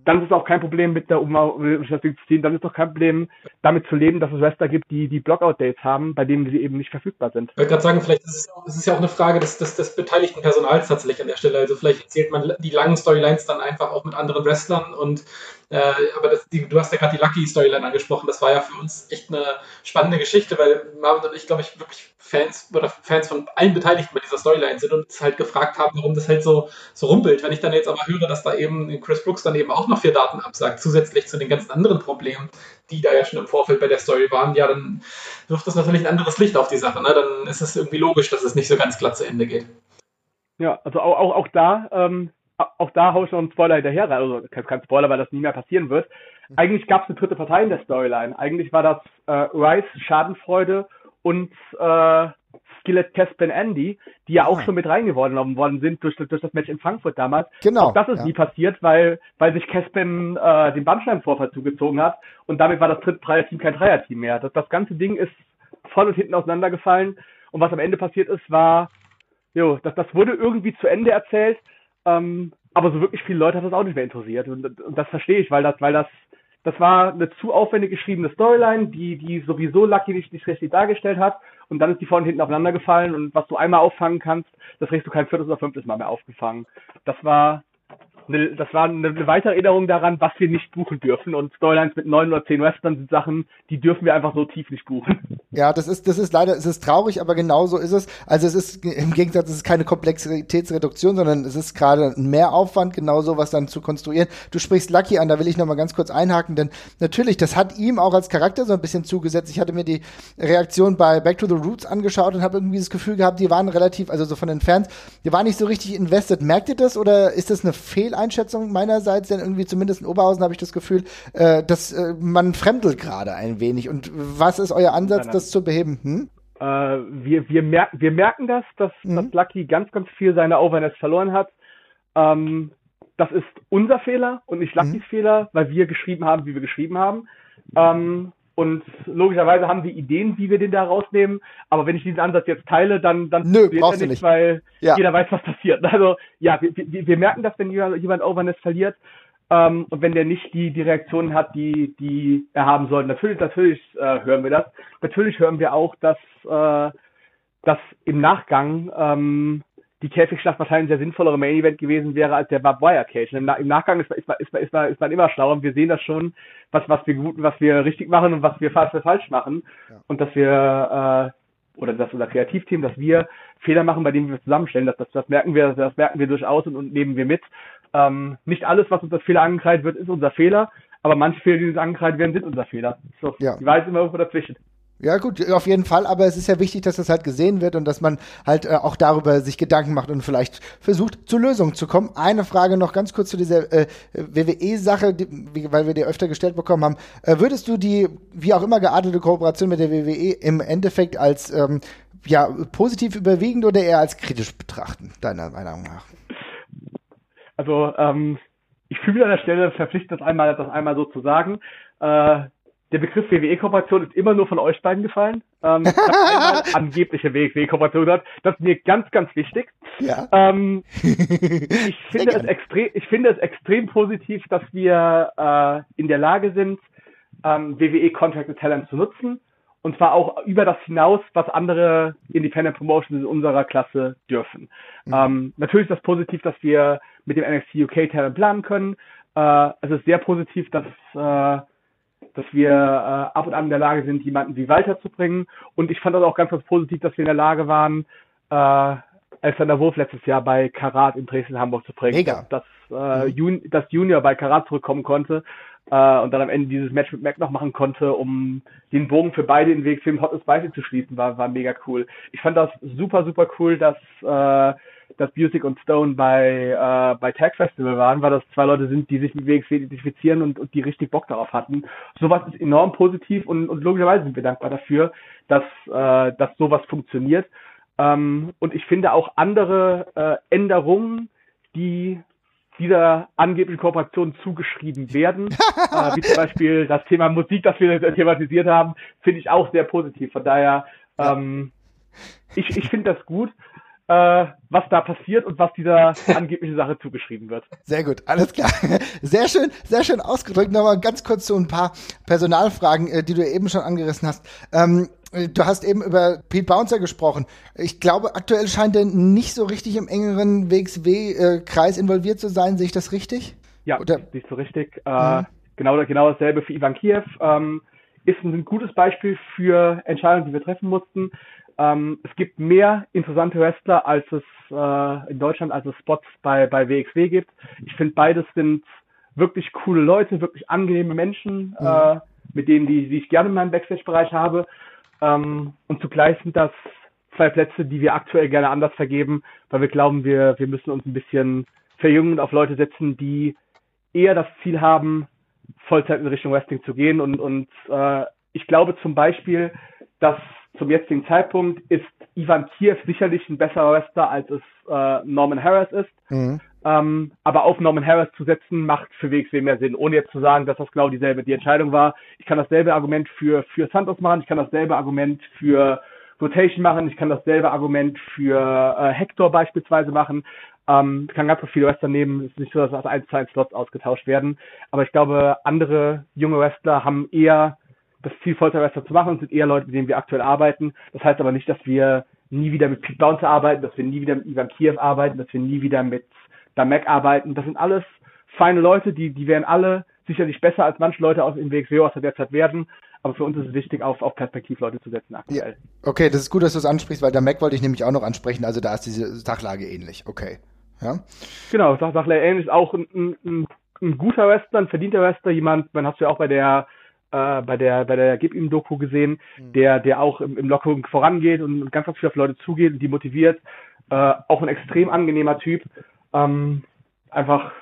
dann ist es auch kein Problem mit der Umweltbeschäftigung zu ziehen, dann ist doch kein Problem damit zu leben, dass es Wrestler gibt, die die Blockout-Dates haben, bei denen sie eben nicht verfügbar sind. Ich wollte gerade sagen, vielleicht ist es, es ist ja auch eine Frage des, des, des beteiligten Personals tatsächlich an der Stelle. Also vielleicht erzählt man die langen Storylines dann einfach auch mit anderen Wrestlern und Äh, aber das, die, du hast ja gerade die Lucky-Storyline angesprochen. Das war ja für uns echt eine spannende Geschichte, weil Marvin und ich, glaube ich, wirklich Fans oder Fans von allen Beteiligten bei dieser Storyline sind und uns halt gefragt haben, warum das halt so, so rumpelt. Wenn ich dann jetzt aber höre, dass da eben Chris Brooks dann eben auch noch vier Daten absagt, zusätzlich zu den ganzen anderen Problemen, die da ja schon im Vorfeld bei der Story waren, ja, dann wirft das natürlich ein anderes Licht auf die Sache. Ne? Dann ist es irgendwie logisch, dass es nicht so ganz glatt zu Ende geht. Ja, also auch, auch, auch da, ähm, auch da haue ich noch einen Spoiler hinterher rein. Also kein Spoiler, weil das nie mehr passieren wird. Eigentlich gab es eine dritte Partei in der Storyline. Eigentlich war das äh, Rice, Schadenfreude und äh, Skillet Caspin Andy, die ja auch ah. schon mit reingeworfen worden sind durch, durch das Match in Frankfurt damals. Genau. Auch das ist ja. nie passiert, weil, weil sich Caspin äh, den Bandscheibenvorfall zugezogen hat und damit war das dritte Dreier-Team kein Dreier-Team mehr. Das, das ganze Ding ist voll und hinten auseinandergefallen und was am Ende passiert ist, war, jo, das, das wurde irgendwie zu Ende erzählt, ähm, aber so wirklich viele Leute hat das auch nicht mehr interessiert und, und das verstehe ich, weil das, weil das das war eine zu aufwendig geschriebene Storyline, die, die sowieso Lucky nicht, nicht richtig dargestellt hat. Und dann ist die vorne hinten aufeinander gefallen. Und was du einmal auffangen kannst, das kriegst du kein viertes oder fünftes Mal mehr aufgefangen. Das war das war eine, weitere Erinnerung daran, was wir nicht buchen dürfen. Und Storylines mit neun oder zehn Western sind Sachen, die dürfen wir einfach so tief nicht buchen. Ja, das ist, das ist leider, es ist traurig, aber genau so ist es. Also es ist im Gegensatz, es ist keine Komplexitätsreduktion, sondern es ist gerade ein Mehraufwand, genau so was dann zu konstruieren. Du sprichst Lucky an, da will ich nochmal ganz kurz einhaken, denn natürlich, das hat ihm auch als Charakter so ein bisschen zugesetzt. Ich hatte mir die Reaktion bei Back to the Roots angeschaut und habe irgendwie das Gefühl gehabt, die waren relativ, also so von den Fans, die waren nicht so richtig invested. Merkt ihr das oder ist das eine Fehl Fehleinschätzung meinerseits, denn irgendwie zumindest in Oberhausen habe ich das Gefühl, äh, dass äh, man fremdelt gerade ein wenig. Und was ist euer Ansatz, das zu beheben? Hm? Äh, wir, wir, mer wir merken das, dass, mhm. dass Lucky ganz, ganz viel seiner Overness verloren hat. Ähm, das ist unser Fehler und nicht Luckys mhm. Fehler, weil wir geschrieben haben, wie wir geschrieben haben. Ähm, und logischerweise haben wir Ideen, wie wir den da rausnehmen. Aber wenn ich diesen Ansatz jetzt teile, dann, dann Nö, brauchst er nicht, nicht, weil ja. jeder weiß, was passiert. Also ja, wir, wir, wir merken das, wenn jemand Overness verliert. Ähm, und wenn der nicht die, die Reaktionen hat, die, die er haben soll. Natürlich, natürlich äh, hören wir das. Natürlich hören wir auch, dass, äh, dass im Nachgang ähm, die Käfigschlacht wahrscheinlich ein sehr sinnvollere Main Event gewesen wäre als der Barbed Wire Cage. Im, Im, Nachgang ist, ist, man, ist, ist, ist man immer schlauer und wir sehen das schon, was, was wir gut, was wir richtig machen und was wir falsch, falsch machen. Ja. Und dass wir, äh, oder dass unser Kreativteam, dass wir Fehler machen, bei denen wir zusammenstellen, das, das, das merken wir, das merken wir durchaus und, und nehmen wir mit. Ähm, nicht alles, was uns als Fehler angekreidet wird, ist unser Fehler, aber manche Fehler, die uns angekreidet werden, sind unser Fehler. So, ja. Die Wahrheit ist immer irgendwo dazwischen. Ja, gut, auf jeden Fall, aber es ist ja wichtig, dass das halt gesehen wird und dass man halt äh, auch darüber sich Gedanken macht und vielleicht versucht, zu Lösungen zu kommen. Eine Frage noch ganz kurz zu dieser äh, WWE-Sache, die, weil wir die öfter gestellt bekommen haben. Äh, würdest du die, wie auch immer geartete Kooperation mit der WWE im Endeffekt als ähm, ja, positiv überwiegend oder eher als kritisch betrachten, deiner Meinung nach? Also, ähm, ich fühle mich an der Stelle verpflichtet, das einmal, das einmal so zu sagen. Äh, der Begriff WWE-Kooperation ist immer nur von euch beiden gefallen. Ähm, angebliche WWE-Kooperation hat. Das ist mir ganz, ganz wichtig. Ja. Ähm, ich, finde es extrem, ich finde es extrem positiv, dass wir äh, in der Lage sind, ähm, WWE Contracted Talent zu nutzen. Und zwar auch über das hinaus, was andere Independent Promotions in unserer Klasse dürfen. Mhm. Ähm, natürlich ist das positiv, dass wir mit dem NXT UK Talent planen können. Äh, es ist sehr positiv, dass äh, dass wir äh, ab und an in der Lage sind, jemanden wie Walter zu bringen. Und ich fand das auch ganz, ganz positiv, dass wir in der Lage waren, äh, Alexander Wolf letztes Jahr bei Karat in Dresden-Hamburg zu bringen. Mega. Dass, äh, mhm. Jun dass Junior bei Karat zurückkommen konnte äh, und dann am Ende dieses Match mit Mac noch machen konnte, um den Bogen für beide in Weg für Hot Spicy zu schließen, war, war mega cool. Ich fand das super, super cool, dass äh, dass Music und Stone bei, äh, bei Tag Festival waren, weil das zwei Leute sind, die sich mit WXW identifizieren und, und die richtig Bock darauf hatten. Sowas ist enorm positiv und, und logischerweise sind wir dankbar dafür, dass, äh, dass sowas funktioniert. Ähm, und ich finde auch andere äh, Änderungen, die dieser angeblichen Kooperation zugeschrieben werden, äh, wie zum Beispiel das Thema Musik, das wir thematisiert haben, finde ich auch sehr positiv. Von daher, ähm, ich, ich finde das gut was da passiert und was dieser angebliche Sache zugeschrieben wird. Sehr gut, alles klar. Sehr schön, sehr schön ausgedrückt. Nochmal ganz kurz so ein paar Personalfragen, äh, die du eben schon angerissen hast. Ähm, Du hast eben über Pete Bouncer gesprochen. Ich glaube, aktuell scheint er nicht so richtig im engeren WXW-Kreis involviert zu sein. Sehe ich das richtig? Ja, Oder? nicht so richtig. Äh, mhm. genau, genau dasselbe für Ivan Kiev. Ähm, ist ein gutes Beispiel für Entscheidungen, die wir treffen mussten. Ähm, es gibt mehr interessante Wrestler, als es äh, in Deutschland, als es Spots bei, bei WXW gibt. Ich finde, beides sind wirklich coole Leute, wirklich angenehme Menschen, mhm. äh, mit denen, die, die ich gerne in meinem Backstage-Bereich habe. Ähm, und zugleich sind das zwei Plätze, die wir aktuell gerne anders vergeben, weil wir glauben, wir, wir müssen uns ein bisschen verjüngen und auf Leute setzen, die eher das Ziel haben, Vollzeit in Richtung Wrestling zu gehen. Und, und äh, ich glaube zum Beispiel, dass zum jetzigen Zeitpunkt ist Ivan Kiev sicherlich ein besserer Wrestler, als es äh, Norman Harris ist. Mhm. Ähm, aber auf Norman Harris zu setzen, macht für WXW mehr Sinn, ohne jetzt zu sagen, dass das genau dieselbe die Entscheidung war. Ich kann dasselbe Argument für, für Santos machen, ich kann dasselbe Argument für Rotation machen, ich kann dasselbe Argument für äh, Hector beispielsweise machen. Ähm, ich kann ganz viele Wrestler nehmen, es ist nicht so, dass aus 1 zu 1 Slots ausgetauscht werden. Aber ich glaube, andere junge Wrestler haben eher das Ziel, Vollzeit-Wrestler zu machen und sind eher Leute, mit denen wir aktuell arbeiten. Das heißt aber nicht, dass wir nie wieder mit Pete Bouncer arbeiten, dass wir nie wieder mit Ivan Kiev arbeiten, dass wir nie wieder mit Damek arbeiten. Das sind alles feine Leute, die, die wären alle sicherlich besser als manche Leute aus dem WXW aus der derzeit werden. Aber für uns ist es wichtig, auf, auf Perspektivleute zu setzen aktuell. Ja. Okay, das ist gut, dass du es ansprichst, weil Mac wollte ich nämlich auch noch ansprechen. Also da ist diese Sachlage ähnlich. Okay. Ja. Genau, Sachlage ähnlich ist auch ein, ein, ein guter Wrestler, ein verdienter Wrestler, jemand, man hast du ja auch bei der äh, bei der bei der Gib ihm Doku gesehen, mhm. der der auch im, im Lockering vorangeht und ganz ganz viel auf Leute zugeht und die motiviert. Äh, auch ein extrem angenehmer Typ. Ähm, einfach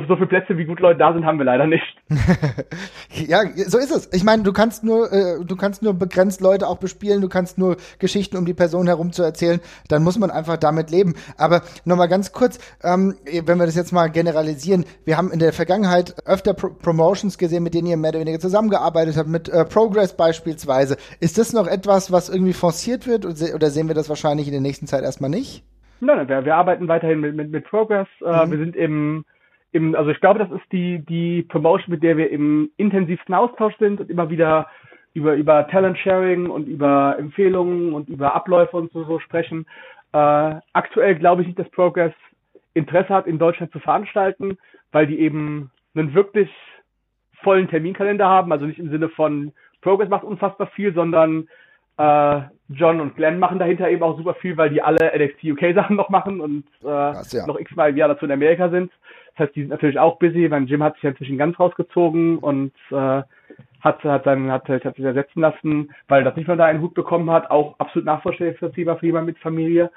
so, so viele Plätze, wie gut Leute da sind, haben wir leider nicht. ja, so ist es. Ich meine, du kannst nur, äh, du kannst nur begrenzt Leute auch bespielen, du kannst nur Geschichten um die Person herum zu erzählen, dann muss man einfach damit leben. Aber nochmal ganz kurz, ähm, wenn wir das jetzt mal generalisieren, wir haben in der Vergangenheit öfter Pro Promotions gesehen, mit denen ihr mehr oder weniger zusammengearbeitet habt, mit äh, Progress beispielsweise. Ist das noch etwas, was irgendwie forciert wird oder sehen wir das wahrscheinlich in der nächsten Zeit erstmal nicht? Nein, nein wir, wir arbeiten weiterhin mit, mit, mit Progress. Äh, mhm. Wir sind im im, also ich glaube, das ist die, die Promotion, mit der wir im intensivsten Austausch sind und immer wieder über, über Talent Sharing und über Empfehlungen und über Abläufe und so, so sprechen. Äh, aktuell glaube ich nicht, dass Progress Interesse hat, in Deutschland zu veranstalten, weil die eben einen wirklich vollen Terminkalender haben, also nicht im Sinne von Progress macht unfassbar viel, sondern äh, John und Glenn machen dahinter eben auch super viel, weil die alle NXT UK Sachen noch machen und äh, ja. noch x-mal im Jahr dazu in Amerika sind. Das heißt, die sind natürlich auch busy, weil Jim hat sich ja inzwischen ganz rausgezogen und äh, hat, hat dann hat, hat sich ersetzen lassen, weil das nicht mehr da einen Hut bekommen hat, auch absolut nachvollziehbar für jemanden mit Familie.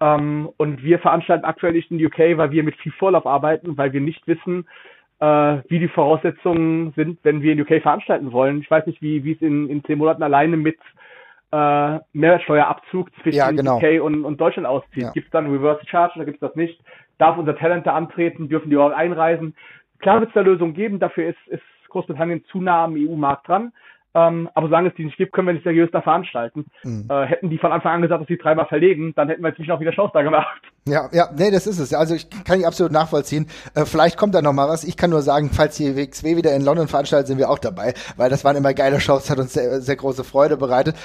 Ähm, und wir veranstalten aktuell nicht in UK, weil wir mit viel Vorlauf arbeiten, weil wir nicht wissen, äh, wie die Voraussetzungen sind, wenn wir in UK veranstalten wollen. Ich weiß nicht, wie, wie es in, in zehn Monaten alleine mit äh, Mehrwertsteuerabzug zwischen ja, genau. UK und, und Deutschland auszieht. Ja. Gibt es dann Reverse Charge oder gibt es das nicht? Darf unser Talent da antreten? Dürfen die auch einreisen? Klar wird es da Lösungen geben, dafür ist, ist Großbritannien zu nah am EU-Markt dran. Ähm, aber solange es die nicht gibt, können wir nicht seriös da veranstalten. Mhm. Äh, hätten die von Anfang an gesagt, dass sie dreimal verlegen, dann hätten wir jetzt nicht noch wieder Chance da gemacht. Ja, ja, nee, das ist es. Also ich kann ich absolut nachvollziehen. Äh, vielleicht kommt da noch mal was. Ich kann nur sagen, falls die WXW wieder in London veranstaltet, sind wir auch dabei, weil das waren immer geile Shows, hat uns sehr, sehr große Freude bereitet.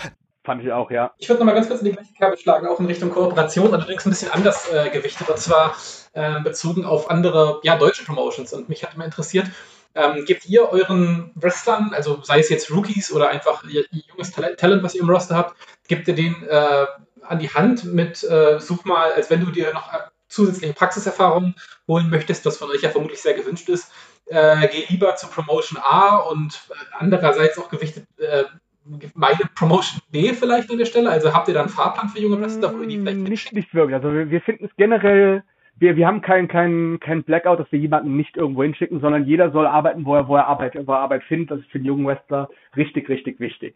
Fand ich auch, ja. Ich würde nochmal ganz kurz in die gleiche Kerbe schlagen, auch in Richtung Kooperation, allerdings ein bisschen anders äh, gewichtet, und zwar äh, bezogen auf andere, ja, deutsche Promotions. Und mich hat immer interessiert, ähm, gebt ihr euren Wrestlern, also sei es jetzt Rookies oder einfach ihr, ihr junges Talent, was ihr im Roster habt, gebt ihr den äh, an die Hand mit, äh, such mal, als wenn du dir noch äh, zusätzliche Praxiserfahrung holen möchtest, was von euch ja vermutlich sehr gewünscht ist, äh, geh lieber zu Promotion A und äh, andererseits auch gewichtet, äh, meine Promotion B vielleicht an der Stelle? Also habt ihr da einen Fahrplan für junge Wrestler, wo ihr die vielleicht Nicht, nicht wirklich. Also wir, wir finden es generell, wir, wir haben keinen kein, kein Blackout, dass wir jemanden nicht irgendwo hinschicken, sondern jeder soll arbeiten, wo er, wo er Arbeit, wo er Arbeit findet. Das ist für die jungen Wrestler richtig, richtig wichtig.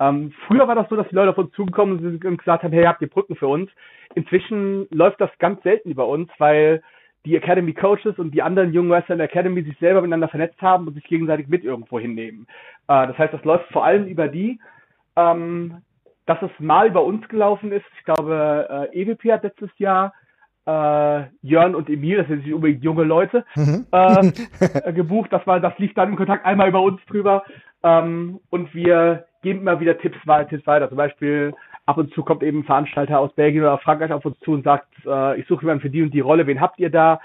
Ähm, früher war das so, dass die Leute auf uns zugekommen sind und gesagt haben, hey, habt ihr Brücken für uns? Inzwischen läuft das ganz selten über uns, weil die Academy Coaches und die anderen jungen Wrestler in der Academy sich selber miteinander vernetzt haben und sich gegenseitig mit irgendwo hinnehmen. Äh, das heißt, das läuft vor allem über die. Ähm, dass es mal über uns gelaufen ist, ich glaube, äh, EWP hat letztes Jahr äh, Jörn und Emil, das sind nicht unbedingt junge Leute, mhm. äh, gebucht. Das war, das lief dann im Kontakt einmal über uns drüber. Ähm, und wir geben immer wieder Tipps, Tipps weiter. Zum Beispiel ab und zu kommt eben ein Veranstalter aus Belgien oder Frankreich auf uns zu und sagt, äh, ich suche jemanden für die und die Rolle, wen habt ihr da?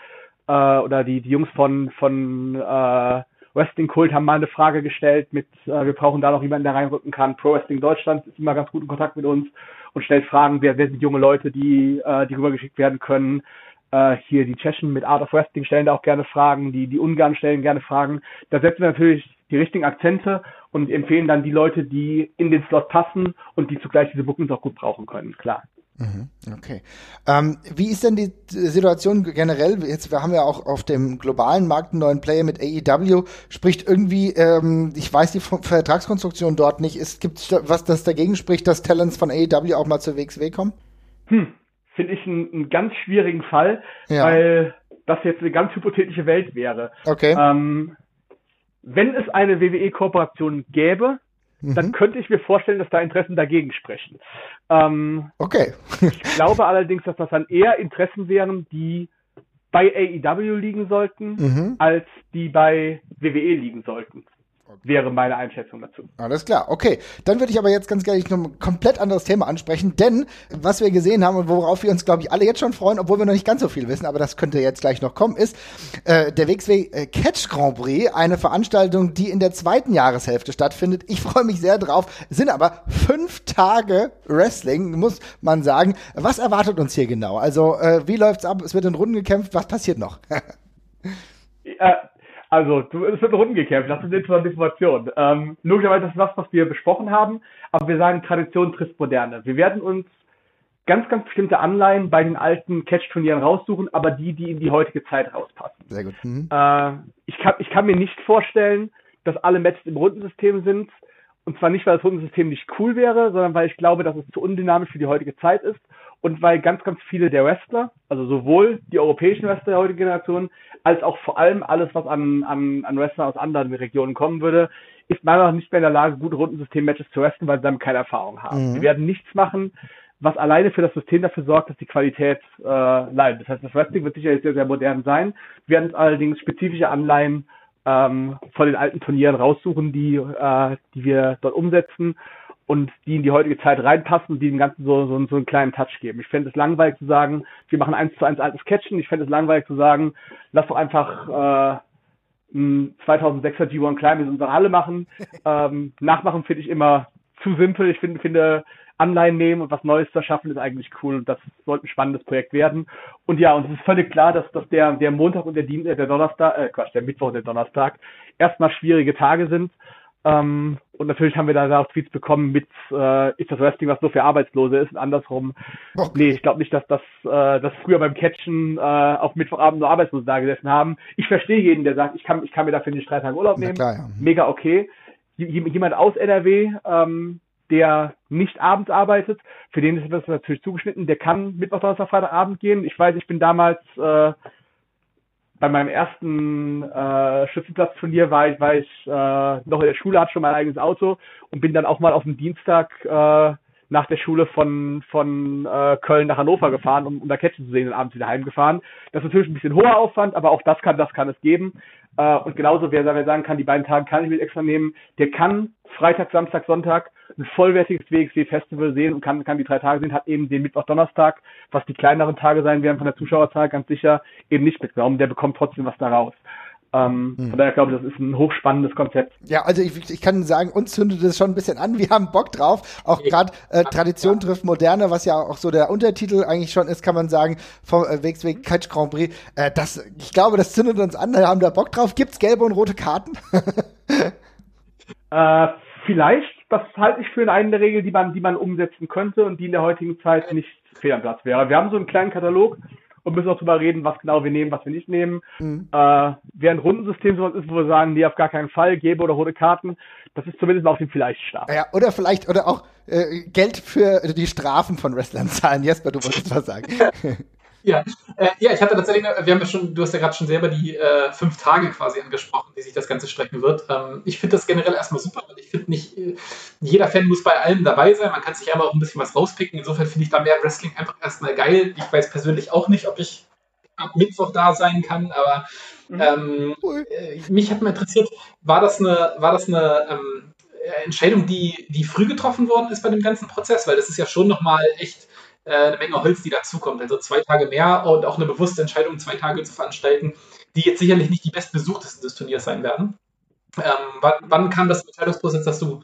Äh, oder die, die Jungs von, von äh, Wrestling Kult haben mal eine Frage gestellt mit, äh, wir brauchen da noch jemanden, der reinrücken kann. Pro Wrestling Deutschland ist immer ganz gut in Kontakt mit uns und stellt Fragen, wer, wer sind junge Leute, die, äh, die rübergeschickt werden können. Äh, hier die Tschechen mit Art of Wrestling stellen da auch gerne Fragen, die, die Ungarn stellen gerne Fragen. Da setzen wir natürlich die richtigen Akzente und empfehlen dann die Leute, die in den Slot passen und die zugleich diese Bookings auch gut brauchen können, klar. Mhm, okay. Ähm, wie ist denn die Situation generell? Jetzt, wir haben ja auch auf dem globalen Markt einen neuen Player mit AEW. Spricht irgendwie, ähm, ich weiß die Vertragskonstruktion dort nicht. Gibt es was, das dagegen spricht, dass Talents von AEW auch mal zur WXW kommen? Hm, finde ich einen, einen, ganz schwierigen Fall, ja. weil das jetzt eine ganz hypothetische Welt wäre. Okay. Ähm, wenn es eine WWE-Kooperation gäbe, mhm. dann könnte ich mir vorstellen, dass da Interessen dagegen sprechen. Ähm, okay. ich glaube allerdings, dass das dann eher Interessen wären, die bei AEW liegen sollten, mhm. als die bei WWE liegen sollten wäre meine Einschätzung dazu. Alles klar, okay. Dann würde ich aber jetzt ganz gerne noch ein komplett anderes Thema ansprechen, denn was wir gesehen haben und worauf wir uns, glaube ich, alle jetzt schon freuen, obwohl wir noch nicht ganz so viel wissen, aber das könnte jetzt gleich noch kommen, ist äh, der WXW äh, Catch Grand Prix, eine Veranstaltung, die in der zweiten Jahreshälfte stattfindet. Ich freue mich sehr drauf. sind aber fünf Tage Wrestling, muss man sagen. Was erwartet uns hier genau? Also, äh, wie läuft's ab? Es wird in Runden gekämpft. Was passiert noch? äh, also, du, es wird rumgekämpft, das ist eine interessante Information. Ähm, logischerweise, das ist was, was wir besprochen haben, aber wir sagen, Tradition trifft Moderne. Wir werden uns ganz, ganz bestimmte Anleihen bei den alten Catch-Turnieren raussuchen, aber die, die in die heutige Zeit rauspassen. Sehr gut. Mhm. Äh, ich, kann, ich kann mir nicht vorstellen, dass alle Matches im Rundensystem sind. Und zwar nicht, weil das Rundensystem nicht cool wäre, sondern weil ich glaube, dass es zu undynamisch für die heutige Zeit ist und weil ganz, ganz viele der Wrestler, also sowohl die europäischen Wrestler der heutigen Generation, als auch vor allem alles, was an, an, an Wrestlern aus anderen Regionen kommen würde, ist meiner Meinung nach nicht mehr in der Lage, gute Rundensystem-Matches zu wrestlen, weil sie damit keine Erfahrung haben. Mhm. Sie werden nichts machen, was alleine für das System dafür sorgt, dass die Qualität äh, leidet. Das heißt, das Wrestling wird sicherlich sehr, sehr modern sein. Wir werden allerdings spezifische Anleihen ähm, von den alten Turnieren raussuchen, die, äh, die wir dort umsetzen und die in die heutige Zeit reinpassen und die dem Ganzen so, so, so einen kleinen Touch geben. Ich fände es langweilig zu sagen, wir machen eins zu eins altes Catchen. Ich fände es langweilig zu sagen, lass doch einfach äh, ein 2006er G1 Climb in unserer Halle machen. ähm, nachmachen finde ich immer zu simpel. Ich finde, finde Anleihen nehmen und was Neues zu schaffen ist eigentlich cool und das sollte ein spannendes Projekt werden. Und ja, und es ist völlig klar, dass, dass der, der Montag und der Dienstag, äh, der Donnerstag, äh, Quatsch, der Mittwoch und der Donnerstag erstmal schwierige Tage sind. Ähm, und natürlich haben wir da auch Tweets bekommen mit, äh, ist das Wrestling, was nur für Arbeitslose ist und andersrum. Okay. Nee, ich glaube nicht, dass das, äh, dass früher beim Catchen äh, auf Mittwochabend nur Arbeitslose da gesessen haben. Ich verstehe jeden, der sagt, ich kann, ich kann mir dafür nicht drei Tage Urlaub nehmen. Klar, ja. Mega okay. Jemand aus NRW, ähm, der nicht abends arbeitet, für den ist das natürlich zugeschnitten, der kann Mittwoch, Donnerstag, Freitagabend gehen. Ich weiß, ich bin damals äh, bei meinem ersten äh, Schützenplatzturnier war ich, war ich äh, noch in der Schule, hatte schon mein eigenes Auto und bin dann auch mal auf dem Dienstag äh, nach der Schule von, von äh, Köln nach Hannover gefahren, um, um da Catchen zu sehen und abends wieder heimgefahren. Das ist natürlich ein bisschen hoher Aufwand, aber auch das kann, das kann es geben. Äh, und genauso, wer, wer sagen kann, die beiden Tage kann ich mit extra nehmen, der kann Freitag, Samstag, Sonntag ein vollwertiges WXW-Festival sehen und kann, kann die drei Tage sehen, hat eben den Mittwoch, Donnerstag, was die kleineren Tage sein werden von der Zuschauerzahl ganz sicher, eben nicht mitgenommen. Der bekommt trotzdem was daraus. Ähm, hm. Von daher glaube ich, das ist ein hochspannendes Konzept. Ja, also ich, ich kann sagen, uns zündet es schon ein bisschen an. Wir haben Bock drauf. Auch gerade äh, Tradition trifft Moderne, was ja auch so der Untertitel eigentlich schon ist, kann man sagen, vom äh, WXW Catch Grand Prix. Äh, das, ich glaube, das zündet uns an. Wir haben da Bock drauf. Gibt's gelbe und rote Karten? äh, vielleicht. Das halte ich für eine Regel, die man, die man umsetzen könnte und die in der heutigen Zeit nicht fehl am Platz wäre. Wir haben so einen kleinen Katalog und müssen auch drüber reden, was genau wir nehmen, was wir nicht nehmen. Mhm. Äh, während Rundensystem sowas ist, wo wir sagen, nee, auf gar keinen Fall, gebe oder rote Karten, das ist zumindest auf dem vielleicht stark. Ja, oder vielleicht, oder auch äh, Geld für die Strafen von Wrestlern zahlen. Jesper, du wolltest was sagen. Ja, äh, ja, ich hatte tatsächlich, wir haben ja schon, du hast ja gerade schon selber die äh, fünf Tage quasi angesprochen, die sich das Ganze strecken wird. Ähm, ich finde das generell erstmal super, weil ich finde nicht, äh, jeder Fan muss bei allem dabei sein, man kann sich einmal auch ein bisschen was rauspicken. Insofern finde ich da mehr Wrestling einfach erstmal geil. Ich weiß persönlich auch nicht, ob ich ab Mittwoch da sein kann, aber mhm. ähm, äh, mich hat mal interessiert, war das eine, war das eine ähm, Entscheidung, die, die früh getroffen worden ist bei dem ganzen Prozess? Weil das ist ja schon nochmal echt eine Menge Holz, die dazukommt. Also zwei Tage mehr und auch eine bewusste Entscheidung, zwei Tage zu veranstalten, die jetzt sicherlich nicht die bestbesuchtesten des Turniers sein werden. Ähm, wann, wann, kam das Entscheidungsprozess dazu?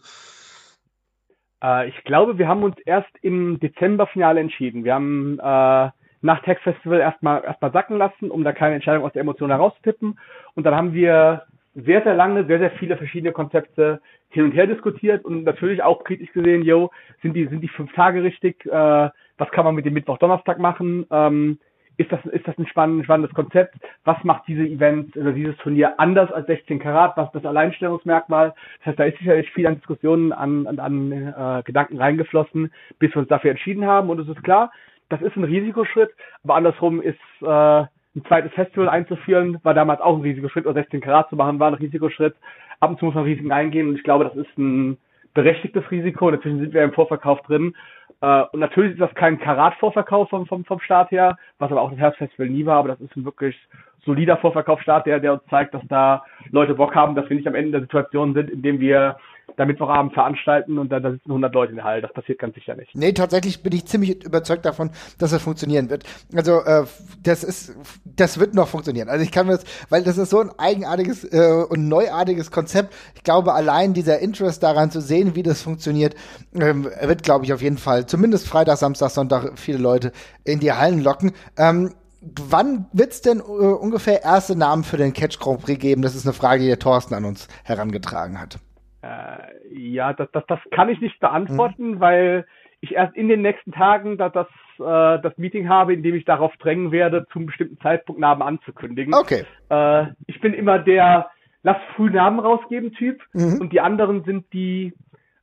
Äh, ich glaube, wir haben uns erst im Dezember-Finale entschieden. Wir haben äh, nach Tech Festival erstmal erstmal sacken lassen, um da keine Entscheidung aus der Emotion herauszutippen. Und dann haben wir sehr, sehr lange, sehr, sehr viele verschiedene Konzepte hin und her diskutiert und natürlich auch kritisch gesehen, yo, sind die, sind die fünf Tage richtig? Äh, was kann man mit dem Mittwoch, Donnerstag machen? Ähm, ist das, ist das ein spannendes, Konzept? Was macht diese Event oder dieses Turnier anders als 16 Karat? Was ist das Alleinstellungsmerkmal? Das heißt, da ist sicherlich viel an Diskussionen, an, an, an äh, Gedanken reingeflossen, bis wir uns dafür entschieden haben. Und es ist klar, das ist ein Risikoschritt, aber andersrum ist äh, ein zweites Festival einzuführen, war damals auch ein Risikoschritt, oder 16 Karat zu machen, war ein Risikoschritt. Ab und zu muss man Risiken eingehen und ich glaube, das ist ein berechtigtes Risiko. Inzwischen sind wir im Vorverkauf drin. Äh, und natürlich ist das kein Karat-Vorverkauf vom, vom, vom Start her, was aber auch das Herbstfestival nie war, aber das ist ein wirklich solider Vorverkaufsstart, der, der uns zeigt, dass da Leute Bock haben, dass wir nicht am Ende der Situation sind, in dem wir da Mittwochabend veranstalten und da, da sitzen 100 Leute in der Halle. Das passiert ganz sicher nicht. Nee, tatsächlich bin ich ziemlich überzeugt davon, dass es funktionieren wird. Also äh, das ist, das wird noch funktionieren. Also ich kann mir das, weil das ist so ein eigenartiges äh, und neuartiges Konzept. Ich glaube, allein dieser Interest daran zu sehen, wie das funktioniert, ähm, wird, glaube ich, auf jeden Fall zumindest Freitag, Samstag, Sonntag viele Leute in die Hallen locken. Ähm, wann wird es denn äh, ungefähr erste Namen für den Catch Grand Prix geben? Das ist eine Frage, die der Thorsten an uns herangetragen hat. Äh, ja, das, das, das kann ich nicht beantworten, mhm. weil ich erst in den nächsten Tagen da, das, äh, das Meeting habe, in dem ich darauf drängen werde, zum bestimmten Zeitpunkt Namen anzukündigen. Okay. Äh, ich bin immer der Lass früh Namen rausgeben Typ mhm. und die anderen sind die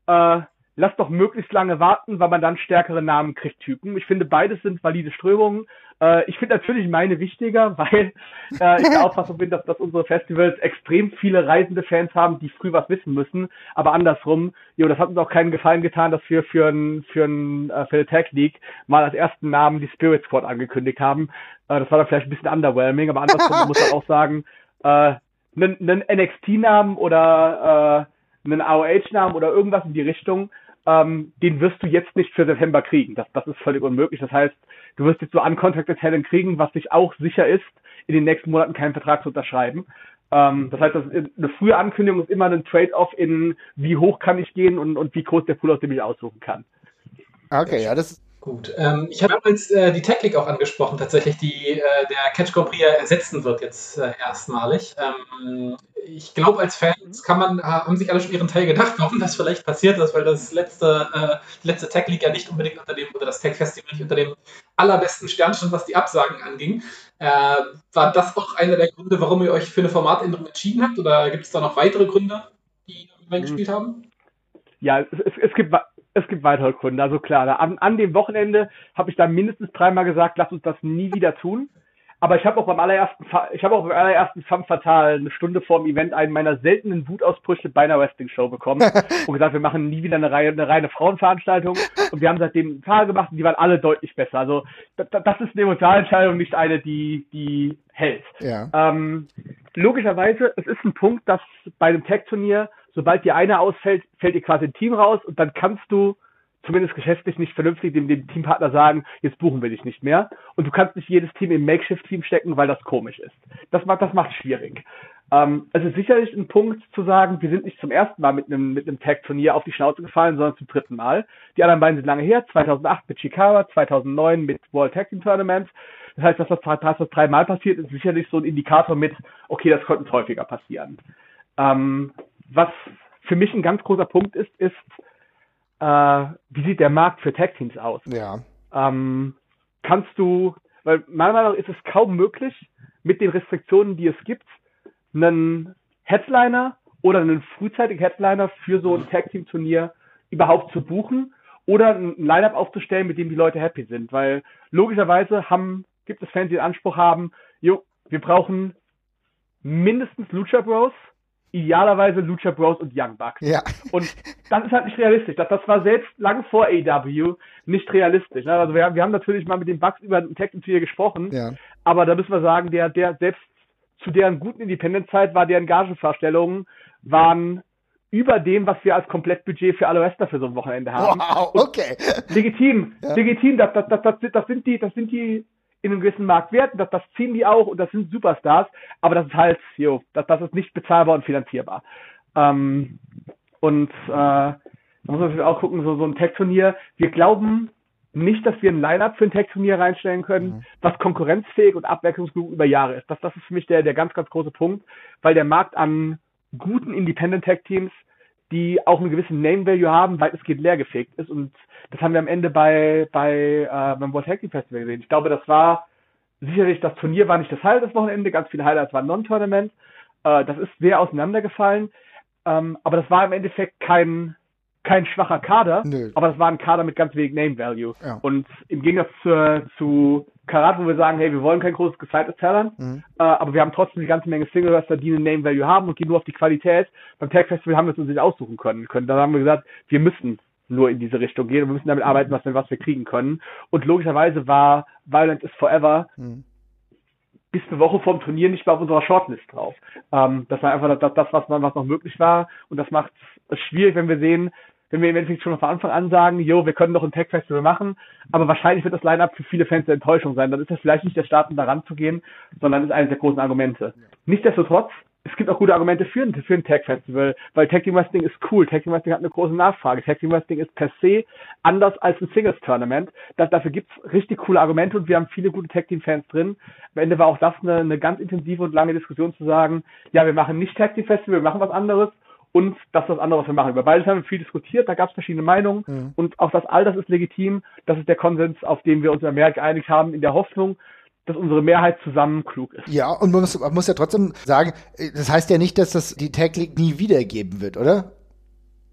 äh, lass doch möglichst lange warten, weil man dann stärkere Namen kriegt, Typen. Ich finde, beides sind valide Strömungen. Äh, ich finde natürlich meine wichtiger, weil äh, ich der Auffassung bin, dass, dass unsere Festivals extrem viele reisende Fans haben, die früh was wissen müssen. Aber andersrum, jo, das hat uns auch keinen Gefallen getan, dass wir für ein, für ein, äh, für eine Tag League mal als ersten Namen die Spirit Squad angekündigt haben. Äh, das war dann vielleicht ein bisschen underwhelming, aber andersrum muss man auch sagen, äh, einen, einen NXT-Namen oder äh, einen AOH-Namen oder irgendwas in die Richtung, ähm, den wirst du jetzt nicht für September kriegen. Das, das ist völlig unmöglich. Das heißt, du wirst jetzt so uncontacted Talent kriegen, was sich auch sicher ist, in den nächsten Monaten keinen Vertrag zu unterschreiben. Ähm, das heißt, das eine frühe Ankündigung ist immer ein Trade-off in, wie hoch kann ich gehen und, und wie groß der Pool, aus dem ich aussuchen kann. Okay, ja, das, Gut. Ähm, ich habe damals äh, die Tech League auch angesprochen, tatsächlich, die äh, der Catch Grand Prix ersetzen wird jetzt äh, erstmalig. Ähm, ich glaube, als Fans kann man, äh, haben sich alle schon ihren Teil gedacht, warum das vielleicht passiert ist, weil das letzte, äh, die letzte Tech League ja nicht unbedingt unter dem, oder das Tech Festival nicht unter dem allerbesten Stern stand, was die Absagen anging. Äh, war das auch einer der Gründe, warum ihr euch für eine Formatänderung entschieden habt? Oder gibt es da noch weitere Gründe, die damit reingespielt haben? Ja, es, es, gibt es gibt weitere Gründe. Also klar, an, an dem Wochenende habe ich da mindestens dreimal gesagt, lass uns das nie wieder tun. Aber ich habe auch beim allerersten, ich habe auch beim allerersten Femme Fatale eine Stunde vor dem Event einen meiner seltenen Wutausbrüche bei einer Wrestling-Show bekommen und gesagt, wir machen nie wieder eine, Reihe, eine reine Frauenveranstaltung. Und wir haben seitdem ein paar gemacht und die waren alle deutlich besser. Also das, ist eine Emotionalentscheidung, nicht eine, die, die hält. Ja. Ähm, logischerweise, es ist ein Punkt, dass bei einem Tag-Turnier sobald dir einer ausfällt, fällt dir quasi ein Team raus und dann kannst du zumindest geschäftlich nicht vernünftig dem, dem Teampartner sagen, jetzt buchen wir dich nicht mehr. Und du kannst nicht jedes Team im Makeshift-Team stecken, weil das komisch ist. Das macht, das macht schwierig. Ähm, es ist sicherlich ein Punkt zu sagen, wir sind nicht zum ersten Mal mit einem, mit einem Tag-Turnier auf die Schnauze gefallen, sondern zum dritten Mal. Die anderen beiden sind lange her, 2008 mit Chicago, 2009 mit World Tag Team Tournaments. Das heißt, dass das, dass das dreimal passiert, ist sicherlich so ein Indikator mit, okay, das könnte häufiger passieren. Ähm, was für mich ein ganz großer Punkt ist, ist, äh, wie sieht der Markt für Tag-Teams aus? Ja. Ähm, kannst du, weil meiner Meinung nach ist es kaum möglich, mit den Restriktionen, die es gibt, einen Headliner oder einen frühzeitigen Headliner für so ein Tag-Team-Turnier überhaupt zu buchen oder ein Line-Up aufzustellen, mit dem die Leute happy sind. Weil logischerweise haben, gibt es Fans, die den Anspruch haben, jo, wir brauchen mindestens Lucha Bros, idealerweise Lucha Bros und Young Bucks. Ja. Und das ist halt nicht realistisch. Das, das war selbst lang vor AW nicht realistisch. Ne? Also wir, wir haben natürlich mal mit den Bucks über den Tag Tier gesprochen, ja. aber da müssen wir sagen, der, der selbst zu deren guten Independent-Zeit war deren Gagenvorstellungen waren über dem, was wir als Komplettbudget für alle Wrestler für so ein Wochenende haben. Wow, okay. Und legitim, ja. legitim, das, das, das, das sind die, das sind die in einem gewissen Markt wert, das, das ziehen die auch und das sind Superstars, aber das ist halt, jo, das, das ist nicht bezahlbar und finanzierbar. Ähm, und äh, da muss man natürlich auch gucken, so, so ein Tech-Turnier. Wir glauben nicht, dass wir ein Line-Up für ein Tech-Turnier reinstellen können, mhm. was konkurrenzfähig und abwechslungsgenug über Jahre ist. Das, das ist für mich der, der ganz, ganz große Punkt, weil der Markt an guten Independent-Tech-Teams, die auch einen gewissen Name-Value haben, weil es geht leergefegt ist. Und das haben wir am Ende bei, bei äh, beim World Tag Festival gesehen. Ich glaube, das war sicherlich, das Turnier war nicht das Highlight des Wochenende, ganz viele Highlights waren Non-Tournament. Äh, das ist sehr auseinandergefallen. Ähm, aber das war im Endeffekt kein, kein schwacher Kader, Nö. aber das war ein Kader mit ganz wenig Name Value. Ja. Und im Gegensatz zu, zu Karat, wo wir sagen, hey, wir wollen kein großes gezeigtes Talent, mhm. äh, aber wir haben trotzdem eine ganze Menge Single Wrestler, die eine Name Value haben und gehen nur auf die Qualität. Beim Tag Festival haben wir es uns nicht aussuchen können. können. Da haben wir gesagt, wir müssen nur in diese Richtung gehen und wir müssen damit arbeiten, was wir, was wir kriegen können. Und logischerweise war Violent is Forever mhm bis eine Woche vorm Turnier nicht mehr auf unserer Shortlist drauf. Ähm, das war einfach das, das was, was noch möglich war. Und das macht es schwierig, wenn wir sehen, wenn wir im Endeffekt schon von Anfang an sagen, jo, wir können noch ein Tech-Festival machen, aber wahrscheinlich wird das Line-Up für viele Fans eine Enttäuschung sein. Dann ist das vielleicht nicht der Start, um da ranzugehen, sondern ist eines der großen Argumente. Nichtsdestotrotz, es gibt auch gute Argumente für ein, für ein Tech-Festival, weil Tag Team Wrestling ist cool, Tag Team Wrestling hat eine große Nachfrage, Tag Team Wrestling ist per se anders als ein Singles-Tournament. Dafür gibt's richtig coole Argumente und wir haben viele gute Tag Team-Fans drin. Am Ende war auch das eine, eine ganz intensive und lange Diskussion zu sagen, ja, wir machen nicht Tag Team Festival, wir machen was anderes und das ist das andere, was wir machen. Über beides haben wir viel diskutiert, da gab es verschiedene Meinungen mhm. und auch das all das ist legitim. Das ist der Konsens, auf den wir uns in Amerika geeinigt haben, in der Hoffnung, dass unsere Mehrheit zusammen klug ist. Ja, und man muss, man muss ja trotzdem sagen, das heißt ja nicht, dass das die Tag League nie wiedergeben wird, oder?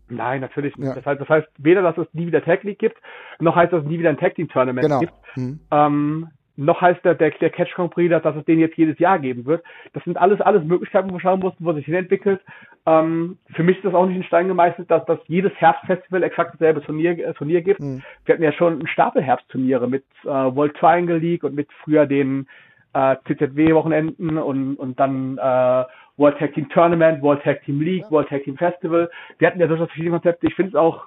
Nein, natürlich nicht. Ja. Das, heißt, das heißt weder, dass es nie wieder Tag League gibt, noch heißt, dass es nie wieder ein Tag Team Tournament genau. gibt. Hm. Ähm, noch heißt der, der, der Catch Grand Prix, dass es den jetzt jedes Jahr geben wird. Das sind alles, alles Möglichkeiten, wo wir schauen mussten, wo sich hin entwickelt. Ähm, für mich ist das auch nicht in Stein gemeißelt, dass, dass jedes Herbstfestival exakt dasselbe Turnier, äh, Turnier gibt. Mhm. Wir hatten ja schon einen Stapel Herbstturniere mit äh, World Triangle League und mit früher den äh, CZW-Wochenenden und, und dann äh, World Tag Team Tournament, World Tag Team League, World Tag Team Festival. Wir hatten ja durchaus verschiedene Konzepte. Ich finde es auch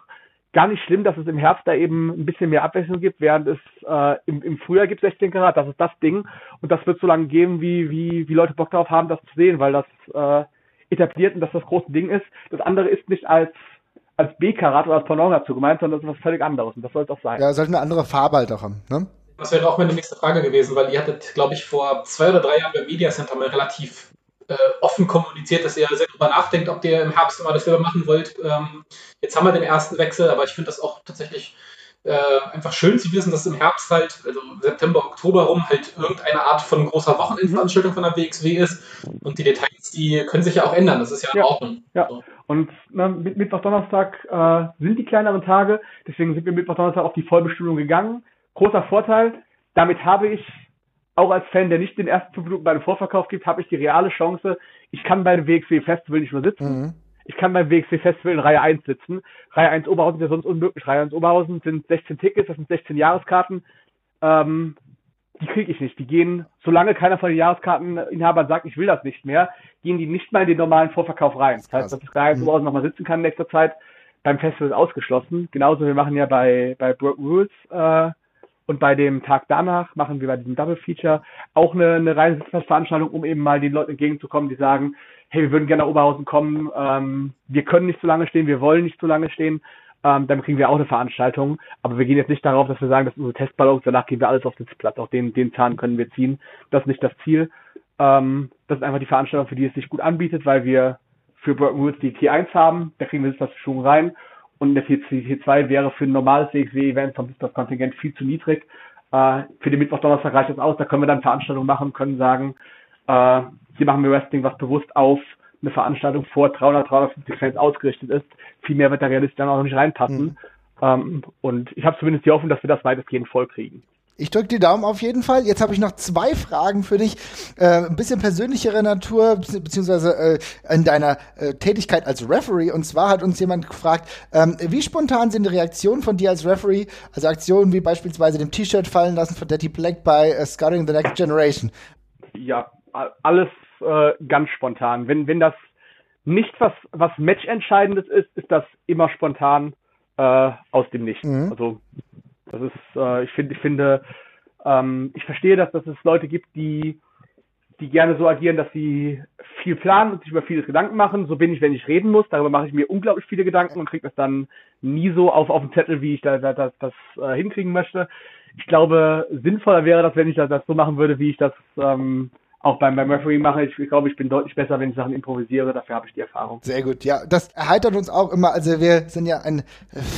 gar nicht schlimm, dass es im Herbst da eben ein bisschen mehr Abwechslung gibt, während es äh, im, im Frühjahr gibt 16 Grad. Das ist das Ding. Und das wird so lange geben, wie, wie, wie Leute Bock darauf haben, das zu sehen, weil das äh, etabliert und das das große Ding ist. Das andere ist nicht als als B-Karat oder als Pendant dazu gemeint, sondern das ist was völlig anderes. Und das soll es auch sein. Ja, sollte eine andere Farbe halt auch haben, ne? Das wäre auch meine nächste Frage gewesen, weil ihr hattet, glaube ich, vor zwei oder drei Jahren beim Media Center mal relativ äh, offen kommuniziert, dass ihr sehr darüber nachdenkt, ob ihr im Herbst immer das selber machen wollt. Ähm, jetzt haben wir den ersten Wechsel, aber ich finde das auch tatsächlich äh, einfach schön zu wissen, dass im Herbst halt, also September, Oktober rum, halt irgendeine Art von großer Wochenendveranstaltung von der WXW ist. Und die Details, die können sich ja auch ändern. Das ist ja in ja. Ordnung. Ja. So. Und na, mit Mittwoch, Donnerstag äh, sind die kleineren Tage. Deswegen sind wir Mittwoch, Donnerstag auf die Vollbestimmung gegangen. Großer Vorteil. Damit habe ich auch als Fan, der nicht den ersten fünf Minuten bei einem Vorverkauf gibt, habe ich die reale Chance, ich kann beim WXW Festival nicht mehr sitzen. Mhm. Ich kann beim WXW Festival in Reihe 1 sitzen. Reihe 1 Oberhausen ist ja sonst unmöglich. Reihe 1 Oberhausen sind 16 Tickets, das sind 16 Jahreskarten. Ähm, die kriege ich nicht. Die gehen, solange keiner von den Jahreskarteninhabern sagt, ich will das nicht mehr, gehen die nicht mal in den normalen Vorverkauf rein. Das heißt, dass ich Reihe 1 mhm. Oberhausen nochmal sitzen kann in nächster Zeit, beim Festival ist ausgeschlossen. Genauso, wir machen ja bei, bei Broken Rules äh, und bei dem Tag danach machen wir bei diesem Double Feature auch eine, eine reine Sitzplatzveranstaltung, um eben mal den Leuten entgegenzukommen, die sagen, hey, wir würden gerne nach Oberhausen kommen, ähm, wir können nicht so lange stehen, wir wollen nicht so lange stehen. Ähm, dann kriegen wir auch eine Veranstaltung. Aber wir gehen jetzt nicht darauf, dass wir sagen, das ist unsere Testballons, danach gehen wir alles auf Sitzplatz. Auch den, den Zahn können wir ziehen. Das ist nicht das Ziel. Ähm, das ist einfach die Veranstaltung, für die es sich gut anbietet, weil wir für Broken Woods die T1 haben. Da kriegen wir Sitzplatzbestimmung rein und der T2 wäre für ein normales WXW-Event vom das Kontingent viel zu niedrig. Äh, für den Mittwoch, Donnerstag reicht das aus. Da können wir dann Veranstaltungen machen, können sagen, äh, hier machen wir Wrestling, was bewusst auf eine Veranstaltung vor 300, 350 Fans ausgerichtet ist. Viel mehr wird da realistisch dann auch noch nicht reinpassen. Mhm. Ähm, und ich habe zumindest die Hoffnung, dass wir das weitestgehend voll kriegen. Ich drücke die Daumen auf jeden Fall. Jetzt habe ich noch zwei Fragen für dich, äh, ein bisschen persönlichere Natur, beziehungsweise äh, in deiner äh, Tätigkeit als Referee. Und zwar hat uns jemand gefragt, ähm, wie spontan sind die Reaktionen von dir als Referee, also Aktionen wie beispielsweise dem T-Shirt fallen lassen von Daddy Black bei uh, Scouting the Next Generation? Ja, alles äh, ganz spontan. Wenn, wenn das nicht was, was Matchentscheidendes ist, ist das immer spontan äh, aus dem Nichts. Mhm. Also das ist, äh, ich finde, ich finde, ähm, ich verstehe, dass, dass es Leute gibt, die die gerne so agieren, dass sie viel planen und sich über vieles Gedanken machen. So bin ich, wenn ich reden muss. Darüber mache ich mir unglaublich viele Gedanken und kriege das dann nie so auf, auf den Zettel, wie ich da, da, das, das äh, hinkriegen möchte. Ich glaube, sinnvoller wäre das, wenn ich das, das so machen würde, wie ich das ähm, auch beim, beim Referee mache. Ich, ich glaube, ich bin deutlich besser, wenn ich Sachen improvisiere. Dafür habe ich die Erfahrung. Sehr gut. Ja, das erheitert uns auch immer. Also wir sind ja ein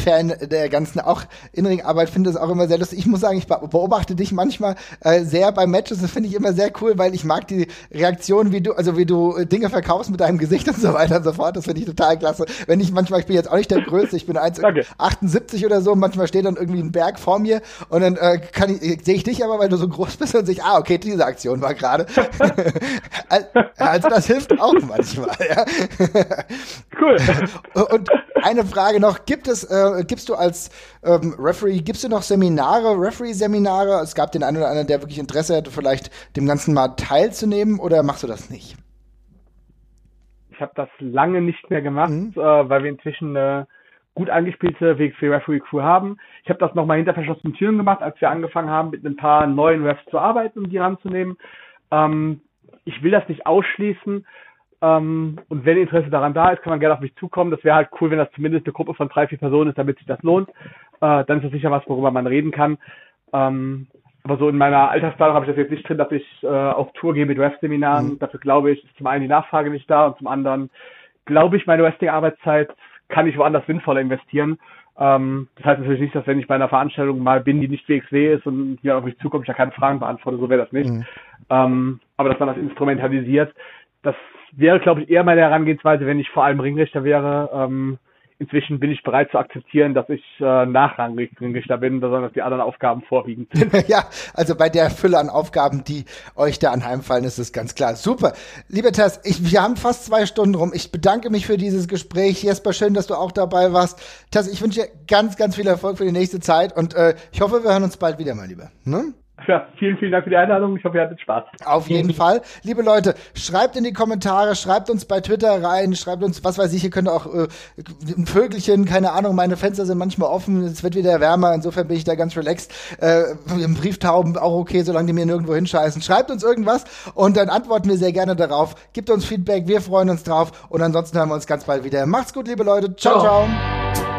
Fan der ganzen auch Innenringarbeit. Finde es auch immer sehr lustig. Ich muss sagen, ich beobachte dich manchmal äh, sehr bei Matches. Das finde ich immer sehr cool, weil ich mag die Reaktion, wie du, also wie du äh, Dinge verkaufst mit deinem Gesicht und so weiter und so fort. Das finde ich total klasse. Wenn ich manchmal, ich bin jetzt auch nicht der Größte, ich bin 1,78 oder so. Manchmal steht dann irgendwie ein Berg vor mir und dann äh, kann ich, sehe ich dich aber, weil du so groß bist und sehe ich, ah, okay, diese Aktion war gerade. also das hilft auch manchmal. Ja. Cool. Und eine Frage noch: Gibt es, äh, gibst du als ähm, Referee, gibst du noch Seminare, Referee-Seminare? Es gab den einen oder anderen, der wirklich Interesse hatte, vielleicht dem Ganzen mal teilzunehmen, oder machst du das nicht? Ich habe das lange nicht mehr gemacht, mhm. äh, weil wir inzwischen eine gut angespielte WXW Referee Crew haben. Ich habe das nochmal hinter verschlossenen Türen gemacht, als wir angefangen haben, mit ein paar neuen Refs zu arbeiten, um die ranzunehmen. Ähm, ich will das nicht ausschließen. Ähm, und wenn Interesse daran da ist, kann man gerne auf mich zukommen. Das wäre halt cool, wenn das zumindest eine Gruppe von drei, vier Personen ist, damit sich das lohnt. Äh, dann ist das sicher was, worüber man reden kann. Ähm, aber so in meiner Altersplanung habe ich das jetzt nicht drin, dass ich äh, auf Tour gehe mit Wrestling-Seminaren. Mhm. Dafür glaube ich, ist zum einen die Nachfrage nicht da und zum anderen glaube ich, meine Wrestling-Arbeitszeit kann ich woanders sinnvoller investieren. Ähm, das heißt natürlich nicht, dass wenn ich bei einer Veranstaltung mal bin, die nicht WXW ist und jemand auf mich zukommt, ich da keine Fragen beantworte, so wäre das nicht. Mhm. Ähm, aber dass man das instrumentalisiert, das wäre, glaube ich, eher meine Herangehensweise, wenn ich vor allem Ringrichter wäre. Ähm, inzwischen bin ich bereit zu akzeptieren, dass ich äh, nachrangig Ringrichter bin, besonders die anderen Aufgaben vorwiegend sind. ja, also bei der Fülle an Aufgaben, die euch da anheimfallen, ist es ganz klar. Super. Lieber Tess, ich, wir haben fast zwei Stunden rum. Ich bedanke mich für dieses Gespräch. Jesper, schön, dass du auch dabei warst. Tess, ich wünsche dir ganz, ganz viel Erfolg für die nächste Zeit und äh, ich hoffe, wir hören uns bald wieder, mein Lieber. Ne? Ja, vielen, vielen Dank für die Einladung. Ich hoffe, ihr hattet Spaß. Auf jeden Fall. Liebe Leute, schreibt in die Kommentare, schreibt uns bei Twitter rein, schreibt uns, was weiß ich, ihr könnt auch äh, ein Vögelchen, keine Ahnung, meine Fenster sind manchmal offen, es wird wieder wärmer, insofern bin ich da ganz relaxed. Äh, Brieftauben auch okay, solange die mir nirgendwo hinscheißen. Schreibt uns irgendwas und dann antworten wir sehr gerne darauf. Gibt uns Feedback, wir freuen uns drauf und ansonsten hören wir uns ganz bald wieder. Macht's gut, liebe Leute. ciao. ciao. ciao.